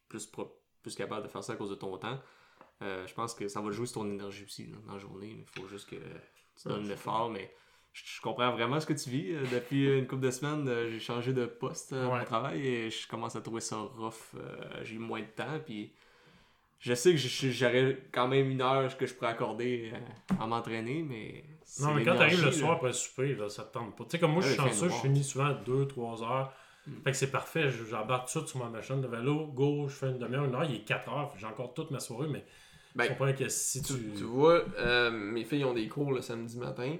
plus, pro- plus capable de faire ça à cause de ton temps, euh, je pense que ça va jouer sur ton énergie aussi là, dans la journée. Il faut juste que tu donnes l'effort. Mais je, comprends vraiment ce que tu vis. Euh, Depuis une couple de semaines, euh, j'ai changé de poste à Ouais. mon travail et je commence à trouver ça rough. J'ai eu moins de temps. Puis je sais que j'aurais quand même une heure que je pourrais accorder à m'entraîner, mais. Non, mais quand t'arrives le soir après le souper, là, ça te tente pas. Tu sais, comme moi, je suis il fait chanceux, je finis souvent à 2-3 heures. Fait que c'est parfait, je- j'embarque tout sur ma machine de vélo, go, je fais une demi-heure, une heure, il est 4 heures, j'ai encore toute ma soirée, mais Ben, je comprends que si tu. Tu, tu vois, euh, mes filles ont des cours le samedi matin.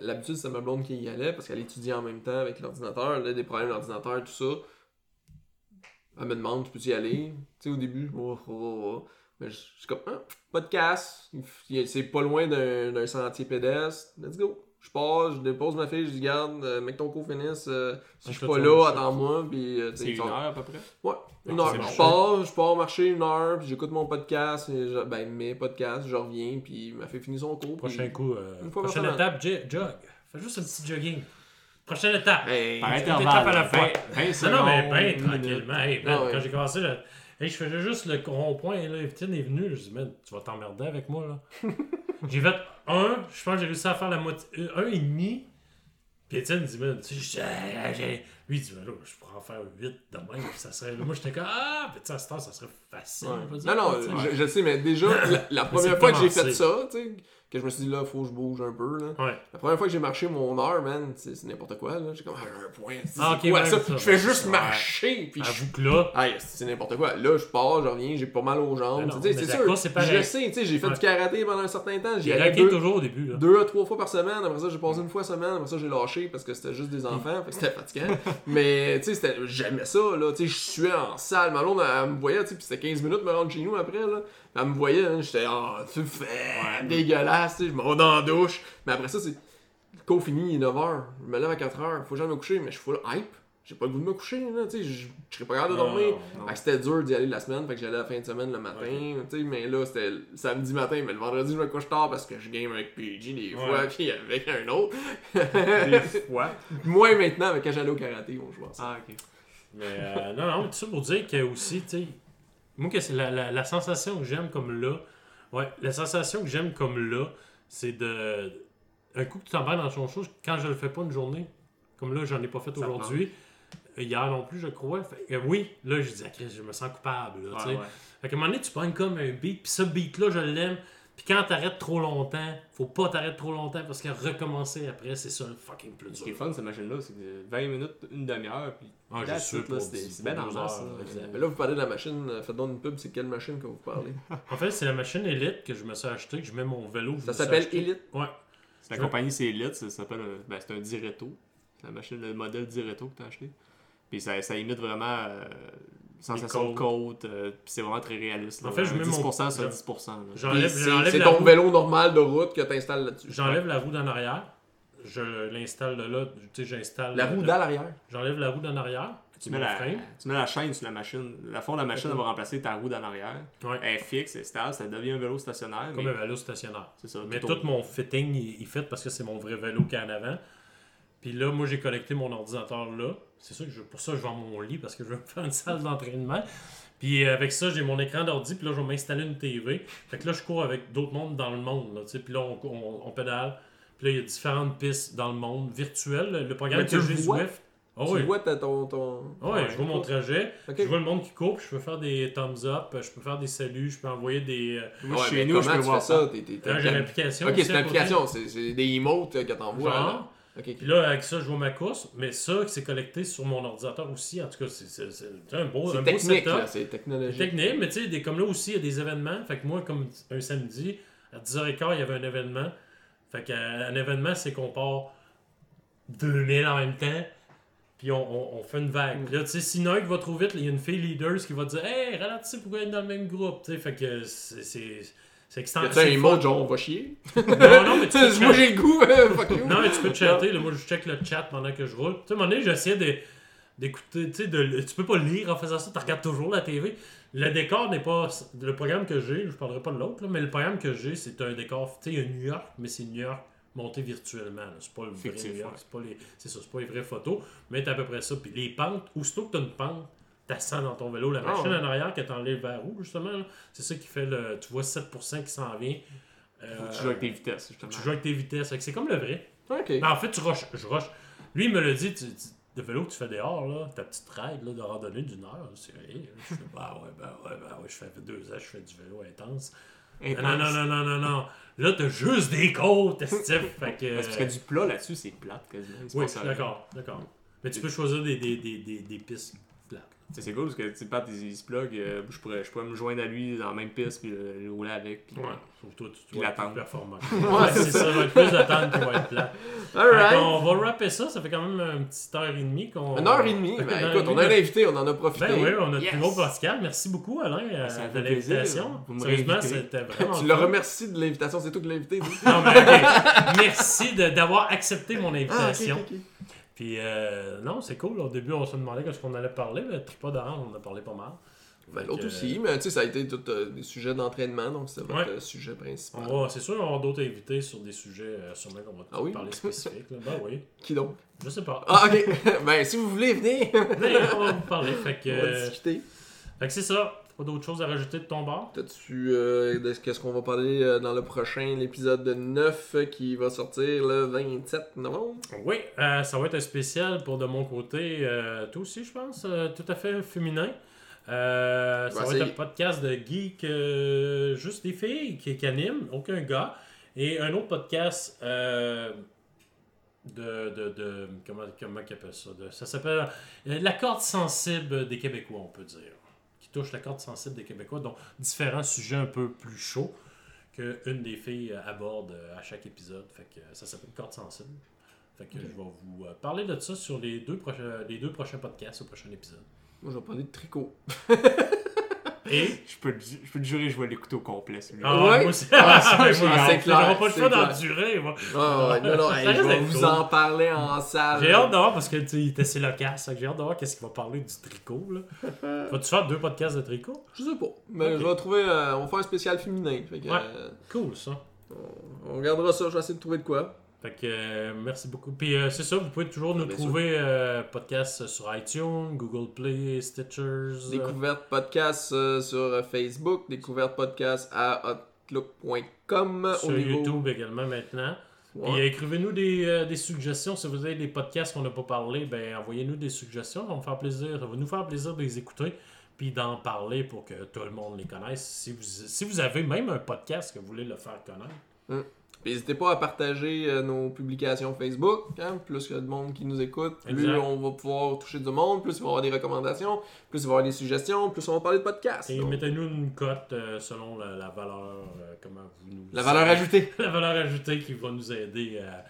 L'habitude, c'est ma blonde qui y allait parce qu'elle étudie en même temps avec l'ordinateur. Elle a des problèmes d'ordinateur, tout ça. Elle me demande, tu peux y aller? Tu sais, au début, oh, oh, oh. Mais je suis comme, ah, pas de casse. Il- C'est pas loin d'un d'un sentier pédestre. Let's go. Je pars, je dépose ma fille, je dis, garde, euh, mec ton cours finisse. euh, si je suis pas là, attends-moi. Puis, euh, tu sais, C'est une heure à peu près? Ouais, une heure. Je pars, je pars marcher une heure, puis j'écoute mon podcast, et je- ben mes podcasts, je reviens, puis il m'a fait finir son cours. Prochain puis- coup, euh, Une fois prochaine étape, j- jog. Fais juste un petit jogging. Prochaine étape. Hey, Par Une intervalle. étape à la. 20 Non, mais ben, tranquillement. Hey, man, Ah ouais. Quand j'ai commencé, là, hey, je faisais juste le rond-point, là, Étienne est venu, je dis, man, tu vas t'emmerder avec moi, là. j'ai fait un, je pense que j'ai réussi à faire la moitié, euh, un et demi. Puis Étienne dit, man, tu sais, lui, il dit, ben là, je pourrais en faire 8 de même, puis ça serait. Moi, j'étais comme, ah, puis tu sais, à ce temps, ça serait facile. Ouais. dire, Non, non, je, je sais, mais déjà, la, la Mais première fois que j'ai fait ça, tu sais, que je me suis dit là, faut que je bouge un peu, là. Ouais. La première fois que j'ai marché mon heure, man, c'est n'importe quoi, là. J'ai comme, ah, un point. Ah, quoi ça? ça, Je fais juste marcher, puis je que là, Ah, c'est n'importe quoi. Là, je pars, je reviens, j'ai pas mal aux jambes. Ben c'est sûr. Je sais, j'ai fait Ouais. du karaté pendant un certain temps. J'ai raqué deux, toujours au début, là. deux à trois fois par semaine. Après ça, j'ai passé une fois semaine. Après ça, j'ai lâché parce que c'était juste des enfants. fait que c'était fatigant. Mais, tu sais, c'était- j'aimais ça, là. Je suais en salle. Ma blonde, elle me voyait, puis c'était 15 minutes de me rendre chez nous après, là. Elle me voyait, hein, j'étais, ah, tu fais dégueulasse, je m'en vais dans la douche. Mais après ça, c'est. Le cours fini, il est 9h. Je me lève à 4h. Faut jamais me coucher, mais je suis full hype. J'ai pas le goût de me coucher, là, tu sais, je serais pas capable de dormir. que c'était dur d'y aller la semaine, fait que j'allais la fin de semaine le matin, tu sais, mais là c'était samedi matin, mais le vendredi je me couche tard parce que je game avec PG des fois, puis avec un autre. Des fois. Moins maintenant, mais quand j'allais au karaté, on jouait ça. Ah, ok. Mais euh, non, non, tout ça pour dire que aussi, tu sais, moi, que c'est la, la, la sensation que j'aime comme là, ouais, la sensation que j'aime comme là, c'est de. Un coup que tu t'embarques dans ton chose, quand je le fais pas une journée, comme là, j'en ai pas fait aujourd'hui, hier non plus, je crois. Fait oui, là, je dis, ah, Chris, je me sens coupable, là. Ouais, ouais. Fait qu'à un moment donné, tu pognes comme un beat, puis ce beat-là, je l'aime. Puis quand t'arrêtes trop longtemps, faut pas t'arrêter trop longtemps parce que recommencer après, c'est ça le fucking plus Ce qui est dur. fun, cette machine-là, c'est que 20 minutes, une demi-heure, puis Ah, là, c'est bien exact. Mais là, vous parlez de la machine, euh, faites donc une pub, c'est quelle machine que vous parlez? En fait, c'est la machine Elite que je me suis acheté, que je mets mon vélo. Ça s'appelle. Elite? Ouais. La compagnie, c'est Elite, ça s'appelle un- ben, c'est un Diretto. C'est la machine, le modèle Diretto que tu as acheté. Puis ça, ça imite vraiment euh, sensation de côte, euh, puis c'est vraiment très réaliste. là. En fait, je mets mon- 10% sur je- 10%. là. J'enlève c'est- j'enlève C'est la ton roue- vélo normal de route que t'installes là-dessus. J'enlève la roue d'en arrière. Je l'installe de là. Tu sais, j'installe. La roue d'à l'arrière? J'enlève la roue d'en arrière. Tu mets, mon la, tu mets la chaîne sur la machine. La fond de la machine va remplacer ta roue d'en arrière. Ouais. Elle est fixe, elle est stable, ça devient un vélo stationnaire. Comme mais un vélo stationnaire. c'est ça. Mais tout tout mon fitting, il, il fit parce que c'est mon vrai vélo qui est en avant. Puis là, moi, j'ai connecté mon ordinateur là. C'est ça que je, pour ça je vends mon lit parce que je veux me faire une salle d'entraînement. Puis euh, avec ça, j'ai mon écran d'ordi. Puis là, je vais m'installer une TV. Fait que là, je cours avec d'autres mondes dans le monde. Là, tu sais. puis là, on, on- on pédale. Puis là, il y a différentes pistes dans le monde virtuel. Le, programme Mais que j'ai vois? Zwift. Ah tu oui. vois ton. ton... Ouais, ton- je vois mon trajet, Ok. je vois le monde qui coupe, je peux faire des thumbs up, je peux faire des saluts, je peux envoyer des. euh, Moi, Ouais, chez mais nous, je peux tu voir fais ça? ça? T'es- t'es- t'as- Là, j'ai l'application. Ok, aussi c'est l'application, c'est c'est des emotes euh, que t'envoies. Genre. Puis là, avec ça, je vois ma course, mais ça, c'est collecté sur mon ordinateur aussi. En tout cas, c'est- un beau, un C'est beau technique, là, c'est technologique. technique, mais tu sais, comme là aussi, il y a des événements. Fait que moi, comme un samedi, à 10h15, il y avait un événement. Fait qu'un événement, c'est qu'on part 2000 en même temps, puis on, on- on fait une vague. Puis là, tu sais, si va trop vite, il y a une fille leader qui va dire Hey, ralentissez pour être dans le même groupe? Tu sais, fait que c'est. C'est c'est extensif. a-tu un emote genre on va chier? Non, non, mais tu peux Moi j'ai le goût, euh, fuck you. Non, mais tu peux te chatter. Là, moi, je check le chat pendant que je roule. Tu sais, à un moment donné, j'essayais de- d'écouter. Tu sais, de- tu peux pas lire en faisant ça. Tu regardes toujours la TV. Le décor n'est pas. Le programme que j'ai, je parlerai pas de l'autre, mais le programme que j'ai, c'est un décor. Tu sais, il y a New York, mais c'est New York monté virtuellement. C'est pas le vrai New York. C'est pas, les, c'est ça, c'est pas les vraies photos. Mais t'as à peu près ça. Puis les pentes, aussitôt que t'as une pente, t'ascends dans ton vélo. La Ah, machine ouais. en arrière que t'enlèves vers où, justement, c'est ça qui fait le. Tu vois 7% qui s'en vient. Faut Euh, tu joues avec tes vitesses, justement. tu joues avec tes vitesses. C'est comme le vrai. Ok. Ben, en fait, tu rushes. Je rush. Lui, il me l'a dit, tu, tu- le vélo que tu fais dehors, là, ta petite ride là, de randonnée d'une heure, c'est hey, Je fais, bah ouais, ben ouais, ben ouais, je fais deux ans, je fais du vélo intense. Intense. Non, non, non, non, non, non. Là, t'as juste des côtes, estif. fait que. Parce que du plat là-dessus, c'est plate quasiment. Oui, d'accord, d'accord. Mais tu peux choisir des, des, des, des, des pistes. Tu C'est cool parce que tu sais, Pat, il, il se plug, euh, je, pourrais, je pourrais me joindre à lui dans la même piste puis euh, le rouler avec. Puis, Ouais, sauf toi, tu, tu vas être performant. Ouais, c'est ça, ça va être plus d'attendre qui va être plat. Alright. On va rapper ça, ça fait quand même une petite heure et demie qu'on. Une heure et demie. Que Ben, écoute, on a un invité, on en a profité. Ben oui, on a Yes. plus gros Pascal. Merci beaucoup, Alain, euh, de l'invitation. Sérieusement, c'était vraiment. Tu le remercies de l'invitation, c'est toi qui l'as invité. dis. Non, mais. Merci de- d'avoir accepté mon Ah, invitation. Puis, euh, non, c'est cool. Au début, on se demandait qu'est-ce qu'on allait parler. Le tripod orange, on en a parlé pas mal. Ben, l'autre aussi, mais tu sais, ça a été tout euh, des sujets d'entraînement, donc c'est votre Ouais. sujet principal. C'est sûr, on avoir d'autres invités sur des sujets, euh, sûrement qu'on va Ah oui? parler spécifiques. là. Ben oui, Qui donc? Je sais pas. Ah, ok. ben, si vous voulez, venez. On va vous parler. Fait que, On va discuter. fait que c'est ça. Pas d'autres choses à rajouter de ton bord? T'as-tu. euh, de- Qu'est-ce qu'on va parler euh, dans le prochain, l'épisode 9 euh, qui va sortir le 27 novembre? Oui, euh, ça va être un spécial pour de mon côté, toi aussi, je pense, tout à fait féminin. Ça va être un podcast de geek, juste des filles qui, qui animent, aucun gars. Et un autre podcast de, de, de- Comment, comment ils appellent ça? De- Ça s'appelle euh, La corde sensible des Québécois, on peut dire. Touche la corde sensible des Québécois, donc différents sujets un peu plus chauds qu'une des filles aborde euh, à chaque épisode. Fait que euh, ça s'appelle Corde sensible. Fait que je vais vous euh, parler de ça sur les deux, prochains, les deux prochains podcasts au prochain épisode. Moi, je vais parler de tricot. Et? Je peux, je peux te jurer, je vais l'écouter au complet. celui-là. Ah, Ouais. moi aussi. Ah, c'est clair, pas le choix clair. d'endurer, moi. Ah, ouais, non, non, hey, je vais vous cool. en parler en salle. J'ai hâte de voir parce que tu sais, il était assez loquace. J'ai hâte de voir qu'est-ce qu'il va parler du tricot. Là. Vas-tu faire deux podcasts de tricot? Je sais pas. Mais je vais trouver. euh, on va faire un spécial féminin. Fait que, Ouais. euh, Cool ça. on, on regardera ça. Je vais essayer de trouver de quoi. Fait que euh, merci beaucoup. Puis euh, c'est ça, vous pouvez toujours nous trouver euh, podcast sur iTunes, Google Play, Stitchers. Découverte podcast sur Facebook. Découverte podcast à outlook.com. sur au niveau... YouTube également maintenant. Ouais. Euh, écrivez-nous des, des suggestions. Si vous avez des podcasts qu'on n'a pas parlé, ben envoyez-nous des suggestions. Ça va, faire plaisir, ça va nous faire plaisir de les écouter puis d'en parler pour que tout le monde les connaisse. Si vous, si vous avez même un podcast que vous voulez le faire connaître. Puis N'hésitez pas à partager euh, nos publications Facebook. hein, Plus il y a de monde qui nous écoute, plus Exact. on va pouvoir toucher du monde, plus il va y avoir des recommandations, plus il va y avoir des suggestions, plus on va parler de podcasts. Et Donc, mettez-nous une cote euh, selon la, la valeur, euh, comment vous nous... La valeur ajoutée. la valeur ajoutée qui va nous aider à,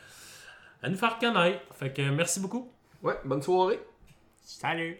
à nous faire connaître. Fait que merci beaucoup. Ouais, bonne soirée. Salut!